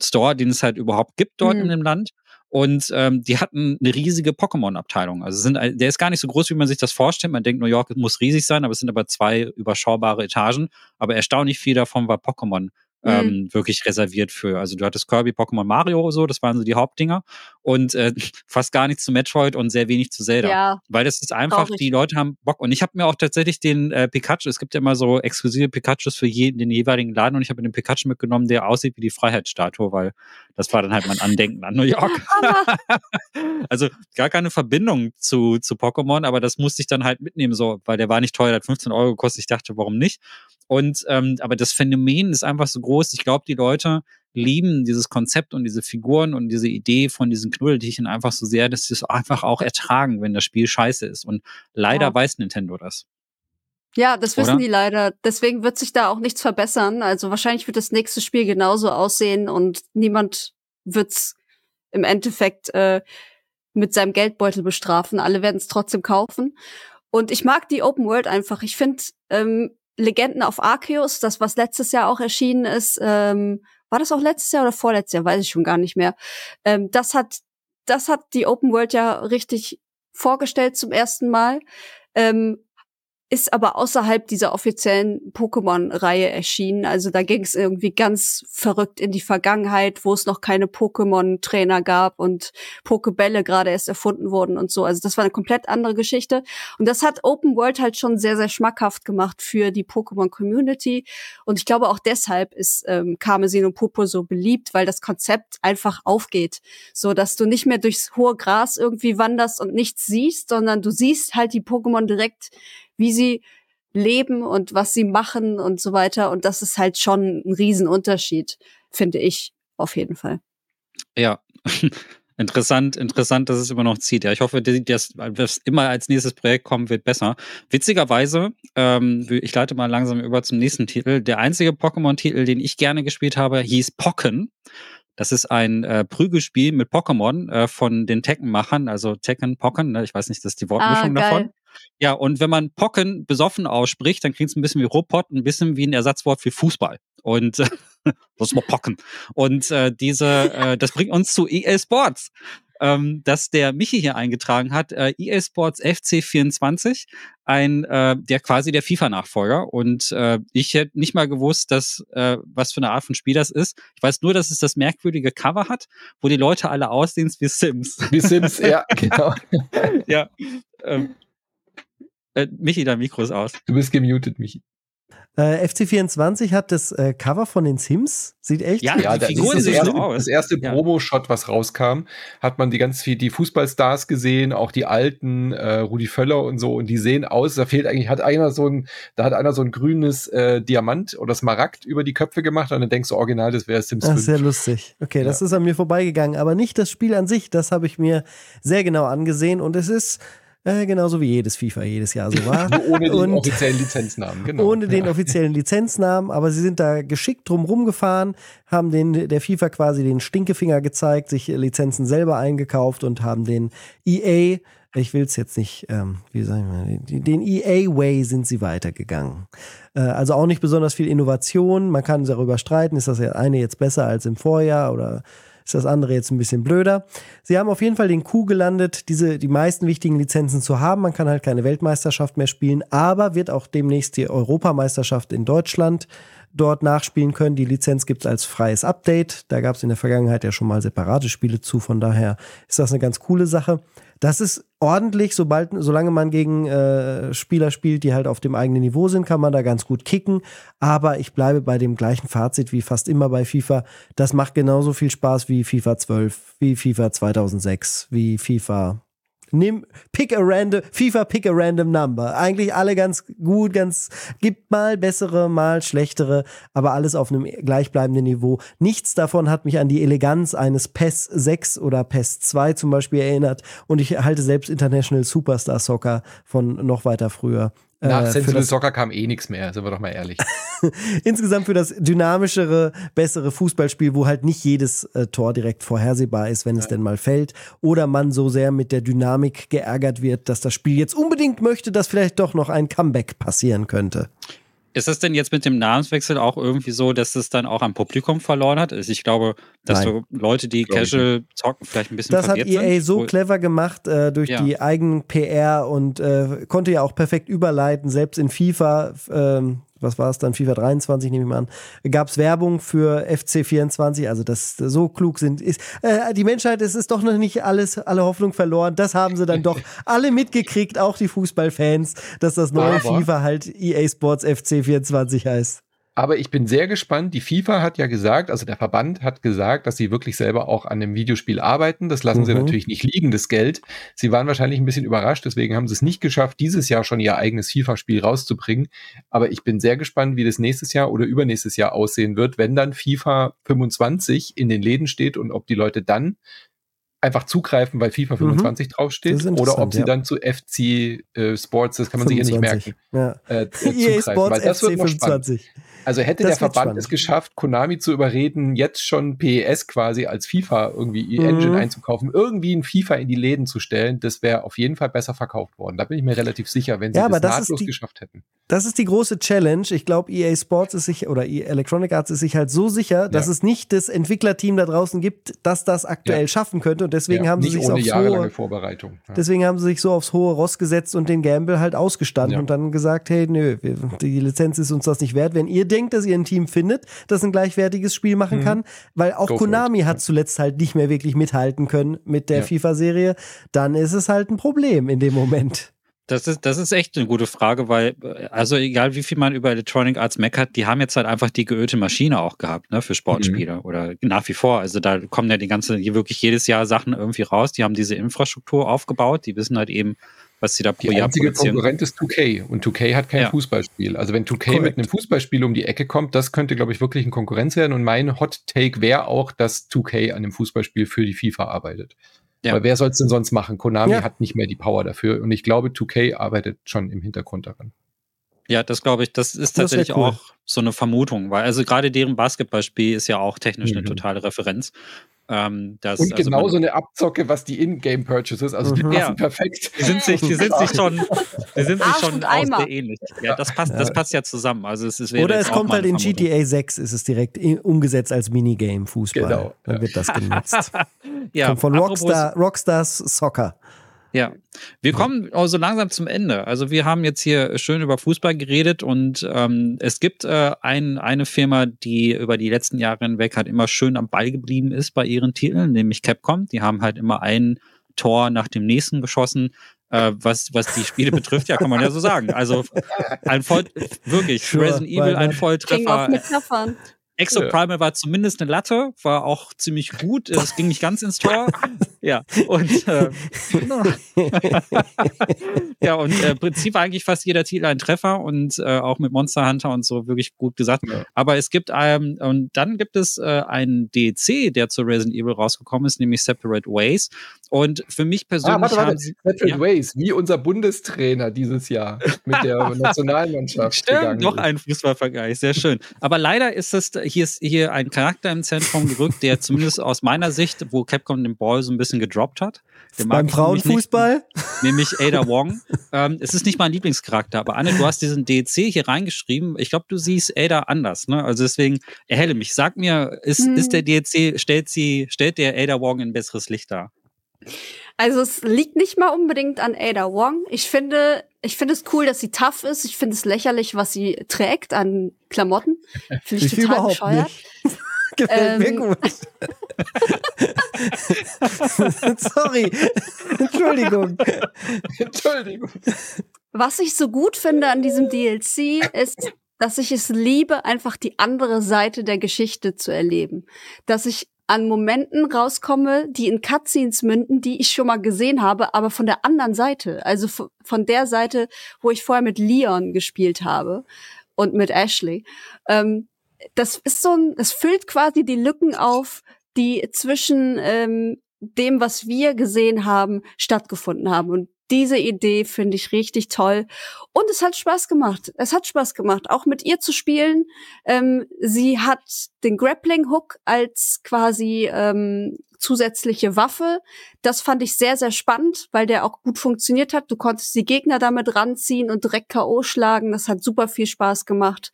[SPEAKER 1] Store, den es halt überhaupt gibt dort mhm. in dem Land. Und ähm, die hatten eine riesige Pokémon-Abteilung. Also sind, der ist gar nicht so groß, wie man sich das vorstellt. Man denkt, New York muss riesig sein, aber es sind aber zwei überschaubare Etagen. Aber erstaunlich viel davon war Pokémon. Ähm, wirklich reserviert für. Also du hattest Kirby, Pokémon, Mario so, das waren so die Hauptdinger und äh, fast gar nichts zu Metroid und sehr wenig zu Zelda. Ja, Weil das ist einfach, die Leute haben Bock. Und ich habe mir auch tatsächlich den äh, Pikachu, es gibt ja immer so exklusive Pikachus für jeden, den jeweiligen Laden und ich habe mir den Pikachu mitgenommen, der aussieht wie die Freiheitsstatue, weil das war dann halt mein Andenken an New York. also gar keine Verbindung zu, zu Pokémon, aber das musste ich dann halt mitnehmen, so, weil der war nicht teuer, der hat 15 Euro gekostet. Ich dachte, warum nicht? Und ähm, aber das Phänomen ist einfach so groß. Ich glaube, die Leute lieben dieses Konzept und diese Figuren und diese Idee von diesen Knuddeltierchen einfach so sehr, dass sie es einfach auch ertragen, wenn das Spiel scheiße ist. Und leider ja. weiß Nintendo das.
[SPEAKER 4] Ja, das wissen Oder? die leider. Deswegen wird sich da auch nichts verbessern. Also wahrscheinlich wird das nächste Spiel genauso aussehen und niemand wird's im Endeffekt äh, mit seinem Geldbeutel bestrafen. Alle werden es trotzdem kaufen. Und ich mag die Open World einfach. Ich finde, ähm, Legenden auf Arceus, das was letztes Jahr auch erschienen ist, ähm, war das auch letztes Jahr oder vorletztes Jahr, weiß ich schon gar nicht mehr. Ähm, das hat, das hat die Open World ja richtig vorgestellt zum ersten Mal. Ähm, ist aber außerhalb dieser offiziellen Pokémon-Reihe erschienen. Also da ging es irgendwie ganz verrückt in die Vergangenheit, wo es noch keine Pokémon-Trainer gab und Pokebälle gerade erst erfunden wurden und so. Also das war eine komplett andere Geschichte. Und das hat Open World halt schon sehr, sehr schmackhaft gemacht für die Pokémon-Community. Und ich glaube auch deshalb ist ähm, Karmesin und Popo so beliebt, weil das Konzept einfach aufgeht. So, dass du nicht mehr durchs hohe Gras irgendwie wanderst und nichts siehst, sondern du siehst halt die Pokémon direkt wie sie leben und was sie machen und so weiter. Und das ist halt schon ein Riesenunterschied, finde ich auf jeden Fall.
[SPEAKER 1] Ja. Interessant, interessant, dass es immer noch zieht. Ja, ich hoffe, dass was immer als nächstes Projekt kommen wird, besser. Witzigerweise, ähm, ich leite mal langsam über zum nächsten Titel. Der einzige Pokémon-Titel, den ich gerne gespielt habe, hieß Pocken. Das ist ein äh, Prügelspiel mit Pokémon äh, von den Tekken-Machern, also Tekken Pocken, ne? ich weiß nicht, das ist die Wortmischung ah, davon. Ja, und wenn man Pocken besoffen ausspricht, dann klingt es ein bisschen wie Robot, ein bisschen wie ein Ersatzwort für Fußball. Und äh, das ist mal Pocken. Und äh, diese, äh, das bringt uns zu EA Sports. Ähm, dass der Michi hier eingetragen hat, äh, EA Sports FC24, ein, äh, der quasi der FIFA-Nachfolger. Und äh, ich hätte nicht mal gewusst, dass äh, was für eine Art von Spiel das ist. Ich weiß nur, dass es das merkwürdige Cover hat, wo die Leute alle aussehen wie Sims.
[SPEAKER 3] Wie Sims, ja, genau.
[SPEAKER 1] ja. Ähm, Äh, Michi, dein Mikro ist aus.
[SPEAKER 3] Du bist gemutet, Michi.
[SPEAKER 2] Äh, FC24 hat das äh, Cover von den Sims. Sieht echt
[SPEAKER 3] ja, ja, die Figuren sehen so aus. Das erste ja. Promo-Shot, was rauskam, hat man die ganz viel die Fußballstars gesehen, auch die alten äh, Rudi Völler und so, und die sehen aus. Da fehlt eigentlich, hat einer so ein, da hat einer so ein grünes äh, Diamant oder Smaragd über die Köpfe gemacht und dann denkst du original, das wäre Sims 5.
[SPEAKER 2] sehr lustig. Okay, das ist an mir vorbeigegangen, aber nicht das Spiel an sich. Das habe ich mir sehr genau angesehen und es ist äh, genauso wie jedes FIFA jedes Jahr so war.
[SPEAKER 3] ohne den und offiziellen Lizenznamen,
[SPEAKER 2] genau. Ohne den offiziellen Lizenznamen, aber sie sind da geschickt drum rumgefahren, haben den, der FIFA quasi den Stinkefinger gezeigt, sich Lizenzen selber eingekauft und haben den EA, ich will es jetzt nicht, ähm, wie sagen wir, den EA-Way sind sie weitergegangen. Äh, also auch nicht besonders viel Innovation, man kann darüber streiten, ist das eine jetzt besser als im Vorjahr oder ist das andere jetzt ein bisschen blöder. Sie haben auf jeden Fall den Coup gelandet, diese, die meisten wichtigen Lizenzen zu haben. Man kann halt keine Weltmeisterschaft mehr spielen, aber wird auch demnächst die Europameisterschaft in Deutschland dort nachspielen können. Die Lizenz gibt es als freies Update. Da gab es in der Vergangenheit ja schon mal separate Spiele zu. Von daher ist das eine ganz coole Sache. Das ist ordentlich, sobald, solange man gegen äh, Spieler spielt, die halt auf dem eigenen Niveau sind, kann man da ganz gut kicken. Aber ich bleibe bei dem gleichen Fazit wie fast immer bei FIFA. Das macht genauso viel Spaß wie FIFA 12, wie FIFA 2006, wie FIFA Nimm, pick a random, FIFA pick a random number. Eigentlich alle ganz gut, ganz, gibt mal bessere, mal schlechtere, aber alles auf einem gleichbleibenden Niveau. Nichts davon hat mich an die Eleganz eines PES 6 oder PES 2 zum Beispiel erinnert und ich halte selbst International Superstar Soccer von noch weiter früher
[SPEAKER 3] nach äh, Sensible Soccer kam eh nichts mehr, sind wir doch mal ehrlich.
[SPEAKER 2] Insgesamt für das dynamischere, bessere Fußballspiel, wo halt nicht jedes äh, Tor direkt vorhersehbar ist, wenn ja. es denn mal fällt. Oder man so sehr mit der Dynamik geärgert wird, dass das Spiel jetzt unbedingt möchte, dass vielleicht doch noch ein Comeback passieren könnte.
[SPEAKER 1] Ist es denn jetzt mit dem Namenswechsel auch irgendwie so, dass es dann auch am Publikum verloren hat? Also ich glaube, dass Nein. so Leute, die Glaube Casual zocken, vielleicht ein bisschen
[SPEAKER 2] Das hat EA sind, so clever gemacht äh, durch ja. die eigenen PR und äh, konnte ja auch perfekt überleiten, selbst in FIFA. Ähm, was war es dann, FIFA 23, nehme ich mal an, gab es Werbung für FC 24, also dass so klug sind, ist, äh, die Menschheit, es ist doch noch nicht alles, alle Hoffnung verloren, das haben sie dann doch alle mitgekriegt, auch die Fußballfans, dass das neue Aber. FIFA halt EA Sports FC 24 heißt.
[SPEAKER 3] Aber ich bin sehr gespannt. Die FIFA hat ja gesagt, also der Verband hat gesagt, dass sie wirklich selber auch an dem Videospiel arbeiten. Das lassen mhm. sie natürlich nicht liegen, das Geld. Sie waren wahrscheinlich ein bisschen überrascht, deswegen haben sie es nicht geschafft, dieses Jahr schon ihr eigenes FIFA-Spiel rauszubringen. Aber ich bin sehr gespannt, wie das nächstes Jahr oder übernächstes Jahr aussehen wird, wenn dann FIFA 25 in den Läden steht und ob die Leute dann einfach zugreifen, weil FIFA 25 mhm. draufsteht, oder ob sie ja. dann zu FC äh, Sports, das kann man 25. sich hier nicht merken,
[SPEAKER 2] ja. äh, äh, zugreifen, Sports weil das FC wird noch 25.
[SPEAKER 3] Spannend. Also hätte das der Verband spannend. es geschafft, Konami zu überreden, jetzt schon PES quasi als FIFA irgendwie mhm. Engine einzukaufen, irgendwie ein FIFA in die Läden zu stellen, das wäre auf jeden Fall besser verkauft worden. Da bin ich mir relativ sicher, wenn sie ja, das, das nahtlos die, geschafft hätten.
[SPEAKER 2] Das ist die große Challenge. Ich glaube, EA Sports ist sich oder EA Electronic Arts ist sich halt so sicher, dass ja. es nicht das Entwicklerteam da draußen gibt, das das aktuell ja. schaffen könnte. Und deswegen haben sie sich aufs hohe,
[SPEAKER 3] Vorbereitung.
[SPEAKER 2] Deswegen haben sie sich so aufs hohe Ross gesetzt und den Gamble halt ausgestanden und dann gesagt, hey, nö, die Lizenz ist uns das nicht wert. Wenn ihr denkt, dass ihr ein Team findet, das ein gleichwertiges Spiel machen mhm. kann, weil auch Go Konami hat zuletzt halt nicht mehr wirklich mithalten können mit der ja. FIFA-Serie, dann ist es halt ein Problem in dem Moment.
[SPEAKER 1] Das ist, das ist echt eine gute Frage, weil, also egal wie viel man über Electronic Arts meckert, die haben jetzt halt einfach die geölte Maschine auch gehabt, ne, für Sportspiele mhm. oder nach wie vor. Also da kommen ja die ganze, wirklich jedes Jahr Sachen irgendwie raus. Die haben diese Infrastruktur aufgebaut, die wissen halt eben, was sie da
[SPEAKER 3] pro die Jahr einzige Konkurrent ist 2K und 2K hat kein ja. Fußballspiel. Also wenn 2K Correct. mit einem Fußballspiel um die Ecke kommt, das könnte, glaube ich, wirklich ein Konkurrenz werden. Und mein Hot Take wäre auch, dass 2K an dem Fußballspiel für die FIFA arbeitet. Ja. Weil wer soll es denn sonst machen? Konami ja. hat nicht mehr die Power dafür. Und ich glaube, 2K arbeitet schon im Hintergrund daran.
[SPEAKER 1] Ja, das glaube ich, das ist tatsächlich das cool. auch so eine Vermutung, weil also gerade deren Basketballspiel ist ja auch technisch mhm. eine totale Referenz.
[SPEAKER 3] Ähm, das, und also genauso eine Abzocke, was die In-Game-Purchases, also die mhm. passen ja. perfekt.
[SPEAKER 1] Die sind sich, die sind sich schon, die sind sich schon auch sehr ähnlich. Ja, das passt, das passt ja zusammen. Also es ist
[SPEAKER 2] Oder es kommt halt in GTA 6, ist es direkt umgesetzt als Minigame Fußball. Genau. Dann wird das genutzt. ja, kommt von Rockstar, Rockstars Soccer.
[SPEAKER 1] Ja, wir kommen also langsam zum Ende. Also wir haben jetzt hier schön über Fußball geredet und ähm, es gibt äh, ein, eine Firma, die über die letzten Jahre hinweg halt immer schön am Ball geblieben ist bei ihren Titeln, nämlich Capcom. Die haben halt immer ein Tor nach dem nächsten geschossen. Äh, was, was die Spiele betrifft, ja, kann man ja so sagen. Also ein Voll, wirklich, sure, Resident Evil, ein Volltreffer. Exo Primal war zumindest eine Latte, war auch ziemlich gut. Es ging nicht ganz ins Tor. ja, und äh, ja, und äh, im Prinzip war eigentlich fast jeder Titel ein Treffer und äh, auch mit Monster Hunter und so wirklich gut gesagt. Ja. Aber es gibt ähm, und dann gibt es äh, einen DLC, der zu Resident Evil rausgekommen ist, nämlich Separate Ways. Und für mich persönlich. Ah, warte,
[SPEAKER 3] warte. Separate ja. Ways, wie unser Bundestrainer dieses Jahr mit der Nationalmannschaft.
[SPEAKER 1] Stimmt, noch ein Fußballvergleich, sehr schön. Aber leider ist das hier ist hier ein Charakter im Zentrum gerückt, der zumindest aus meiner Sicht, wo Capcom den Ball so ein bisschen gedroppt hat.
[SPEAKER 2] Beim Frauenfußball?
[SPEAKER 1] Nämlich, nämlich Ada Wong. ähm, es ist nicht mein Lieblingscharakter, aber Anne, du hast diesen DLC hier reingeschrieben. Ich glaube, du siehst Ada anders. Ne? Also deswegen erhelle mich. Sag mir, ist, hm. ist der DLC, stellt sie, stellt der Ada Wong ein besseres Licht dar?
[SPEAKER 4] Also es liegt nicht mal unbedingt an Ada Wong. Ich finde, ich finde es cool, dass sie tough ist. Ich finde es lächerlich, was sie trägt an Klamotten. Finde ich, ich total bescheuert.
[SPEAKER 2] Gefällt ähm, mir gut. Sorry. Entschuldigung.
[SPEAKER 3] Entschuldigung.
[SPEAKER 4] Was ich so gut finde an diesem DLC ist, dass ich es liebe, einfach die andere Seite der Geschichte zu erleben. Dass ich an Momenten rauskomme, die in Cutscenes münden, die ich schon mal gesehen habe, aber von der anderen Seite. Also von der Seite, wo ich vorher mit Leon gespielt habe und mit Ashley. Ähm, das ist so ein, das füllt quasi die Lücken auf, die zwischen ähm, dem, was wir gesehen haben, stattgefunden haben. Und diese Idee finde ich richtig toll. Und es hat Spaß gemacht. Es hat Spaß gemacht, auch mit ihr zu spielen. Ähm, sie hat den Grappling Hook als quasi ähm, zusätzliche Waffe. Das fand ich sehr, sehr spannend, weil der auch gut funktioniert hat. Du konntest die Gegner damit ranziehen und direkt K.O. schlagen. Das hat super viel Spaß gemacht.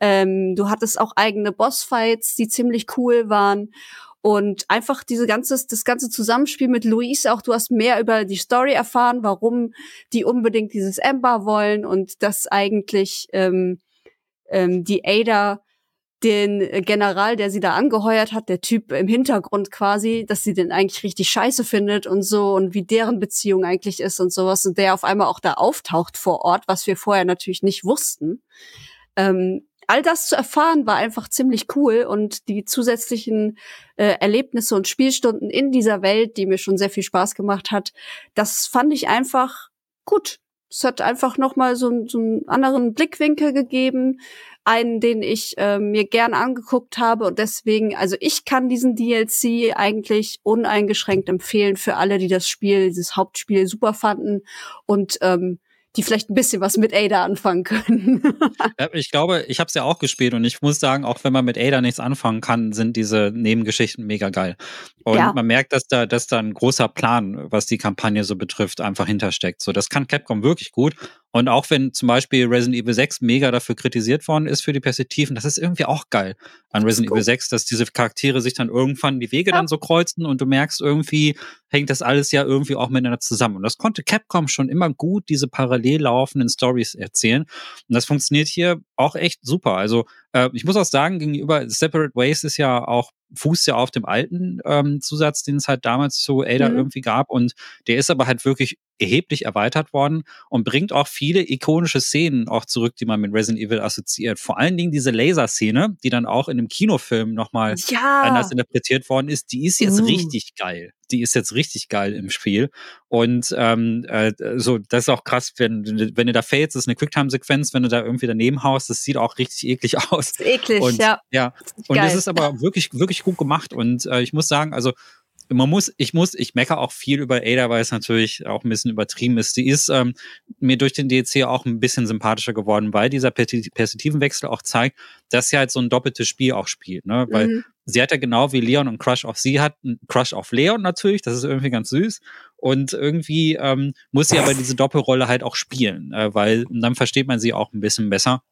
[SPEAKER 4] Ähm, du hattest auch eigene Bossfights, die ziemlich cool waren. Und einfach diese ganze, das ganze Zusammenspiel mit Luis auch, du hast mehr über die Story erfahren, warum die unbedingt dieses Ember wollen und dass eigentlich ähm, ähm, die Ada den General, der sie da angeheuert hat, der Typ im Hintergrund quasi, dass sie den eigentlich richtig scheiße findet und so und wie deren Beziehung eigentlich ist und sowas und der auf einmal auch da auftaucht vor Ort, was wir vorher natürlich nicht wussten. Ähm, all das zu erfahren war einfach ziemlich cool. Und die zusätzlichen äh, Erlebnisse und Spielstunden in dieser Welt, die mir schon sehr viel Spaß gemacht hat, das fand ich einfach gut. Es hat einfach noch mal so, so einen anderen Blickwinkel gegeben, einen, den ich äh, mir gern angeguckt habe. Und deswegen, also ich kann diesen DLC eigentlich uneingeschränkt empfehlen für alle, die das Spiel, dieses Hauptspiel super fanden. Und ähm, die vielleicht ein bisschen was mit Ada anfangen können.
[SPEAKER 1] ich glaube, ich habe es ja auch gespielt und ich muss sagen, auch wenn man mit Ada nichts anfangen kann, sind diese Nebengeschichten mega geil. Und ja. man merkt, dass da, dass da ein großer Plan, was die Kampagne so betrifft, einfach hintersteckt. So, das kann Capcom wirklich gut. Und auch wenn zum Beispiel Resident Evil 6 mega dafür kritisiert worden ist für die Perspektiven, das ist irgendwie auch geil an Resident Evil 6, dass diese Charaktere sich dann irgendwann die Wege ja. dann so kreuzen und du merkst irgendwie, hängt das alles ja irgendwie auch miteinander zusammen. Und das konnte Capcom schon immer gut, diese parallel laufenden Stories erzählen. Und das funktioniert hier auch echt super. Also äh, ich muss auch sagen, gegenüber Separate Ways ist ja auch fußt ja auf dem alten ähm, Zusatz, den es halt damals zu Ada mhm. irgendwie gab. Und der ist aber halt wirklich erheblich erweitert worden und bringt auch viele ikonische Szenen auch zurück, die man mit Resident Evil assoziiert. Vor allen Dingen diese Laserszene, die dann auch in einem Kinofilm nochmal ja. anders interpretiert worden ist, die ist jetzt uh. richtig geil. Die ist jetzt richtig geil im Spiel. Und ähm, äh, so, das ist auch krass, wenn, wenn du da fällst, ist eine Quicktime-Sequenz, wenn du da irgendwie daneben haust, das sieht auch richtig eklig aus.
[SPEAKER 4] Eklig,
[SPEAKER 1] und,
[SPEAKER 4] ja.
[SPEAKER 1] Ja. Und geil. das ist aber wirklich, wirklich gut gemacht. Und äh, ich muss sagen, also man muss, ich muss, ich meckere auch viel über Ada, weil es natürlich auch ein bisschen übertrieben ist. Sie ist ähm, mir durch den DLC auch ein bisschen sympathischer geworden, weil dieser Perspektivenwechsel auch zeigt, dass sie halt so ein doppeltes Spiel auch spielt, ne? Weil mhm. sie hat ja genau wie Leon und Crush auf sie hat, einen Crush auf Leon natürlich, das ist irgendwie ganz süß. Und irgendwie ähm, muss sie aber diese Doppelrolle halt auch spielen, äh, weil dann versteht man sie auch ein bisschen besser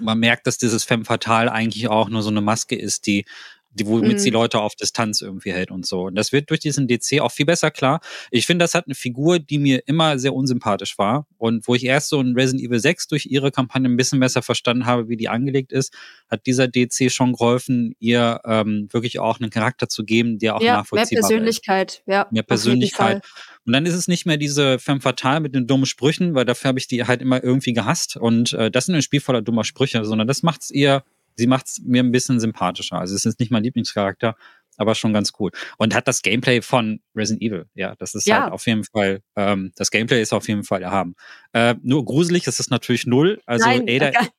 [SPEAKER 1] man merkt, dass dieses Femme Fatale eigentlich auch nur so eine Maske ist, die die, womit mhm. sie Leute auf Distanz irgendwie hält und so. Und das wird durch diesen DC auch viel besser klar. Ich finde, das hat eine Figur, die mir immer sehr unsympathisch war und wo ich erst so in Resident Evil 6 durch ihre Kampagne ein bisschen besser verstanden habe, wie die angelegt ist, hat dieser DC schon geholfen, ihr ähm, wirklich auch einen Charakter zu geben, der auch ja, nachvollziehbar
[SPEAKER 4] ist. Mehr Persönlichkeit,
[SPEAKER 1] ist.
[SPEAKER 4] ja.
[SPEAKER 1] Mehr Persönlichkeit. Und dann ist es nicht mehr diese Femme Fatale mit den dummen Sprüchen, weil dafür habe ich die halt immer irgendwie gehasst. Und äh, das ist ein Spiel voller dummer Sprüche, sondern das macht es ihr sie macht es mir ein bisschen sympathischer. Also es ist nicht mein Lieblingscharakter, aber schon ganz cool. Und hat das Gameplay von Resident Evil. Ja, das ist ja. halt auf jeden Fall, ähm, das Gameplay ist auf jeden Fall erhaben. Äh, nur gruselig ist es natürlich null. Also Nein, Ada,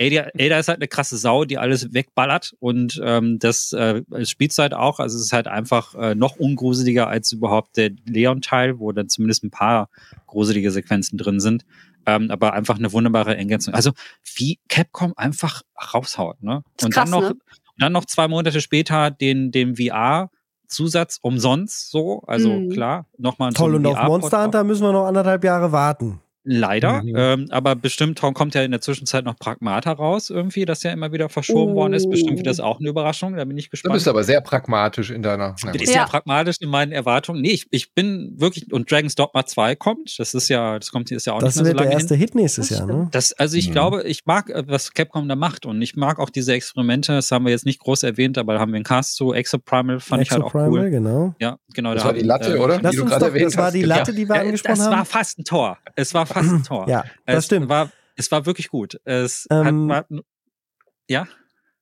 [SPEAKER 1] Ada, Ada ist halt eine krasse Sau, die alles wegballert und ähm, das äh, Spielzeit halt auch. Also es ist halt einfach äh, noch ungruseliger als überhaupt der Leon-Teil, wo dann zumindest ein paar gruselige Sequenzen drin sind. Ähm, aber einfach eine wunderbare Ergänzung. Also wie Capcom einfach raushaut, ne? Und krass, dann noch, ne? dann noch zwei Monate später den, den VR Zusatz umsonst so, also mhm. klar, nochmal
[SPEAKER 2] Toll, so und auf Monster Hunter müssen wir noch anderthalb Jahre warten.
[SPEAKER 1] Leider, mhm. ähm, aber bestimmt kommt ja in der Zwischenzeit noch Pragmata raus, irgendwie, das ja immer wieder verschoben oh. worden ist. Bestimmt wird das oh. auch eine Überraschung, da bin ich gespannt.
[SPEAKER 3] Du bist aber sehr pragmatisch in deiner.
[SPEAKER 1] Ich bin ja. sehr pragmatisch in meinen Erwartungen. Nee, ich, ich bin wirklich, und Dragon's Dogma 2 kommt, das ist ja, das kommt ist ja auch
[SPEAKER 2] das
[SPEAKER 1] nicht mehr so lange.
[SPEAKER 2] Das wird der erste
[SPEAKER 1] hin.
[SPEAKER 2] Hit nächstes Jahr, ne?
[SPEAKER 1] Das, also ich mhm. glaube, ich mag, äh, was Capcom da macht und ich mag auch diese Experimente, das haben wir jetzt nicht groß erwähnt, aber da haben wir einen Cast zu, Exoprimal fand Exo ich halt auch Primal, cool.
[SPEAKER 2] genau.
[SPEAKER 1] Ja, genau.
[SPEAKER 3] Das da war die Latte, äh, oder?
[SPEAKER 2] Die du gerade erwähnt Das war die Latte, die wir ja, angesprochen
[SPEAKER 1] das
[SPEAKER 2] haben.
[SPEAKER 1] Das war fast ein Tor. Es war fast ein Tor.
[SPEAKER 2] Ja. Das
[SPEAKER 1] es
[SPEAKER 2] stimmt.
[SPEAKER 1] War, es war wirklich gut. Es ähm, hat, war, ja?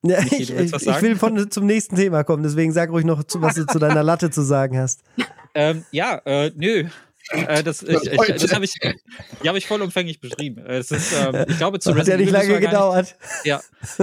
[SPEAKER 2] Ja, ich, ich, ich, will von, zum nächsten Thema kommen, deswegen sag ruhig noch, was du zu deiner Latte zu sagen hast.
[SPEAKER 1] Ähm, ja, äh, nö. Äh, das ich, ich, das habe ich, die habe ich vollumfänglich beschrieben. Es ist, ähm, ich glaube, zu
[SPEAKER 2] Resident Hat ja nicht lange gedauert.
[SPEAKER 1] Nicht, ja,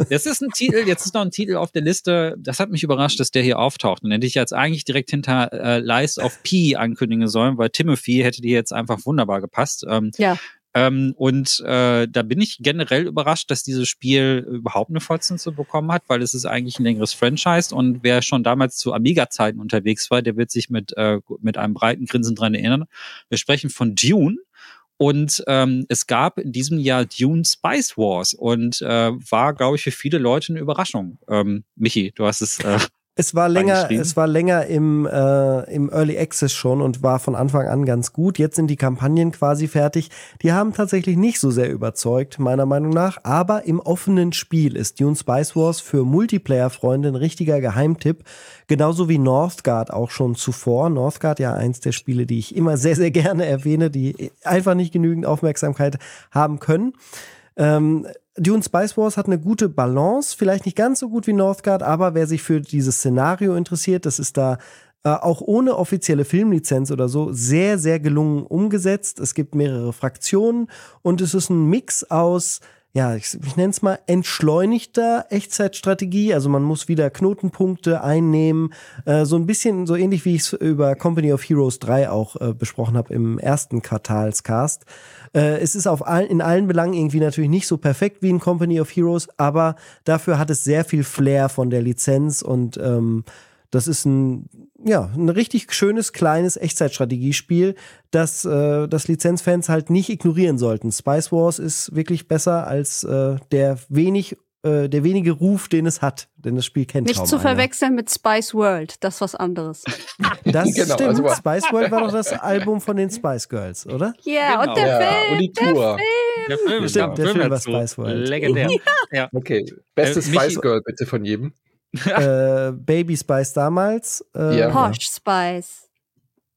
[SPEAKER 1] das ist ein Titel. Jetzt ist noch ein Titel auf der Liste. Das hat mich überrascht, dass der hier auftaucht. Und hätte ich jetzt eigentlich direkt hinter äh, Lies of P ankündigen sollen, weil Timothy hätte die jetzt einfach wunderbar gepasst. Ähm,
[SPEAKER 4] ja.
[SPEAKER 1] Ähm, und äh, da bin ich generell überrascht, dass dieses Spiel überhaupt eine Fortsetzung bekommen hat, weil es ist eigentlich ein längeres Franchise und wer schon damals zu Amiga-Zeiten unterwegs war, der wird sich mit, äh, mit einem breiten Grinsen dran erinnern. Wir sprechen von Dune. Und ähm, es gab in diesem Jahr Dune Spice Wars und äh, war, glaube ich, für viele Leute eine Überraschung. Ähm, Michi, du hast es äh,
[SPEAKER 2] es war länger, es war länger im, äh, im Early Access schon und war von Anfang an ganz gut. Jetzt sind die Kampagnen quasi fertig. Die haben tatsächlich nicht so sehr überzeugt, meiner Meinung nach. Aber im offenen Spiel ist Dune Spice Wars für Multiplayer-Freunde ein richtiger Geheimtipp. Genauso wie Northgard auch schon zuvor. Northgard ja eins der Spiele, die ich immer sehr, sehr gerne erwähne, die einfach nicht genügend Aufmerksamkeit haben können. Ähm, Dune Spice Wars hat eine gute Balance, vielleicht nicht ganz so gut wie Northgard, aber wer sich für dieses Szenario interessiert, das ist da äh, auch ohne offizielle Filmlizenz oder so sehr, sehr gelungen umgesetzt. Es gibt mehrere Fraktionen und es ist ein Mix aus ja, ich, ich nenne es mal entschleunigter Echtzeitstrategie. Also man muss wieder Knotenpunkte einnehmen. Äh, so ein bisschen so ähnlich wie ich es über Company of Heroes 3 auch äh, besprochen habe im ersten Quartalscast. Äh, es ist auf all, in allen Belangen irgendwie natürlich nicht so perfekt wie in Company of Heroes, aber dafür hat es sehr viel Flair von der Lizenz und ähm, das ist ein, ja, ein richtig schönes, kleines Echtzeitstrategiespiel, das, äh, das Lizenzfans halt nicht ignorieren sollten. Spice Wars ist wirklich besser als äh, der wenig äh, der wenige Ruf, den es hat, denn das Spiel kennt
[SPEAKER 4] Nicht zu verwechseln mit Spice World, das ist was anderes.
[SPEAKER 2] Das genau, stimmt. Also Spice World war doch das Album von den Spice Girls, oder?
[SPEAKER 4] Yeah, genau. und der
[SPEAKER 3] ja,
[SPEAKER 4] Film.
[SPEAKER 3] Und die Tour.
[SPEAKER 1] Der Film,
[SPEAKER 2] stimmt, der Film, Film war Spice World.
[SPEAKER 1] Legendär.
[SPEAKER 3] Ja. Okay, beste äh, Spice Girl bitte von jedem.
[SPEAKER 2] Äh, Baby Spice damals.
[SPEAKER 4] Äh, ja. Posh Spice.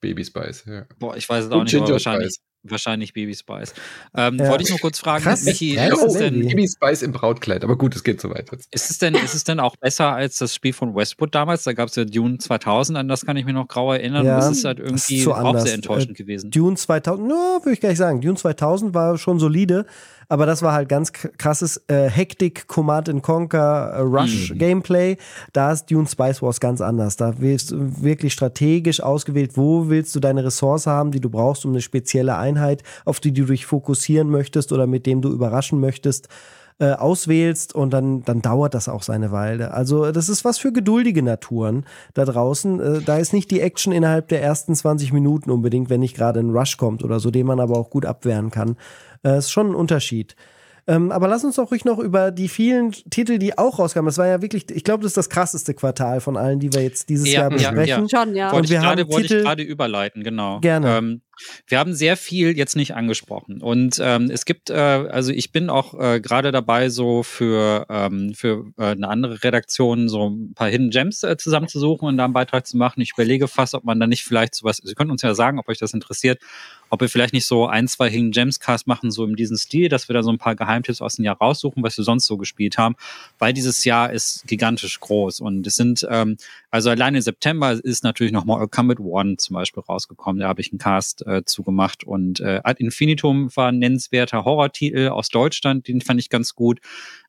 [SPEAKER 3] Baby Spice, ja.
[SPEAKER 1] Boah, ich weiß es auch nicht, aber wahrscheinlich. Spice. Wahrscheinlich Baby Spice. Ähm, ja. Wollte ich nur kurz fragen, Krass. Michi,
[SPEAKER 3] ja, ist es denn Baby Spice im Brautkleid, aber gut, es geht so weiter.
[SPEAKER 1] Ist es denn, ist es denn auch besser als das Spiel von Westwood damals? Da gab es ja Dune 2000, an das kann ich mich noch grau erinnern. Ja, das ist halt irgendwie ist auch sehr enttäuschend äh, gewesen.
[SPEAKER 2] Dune 2000, no, würde ich gar nicht sagen. Dune 2000 war schon solide, aber das war halt ganz krasses äh, Hektik, Command and Conquer, äh, Rush mhm. Gameplay. Da ist Dune Spice Wars ganz anders. Da wirst du wirklich strategisch ausgewählt, wo willst du deine Ressource haben, die du brauchst, um eine spezielle Einheit, auf die du dich fokussieren möchtest oder mit dem du überraschen möchtest äh, auswählst und dann, dann dauert das auch seine Weile. Also das ist was für geduldige Naturen da draußen. Äh, da ist nicht die Action innerhalb der ersten 20 Minuten unbedingt, wenn nicht gerade ein Rush kommt oder so, den man aber auch gut abwehren kann. Äh, ist schon ein Unterschied. Ähm, aber lass uns doch ruhig noch über die vielen Titel, die auch rauskamen. Das war ja wirklich, ich glaube, das ist das krasseste Quartal von allen, die wir jetzt dieses ja, Jahr besprechen. Ja,
[SPEAKER 4] ja. Schon, ja.
[SPEAKER 1] Und wir haben wollte ich gerade überleiten, genau.
[SPEAKER 2] Gerne. Ähm,
[SPEAKER 1] wir haben sehr viel jetzt nicht angesprochen. Und ähm, es gibt, äh, also ich bin auch äh, gerade dabei, so für, ähm, für äh, eine andere Redaktion so ein paar Hidden Gems äh, zusammenzusuchen und da einen Beitrag zu machen. Ich überlege fast, ob man da nicht vielleicht sowas, Sie können uns ja sagen, ob euch das interessiert, ob wir vielleicht nicht so ein, zwei Hidden Gems Cast machen, so in diesem Stil, dass wir da so ein paar Geheimtipps aus dem Jahr raussuchen, was wir sonst so gespielt haben, weil dieses Jahr ist gigantisch groß und es sind, ähm, also allein im September ist natürlich noch Mortal Kombat One zum Beispiel rausgekommen, da habe ich einen Cast äh, zugemacht und äh, Ad Infinitum war ein nennenswerter Horrortitel aus Deutschland, den fand ich ganz gut.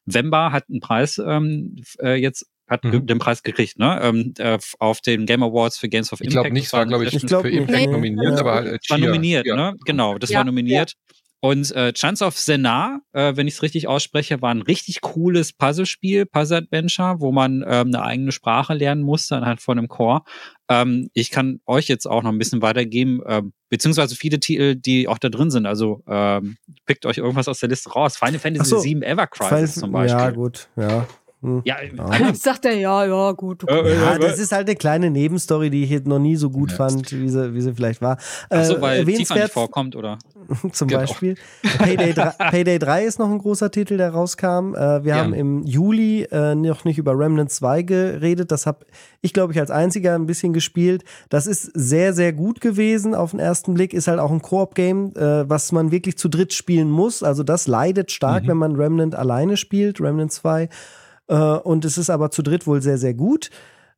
[SPEAKER 1] Wemba hat einen Preis ähm, äh, jetzt hat mhm. den Preis gekriegt, ne? Ähm, äh, auf den Game Awards für Games of
[SPEAKER 3] Impact. Ich glaube nicht, war, glaube ich, ich glaub, für Impact nee. nominiert, ja. aber
[SPEAKER 1] halt, war nominiert, ja. ne? Genau, das ja. war nominiert. Und äh, Chance of Senar, äh, wenn ich es richtig ausspreche, war ein richtig cooles Puzzlespiel, Puzzle-Adventure, wo man ähm, eine eigene Sprache lernen musste anhand von einem Chor. Ähm, ich kann euch jetzt auch noch ein bisschen weitergeben, äh, beziehungsweise viele Titel, die auch da drin sind. Also ähm, pickt euch irgendwas aus der Liste raus. Final Fantasy so, VII Ever Crisis zum Beispiel.
[SPEAKER 2] Ja, gut, ja.
[SPEAKER 4] Hm. Ja, ja. sagt er, ja, ja, gut.
[SPEAKER 2] Okay. Ja, das ist halt eine kleine Nebenstory, die ich jetzt noch nie so gut ja. fand, wie sie, wie sie vielleicht war.
[SPEAKER 1] So, weil äh, Tifa nicht vorkommt, oder?
[SPEAKER 2] Zum genau. Beispiel. Payday 3, Payday 3 ist noch ein großer Titel, der rauskam. Äh, wir ja. haben im Juli äh, noch nicht über Remnant 2 geredet. Das habe ich, glaube ich, als einziger ein bisschen gespielt. Das ist sehr, sehr gut gewesen auf den ersten Blick. Ist halt auch ein Koop-Game, äh, was man wirklich zu dritt spielen muss. Also das leidet stark, mhm. wenn man Remnant alleine spielt, Remnant 2. Äh, und es ist aber zu dritt wohl sehr, sehr gut.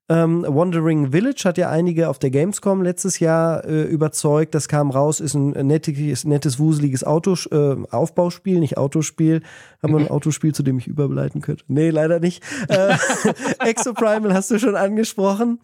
[SPEAKER 2] Ähm, Wandering Village hat ja einige auf der Gamescom letztes Jahr äh, überzeugt. Das kam raus, ist ein nettes, nettes wuseliges Auto, äh, Aufbauspiel, nicht Autospiel. Haben wir ein Autospiel, zu dem ich überleiten könnte? Nee, leider nicht. Äh, Exoprimal hast du schon angesprochen.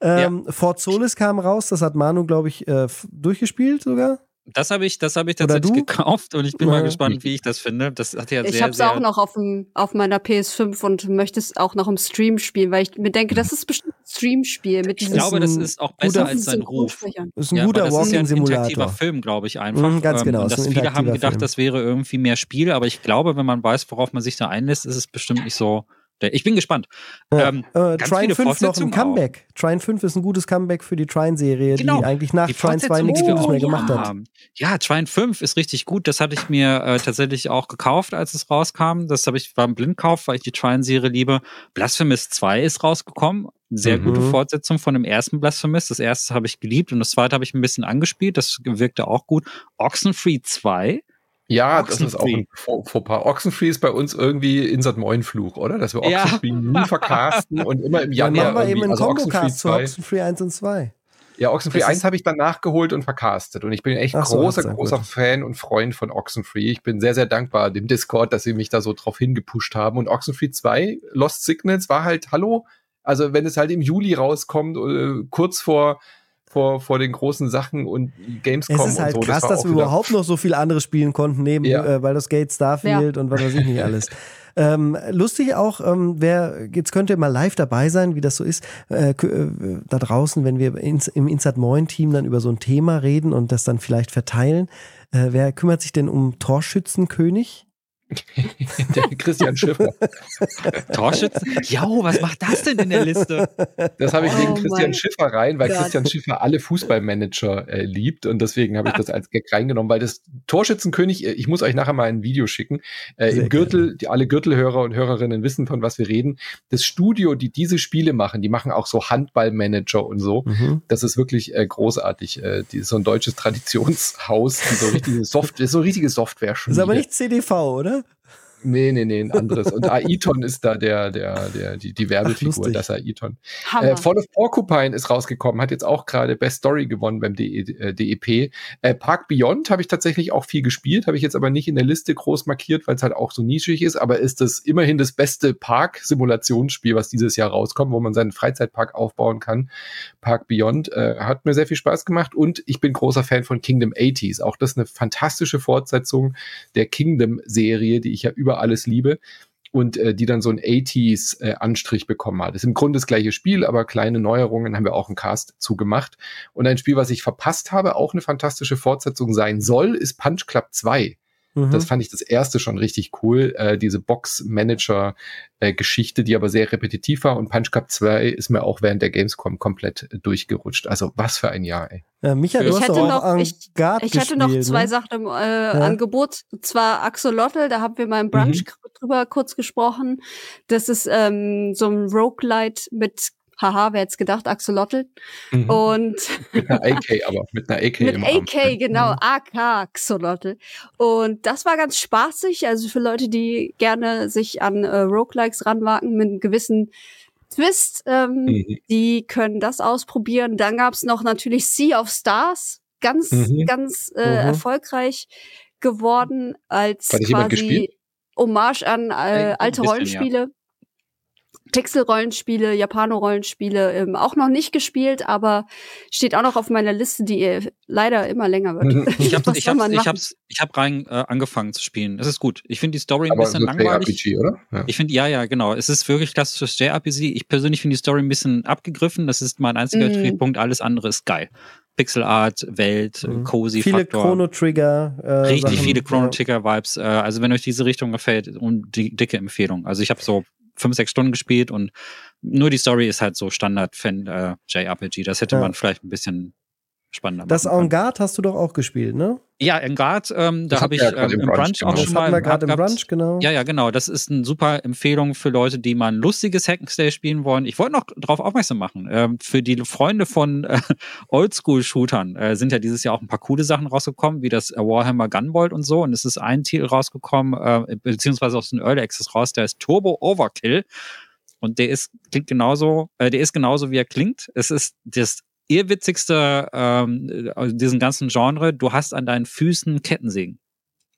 [SPEAKER 2] Ähm, ja. Fort Solis kam raus, das hat Manu, glaube ich, äh, durchgespielt sogar.
[SPEAKER 1] Das habe ich, das habe ich tatsächlich gekauft und ich bin ja. mal gespannt, wie ich das finde. Das hat ja
[SPEAKER 4] ich
[SPEAKER 1] habe
[SPEAKER 4] es auch noch auf, dem, auf meiner PS5 und möchte es auch noch im Stream spielen, weil ich mir denke, das ist bestimmt ein Streamspiel. Mit
[SPEAKER 1] ich glaube, das ist auch besser als sein Ruf.
[SPEAKER 2] Das ist ein ja, guter Walking-Simulator.
[SPEAKER 1] Ja ein interaktiver Film, glaube ich einfach. Mhm,
[SPEAKER 2] ganz genau.
[SPEAKER 1] Ähm, und dass viele haben gedacht, Film. das wäre irgendwie mehr Spiel, aber ich glaube, wenn man weiß, worauf man sich da einlässt, ist es bestimmt nicht so ich bin gespannt.
[SPEAKER 2] Ja. Ähm, äh, Trine 5 noch ein Comeback. Auch. Trine 5 ist ein gutes Comeback für die Trine-Serie, genau. die eigentlich nach die Trine 2 nichts Gutes mehr gemacht ja. hat.
[SPEAKER 1] Ja, Trine 5 ist richtig gut. Das hatte ich mir äh, tatsächlich auch gekauft, als es rauskam. Das habe ich beim Blindkauf, weil ich die Trine-Serie liebe. Blasphemous 2 ist rausgekommen. Sehr mhm. gute Fortsetzung von dem ersten Blasphemous. Das erste habe ich geliebt und das zweite habe ich ein bisschen angespielt. Das wirkte auch gut. Oxenfree 2
[SPEAKER 3] ja, das ist auch ein Fauxpas. Oxenfree ist bei uns irgendwie Insert Moin-Fluch, oder? Dass wir Oxenfree ja. nie vercasten und immer im Januar.
[SPEAKER 2] Dann machen wir eben einen also Kombo-Cast zu Oxenfree 1 und 2.
[SPEAKER 3] Ja, Oxenfree 1 habe ich dann nachgeholt und vercastet. Und ich bin echt so, großer, großer gut. Fan und Freund von Oxenfree. Ich bin sehr, sehr dankbar dem Discord, dass sie mich da so drauf hingepusht haben. Und Oxenfree 2, Lost Signals, war halt, hallo, also wenn es halt im Juli rauskommt, äh, kurz vor vor, vor den großen Sachen und Gamescom
[SPEAKER 2] Es ist halt
[SPEAKER 3] so.
[SPEAKER 2] krass, das dass wir überhaupt noch so viele andere spielen konnten, neben ja. äh, Baldur's Gate, Starfield ja. und was weiß ich nicht alles. ähm, lustig auch, ähm, wer, jetzt könnt ihr mal live dabei sein, wie das so ist, äh, äh, da draußen, wenn wir ins, im Insert Moin Team dann über so ein Thema reden und das dann vielleicht verteilen. Äh, wer kümmert sich denn um Torschützenkönig?
[SPEAKER 3] der Christian Schiffer.
[SPEAKER 1] Torschützen? Jo, was macht das denn in der Liste?
[SPEAKER 3] Das habe ich wegen oh Christian Schiffer rein, weil Gott. Christian Schiffer alle Fußballmanager äh, liebt und deswegen habe ich das als Gag reingenommen, weil das Torschützenkönig, äh, ich muss euch nachher mal ein Video schicken, äh, im Gürtel, die alle Gürtelhörer und Hörerinnen wissen, von was wir reden. Das Studio, die diese Spiele machen, die machen auch so Handballmanager und so. Mhm. Das ist wirklich äh, großartig. Äh, die ist so ein deutsches Traditionshaus, die so richtige Software, so richtige Software.
[SPEAKER 2] -Schmiede. Ist aber nicht CDV, oder?
[SPEAKER 3] Nee, nee, nee, ein anderes. Und Aiton ist da der, der, der, die, die Werbefigur, Ach, das Aiton. Äh, Fall of Porcupine ist rausgekommen, hat jetzt auch gerade Best Story gewonnen beim DE, äh, DEP. Äh, Park Beyond habe ich tatsächlich auch viel gespielt, habe ich jetzt aber nicht in der Liste groß markiert, weil es halt auch so nischig ist, aber ist das immerhin das beste Park-Simulationsspiel, was dieses Jahr rauskommt, wo man seinen Freizeitpark aufbauen kann. Park Beyond äh, hat mir sehr viel Spaß gemacht und ich bin großer Fan von Kingdom 80s. Auch das ist eine fantastische Fortsetzung der Kingdom-Serie, die ich ja über über alles liebe und äh, die dann so einen 80s äh, Anstrich bekommen hat. Das ist im Grunde das gleiche Spiel, aber kleine Neuerungen haben wir auch einen Cast zugemacht. Und ein Spiel, was ich verpasst habe, auch eine fantastische Fortsetzung sein soll, ist Punch Club 2. Mhm. Das fand ich das erste schon richtig cool. Äh, diese Box-Manager-Geschichte, die aber sehr repetitiv war. Und Punch Cup 2 ist mir auch während der Gamescom komplett durchgerutscht. Also was für ein Jahr, ey.
[SPEAKER 2] Ja, Micha, du
[SPEAKER 4] ich
[SPEAKER 2] hast
[SPEAKER 4] hätte
[SPEAKER 2] auch
[SPEAKER 4] noch, ich, ich hätte noch zwei
[SPEAKER 2] ne?
[SPEAKER 4] Sachen im äh, ja. Angebot. Und zwar Axolotl, da haben wir mal im Brunch mhm. drüber kurz gesprochen. Das ist ähm, so ein Roguelite mit haha, wer hätte gedacht, Axolotl. Mhm. Und
[SPEAKER 3] mit einer AK, aber mit einer AK.
[SPEAKER 4] mit AK, Arm. genau, mhm. AK Axolotl. Und das war ganz spaßig, also für Leute, die gerne sich an äh, Roguelikes ranwagen mit einem gewissen Twist, ähm, mhm. die können das ausprobieren. Dann gab's noch natürlich Sea of Stars, ganz, mhm. ganz äh, mhm. erfolgreich geworden als quasi Hommage an äh, alte bisschen, Rollenspiele. Ja. Pixel-Rollenspiele, Japano-Rollenspiele ähm, auch noch nicht gespielt, aber steht auch noch auf meiner Liste, die äh, leider immer länger wird.
[SPEAKER 1] ich habe ich hab's, ich hab's, ich hab rein äh, angefangen zu spielen. Das ist gut. Ich finde die Story ein
[SPEAKER 3] aber
[SPEAKER 1] bisschen langweilig.
[SPEAKER 3] JRPG, oder?
[SPEAKER 1] Ja. Ich finde, ja, ja, genau. Es ist wirklich klassisches JRPG. Ich persönlich finde die Story ein bisschen abgegriffen. Das ist mein einziger mm. Kritikpunkt. Alles andere ist geil. Pixel Art, Welt, mhm. cozy
[SPEAKER 2] Viele Chrono Trigger.
[SPEAKER 1] Äh, Richtig Sachen, viele Chrono Trigger Vibes. Äh, also wenn euch diese Richtung gefällt, um die dicke Empfehlung. Also ich habe so fünf, sechs Stunden gespielt und nur die Story ist halt so Standard-Fan äh, JRPG. Das hätte ja. man vielleicht ein bisschen spannender
[SPEAKER 2] Das Avantgarde hast du doch auch gespielt, ne?
[SPEAKER 1] Ja, Avantgarde, ähm, da habe ich ähm, im Brunch,
[SPEAKER 2] Brunch auch schon mal gerade im Brunch, genau.
[SPEAKER 1] Ja, ja, genau. Das ist eine super Empfehlung für Leute, die mal ein lustiges Hack'n'Stay spielen wollen. Ich wollte noch darauf aufmerksam machen. Ähm, für die Freunde von äh, Oldschool-Shootern äh, sind ja dieses Jahr auch ein paar coole Sachen rausgekommen, wie das Warhammer Gunvolt und so. Und es ist ein Titel rausgekommen, äh, beziehungsweise aus dem Early Access raus, der ist Turbo Overkill. Und der ist, klingt genauso, äh, der ist genauso, wie er klingt. Es ist das irrwitzigste ähm, äh, diesen ganzen Genre, du hast an deinen Füßen Kettensägen.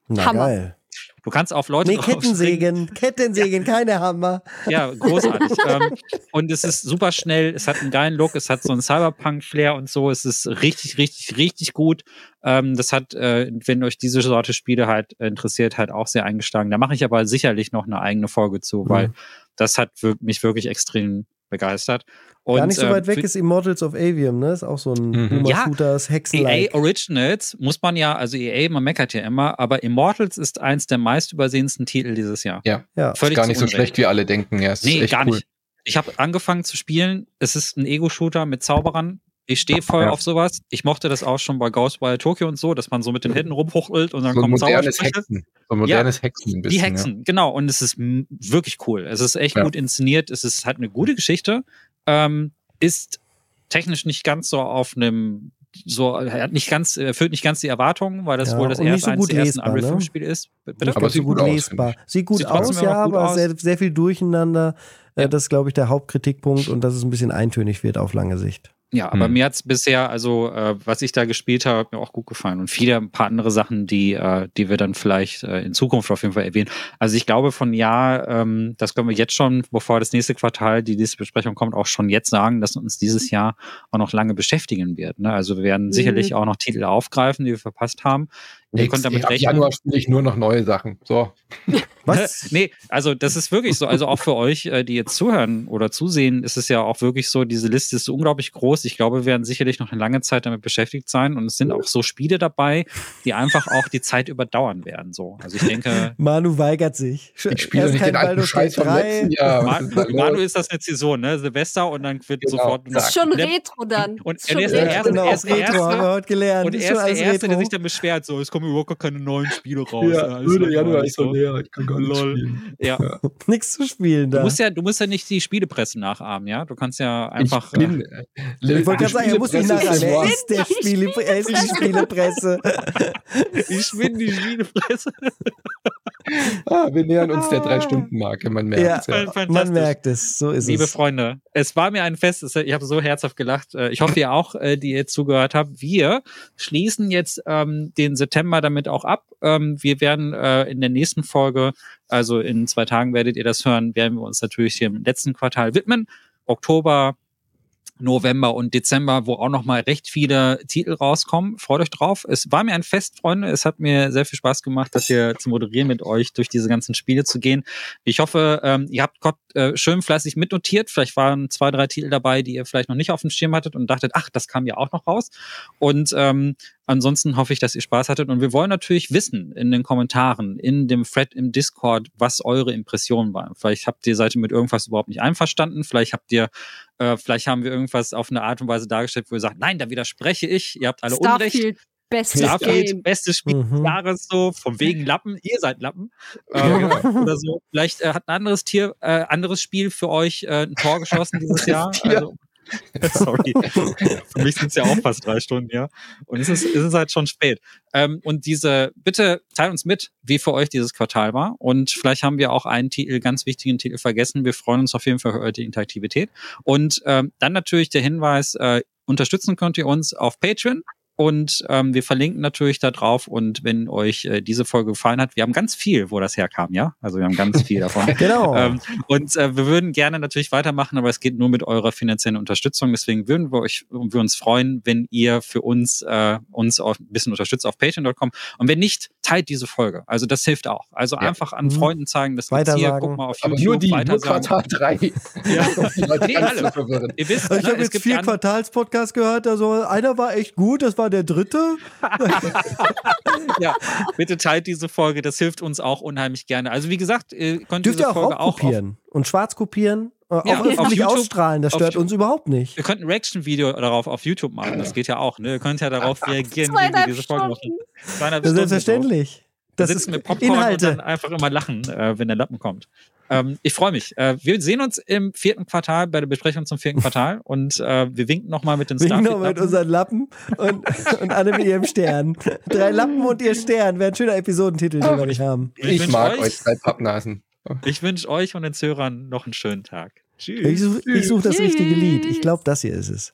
[SPEAKER 2] Na Hammer. geil.
[SPEAKER 1] Du kannst auf Leute
[SPEAKER 2] Nee, Kettensägen, Kettensägen, ja. keine Hammer.
[SPEAKER 1] Ja, großartig. ähm, und es ist super schnell, es hat einen geilen Look, es hat so einen Cyberpunk-Flair und so, es ist richtig, richtig, richtig gut. Ähm, das hat, äh, wenn euch diese Sorte Spiele halt interessiert, halt auch sehr eingeschlagen. Da mache ich aber sicherlich noch eine eigene Folge zu, weil mhm. das hat mich wirklich extrem begeistert.
[SPEAKER 2] Und, Gar nicht so weit äh, weg ist Immortals of Avium, ne? Ist auch so ein mhm. ja, Shooters, Hexen
[SPEAKER 1] EA Originals muss man ja, also EA, man meckert ja immer, aber Immortals ist eins der meist übersehensten Titel dieses Jahr.
[SPEAKER 3] Ja, ja. Völlig ist gar nicht so schlecht, wie alle denken. Ja,
[SPEAKER 1] nee, gar cool. nicht. Ich habe angefangen zu spielen. Es ist ein Ego-Shooter mit Zauberern. Ich stehe voll ja. auf sowas. Ich mochte das auch schon bei Ghostwire Tokyo und so, dass man so mit den Händen rumhuchtelt und dann so kommt modernes
[SPEAKER 3] Hexen. So modernes
[SPEAKER 1] ja,
[SPEAKER 3] Hexen
[SPEAKER 1] ein bisschen. Die Hexen, ja. genau. Und es ist wirklich cool. Es ist echt gut inszeniert. Es ist halt eine gute Geschichte ähm, ist technisch nicht ganz so auf einem so, er hat nicht ganz, erfüllt nicht ganz die Erwartungen, weil das ja, wohl das erste, so gut lesbar, Unreal 5 ne? Spiel ist.
[SPEAKER 2] Bitte? Aber sieht gut lesbar. Aus, sieht gut sieht aus, ja, aber aus. Sehr, sehr viel durcheinander. Äh, ja. Das ist, glaube ich, der Hauptkritikpunkt und dass es ein bisschen eintönig wird auf lange Sicht.
[SPEAKER 1] Ja, aber hm. mir hat's bisher, also äh, was ich da gespielt habe, hat mir auch gut gefallen. Und viele, ein paar andere Sachen, die, äh, die wir dann vielleicht äh, in Zukunft auf jeden Fall erwähnen. Also ich glaube von ja, ähm, das können wir jetzt schon, bevor das nächste Quartal, die nächste Besprechung kommt, auch schon jetzt sagen, dass uns dieses Jahr auch noch lange beschäftigen wird. Ne? Also wir werden mhm. sicherlich auch noch Titel aufgreifen, die wir verpasst haben.
[SPEAKER 3] Ihr könnt damit rechnen. Januar spiele ich nur noch neue Sachen. So.
[SPEAKER 1] Was? nee, also das ist wirklich so. Also auch für euch, äh, die jetzt zuhören oder zusehen, ist es ja auch wirklich so, diese Liste ist so unglaublich groß. Ich glaube, wir werden sicherlich noch eine lange Zeit damit beschäftigt sein. Und es sind auch so Spiele dabei, die einfach auch die Zeit überdauern werden. So. Also ich denke.
[SPEAKER 2] Manu weigert sich.
[SPEAKER 3] Ich spiele nicht den alten Scheiß vom letzten Jahr.
[SPEAKER 1] Manu, Manu ist das jetzt hier so, ne? Silvester und dann wird genau. sofort.
[SPEAKER 4] Das ist schon Retro dann.
[SPEAKER 1] Und, und er ist der erste,
[SPEAKER 2] genau, Retro, haben wir heute gelernt.
[SPEAKER 1] Und er ist der Erste, der sich dann beschwert, so, es kommen überhaupt gar keine neuen Spiele raus.
[SPEAKER 3] Ja, ja Januar ist so leer, ich kann gar nicht Lol. spielen.
[SPEAKER 1] Ja. ja.
[SPEAKER 2] Nichts zu spielen da.
[SPEAKER 1] Du musst, ja, du musst ja nicht die Spielepresse nachahmen, ja? Du kannst ja einfach.
[SPEAKER 2] Ich, bin, äh, ich wollte gerade sagen, er muss nicht nachahmen. Er ist, der Spiele, er ist die Spielepresse.
[SPEAKER 1] ich bin die Spielepresse.
[SPEAKER 3] ah, wir nähern uns der Drei-Stunden-Marke, man merkt
[SPEAKER 2] ja, ja. Man merkt es, so ist
[SPEAKER 1] Liebe
[SPEAKER 2] es.
[SPEAKER 1] Liebe Freunde, es war mir ein Fest, ich habe so herzhaft gelacht. Äh, ich hoffe, ihr auch, äh, die ihr zugehört habt. Wir schließen jetzt ähm, den September damit auch ab. Ähm, wir werden äh, in der nächsten Folge, also in zwei Tagen werdet ihr das hören, werden wir uns natürlich hier im letzten Quartal widmen. Oktober November und Dezember, wo auch noch mal recht viele Titel rauskommen. Freut euch drauf. Es war mir ein Fest, Freunde. Es hat mir sehr viel Spaß gemacht, das hier zu moderieren mit euch durch diese ganzen Spiele zu gehen. Ich hoffe, ähm, ihr habt Gott äh, schön fleißig mitnotiert. Vielleicht waren zwei, drei Titel dabei, die ihr vielleicht noch nicht auf dem Schirm hattet und dachtet, ach, das kam ja auch noch raus. Und ähm, Ansonsten hoffe ich, dass ihr Spaß hattet und wir wollen natürlich wissen in den Kommentaren, in dem Thread im Discord, was eure Impressionen waren. Vielleicht habt ihr seid ihr mit irgendwas überhaupt nicht einverstanden, vielleicht habt ihr, äh, vielleicht haben wir irgendwas auf eine Art und Weise dargestellt, wo ihr sagt, nein, da widerspreche ich, ihr habt alle
[SPEAKER 4] Starfield.
[SPEAKER 1] Unrecht.
[SPEAKER 4] Bestes
[SPEAKER 1] Starfield,
[SPEAKER 4] Game.
[SPEAKER 1] bestes Spiel des
[SPEAKER 2] Mhm.
[SPEAKER 1] Jahres, so, von wegen Lappen, ihr seid Lappen. Äh, oder so. Vielleicht äh, hat ein anderes Tier, äh, anderes Spiel für euch äh, ein Tor geschossen dieses Jahr. Also, sorry. für mich sind es ja auch fast drei Stunden, ja. Und es ist, es ist halt schon spät. Ähm, und diese, bitte teilt uns mit, wie für euch dieses Quartal war. Und vielleicht haben wir auch einen Titel, ganz wichtigen Titel vergessen. Wir freuen uns auf jeden Fall für eure Interaktivität. Und ähm, dann natürlich der Hinweis, äh, unterstützen könnt ihr uns auf Patreon. Und ähm, wir verlinken natürlich da drauf. Und wenn euch äh, diese Folge gefallen hat, wir haben ganz viel, wo das herkam, ja. Also wir haben ganz viel davon.
[SPEAKER 2] Genau.
[SPEAKER 1] Ähm, und äh, wir würden gerne natürlich weitermachen, aber es geht nur mit eurer finanziellen Unterstützung. Deswegen würden wir euch, wir uns freuen, wenn ihr für uns äh, uns auch ein bisschen unterstützt auf patreon.com. Und wenn nicht, teilt diese Folge. Also das hilft auch. Also
[SPEAKER 3] Ja.
[SPEAKER 1] einfach an
[SPEAKER 2] Mhm.
[SPEAKER 1] Freunden zeigen, das gibt's hier, guck mal auf
[SPEAKER 3] Aber
[SPEAKER 1] YouTube,
[SPEAKER 3] nur die, nur. Quartal 3.
[SPEAKER 1] Ja.
[SPEAKER 3] Die
[SPEAKER 1] alle. Ihr wisst,
[SPEAKER 2] Also ich
[SPEAKER 1] ne,
[SPEAKER 2] habe jetzt vier Quartalspodcasts gehört, also einer war echt gut, das war der dritte.
[SPEAKER 1] ja, bitte teilt diese Folge, das hilft uns auch unheimlich gerne. Also wie gesagt, ihr könnt
[SPEAKER 2] Dürft
[SPEAKER 1] diese
[SPEAKER 2] ihr auch
[SPEAKER 1] Folge auch auf,
[SPEAKER 2] kopieren und schwarz kopieren, äh,
[SPEAKER 1] Ja,
[SPEAKER 2] auch öffentlich
[SPEAKER 1] auf YouTube-
[SPEAKER 2] ausstrahlen, das
[SPEAKER 1] auf
[SPEAKER 2] stört uns überhaupt nicht.
[SPEAKER 1] Ihr könnt ein Reaction-Video darauf auf YouTube machen, das geht ja auch. Ne? Ihr könnt ja darauf reagieren, wie wir diese Folge machen.
[SPEAKER 2] Das ist selbstverständlich. Das
[SPEAKER 1] sitzen
[SPEAKER 2] ist
[SPEAKER 1] mit Popcorn und
[SPEAKER 2] Inhalte.
[SPEAKER 1] dann einfach immer lachen, äh, wenn der Lappen kommt. Ähm, ich freue mich. Äh, wir sehen uns im vierten Quartal bei der Besprechung zum vierten Quartal und äh, wir winken nochmal mit den
[SPEAKER 2] Wir
[SPEAKER 1] Starfield.
[SPEAKER 2] noch mit unseren Lappen und, und alle mit ihrem Stern. Drei Lappen und ihr Stern wäre ein schöner Episodentitel, den wir nicht haben.
[SPEAKER 1] Ich
[SPEAKER 3] Ich mag
[SPEAKER 1] euch-
[SPEAKER 3] euch drei Pappnasen.
[SPEAKER 1] Ich wünsche euch und den Zuhörern noch einen schönen Tag. Tschüss.
[SPEAKER 2] Ich suche such das richtige Lied. Ich glaube, das hier ist es.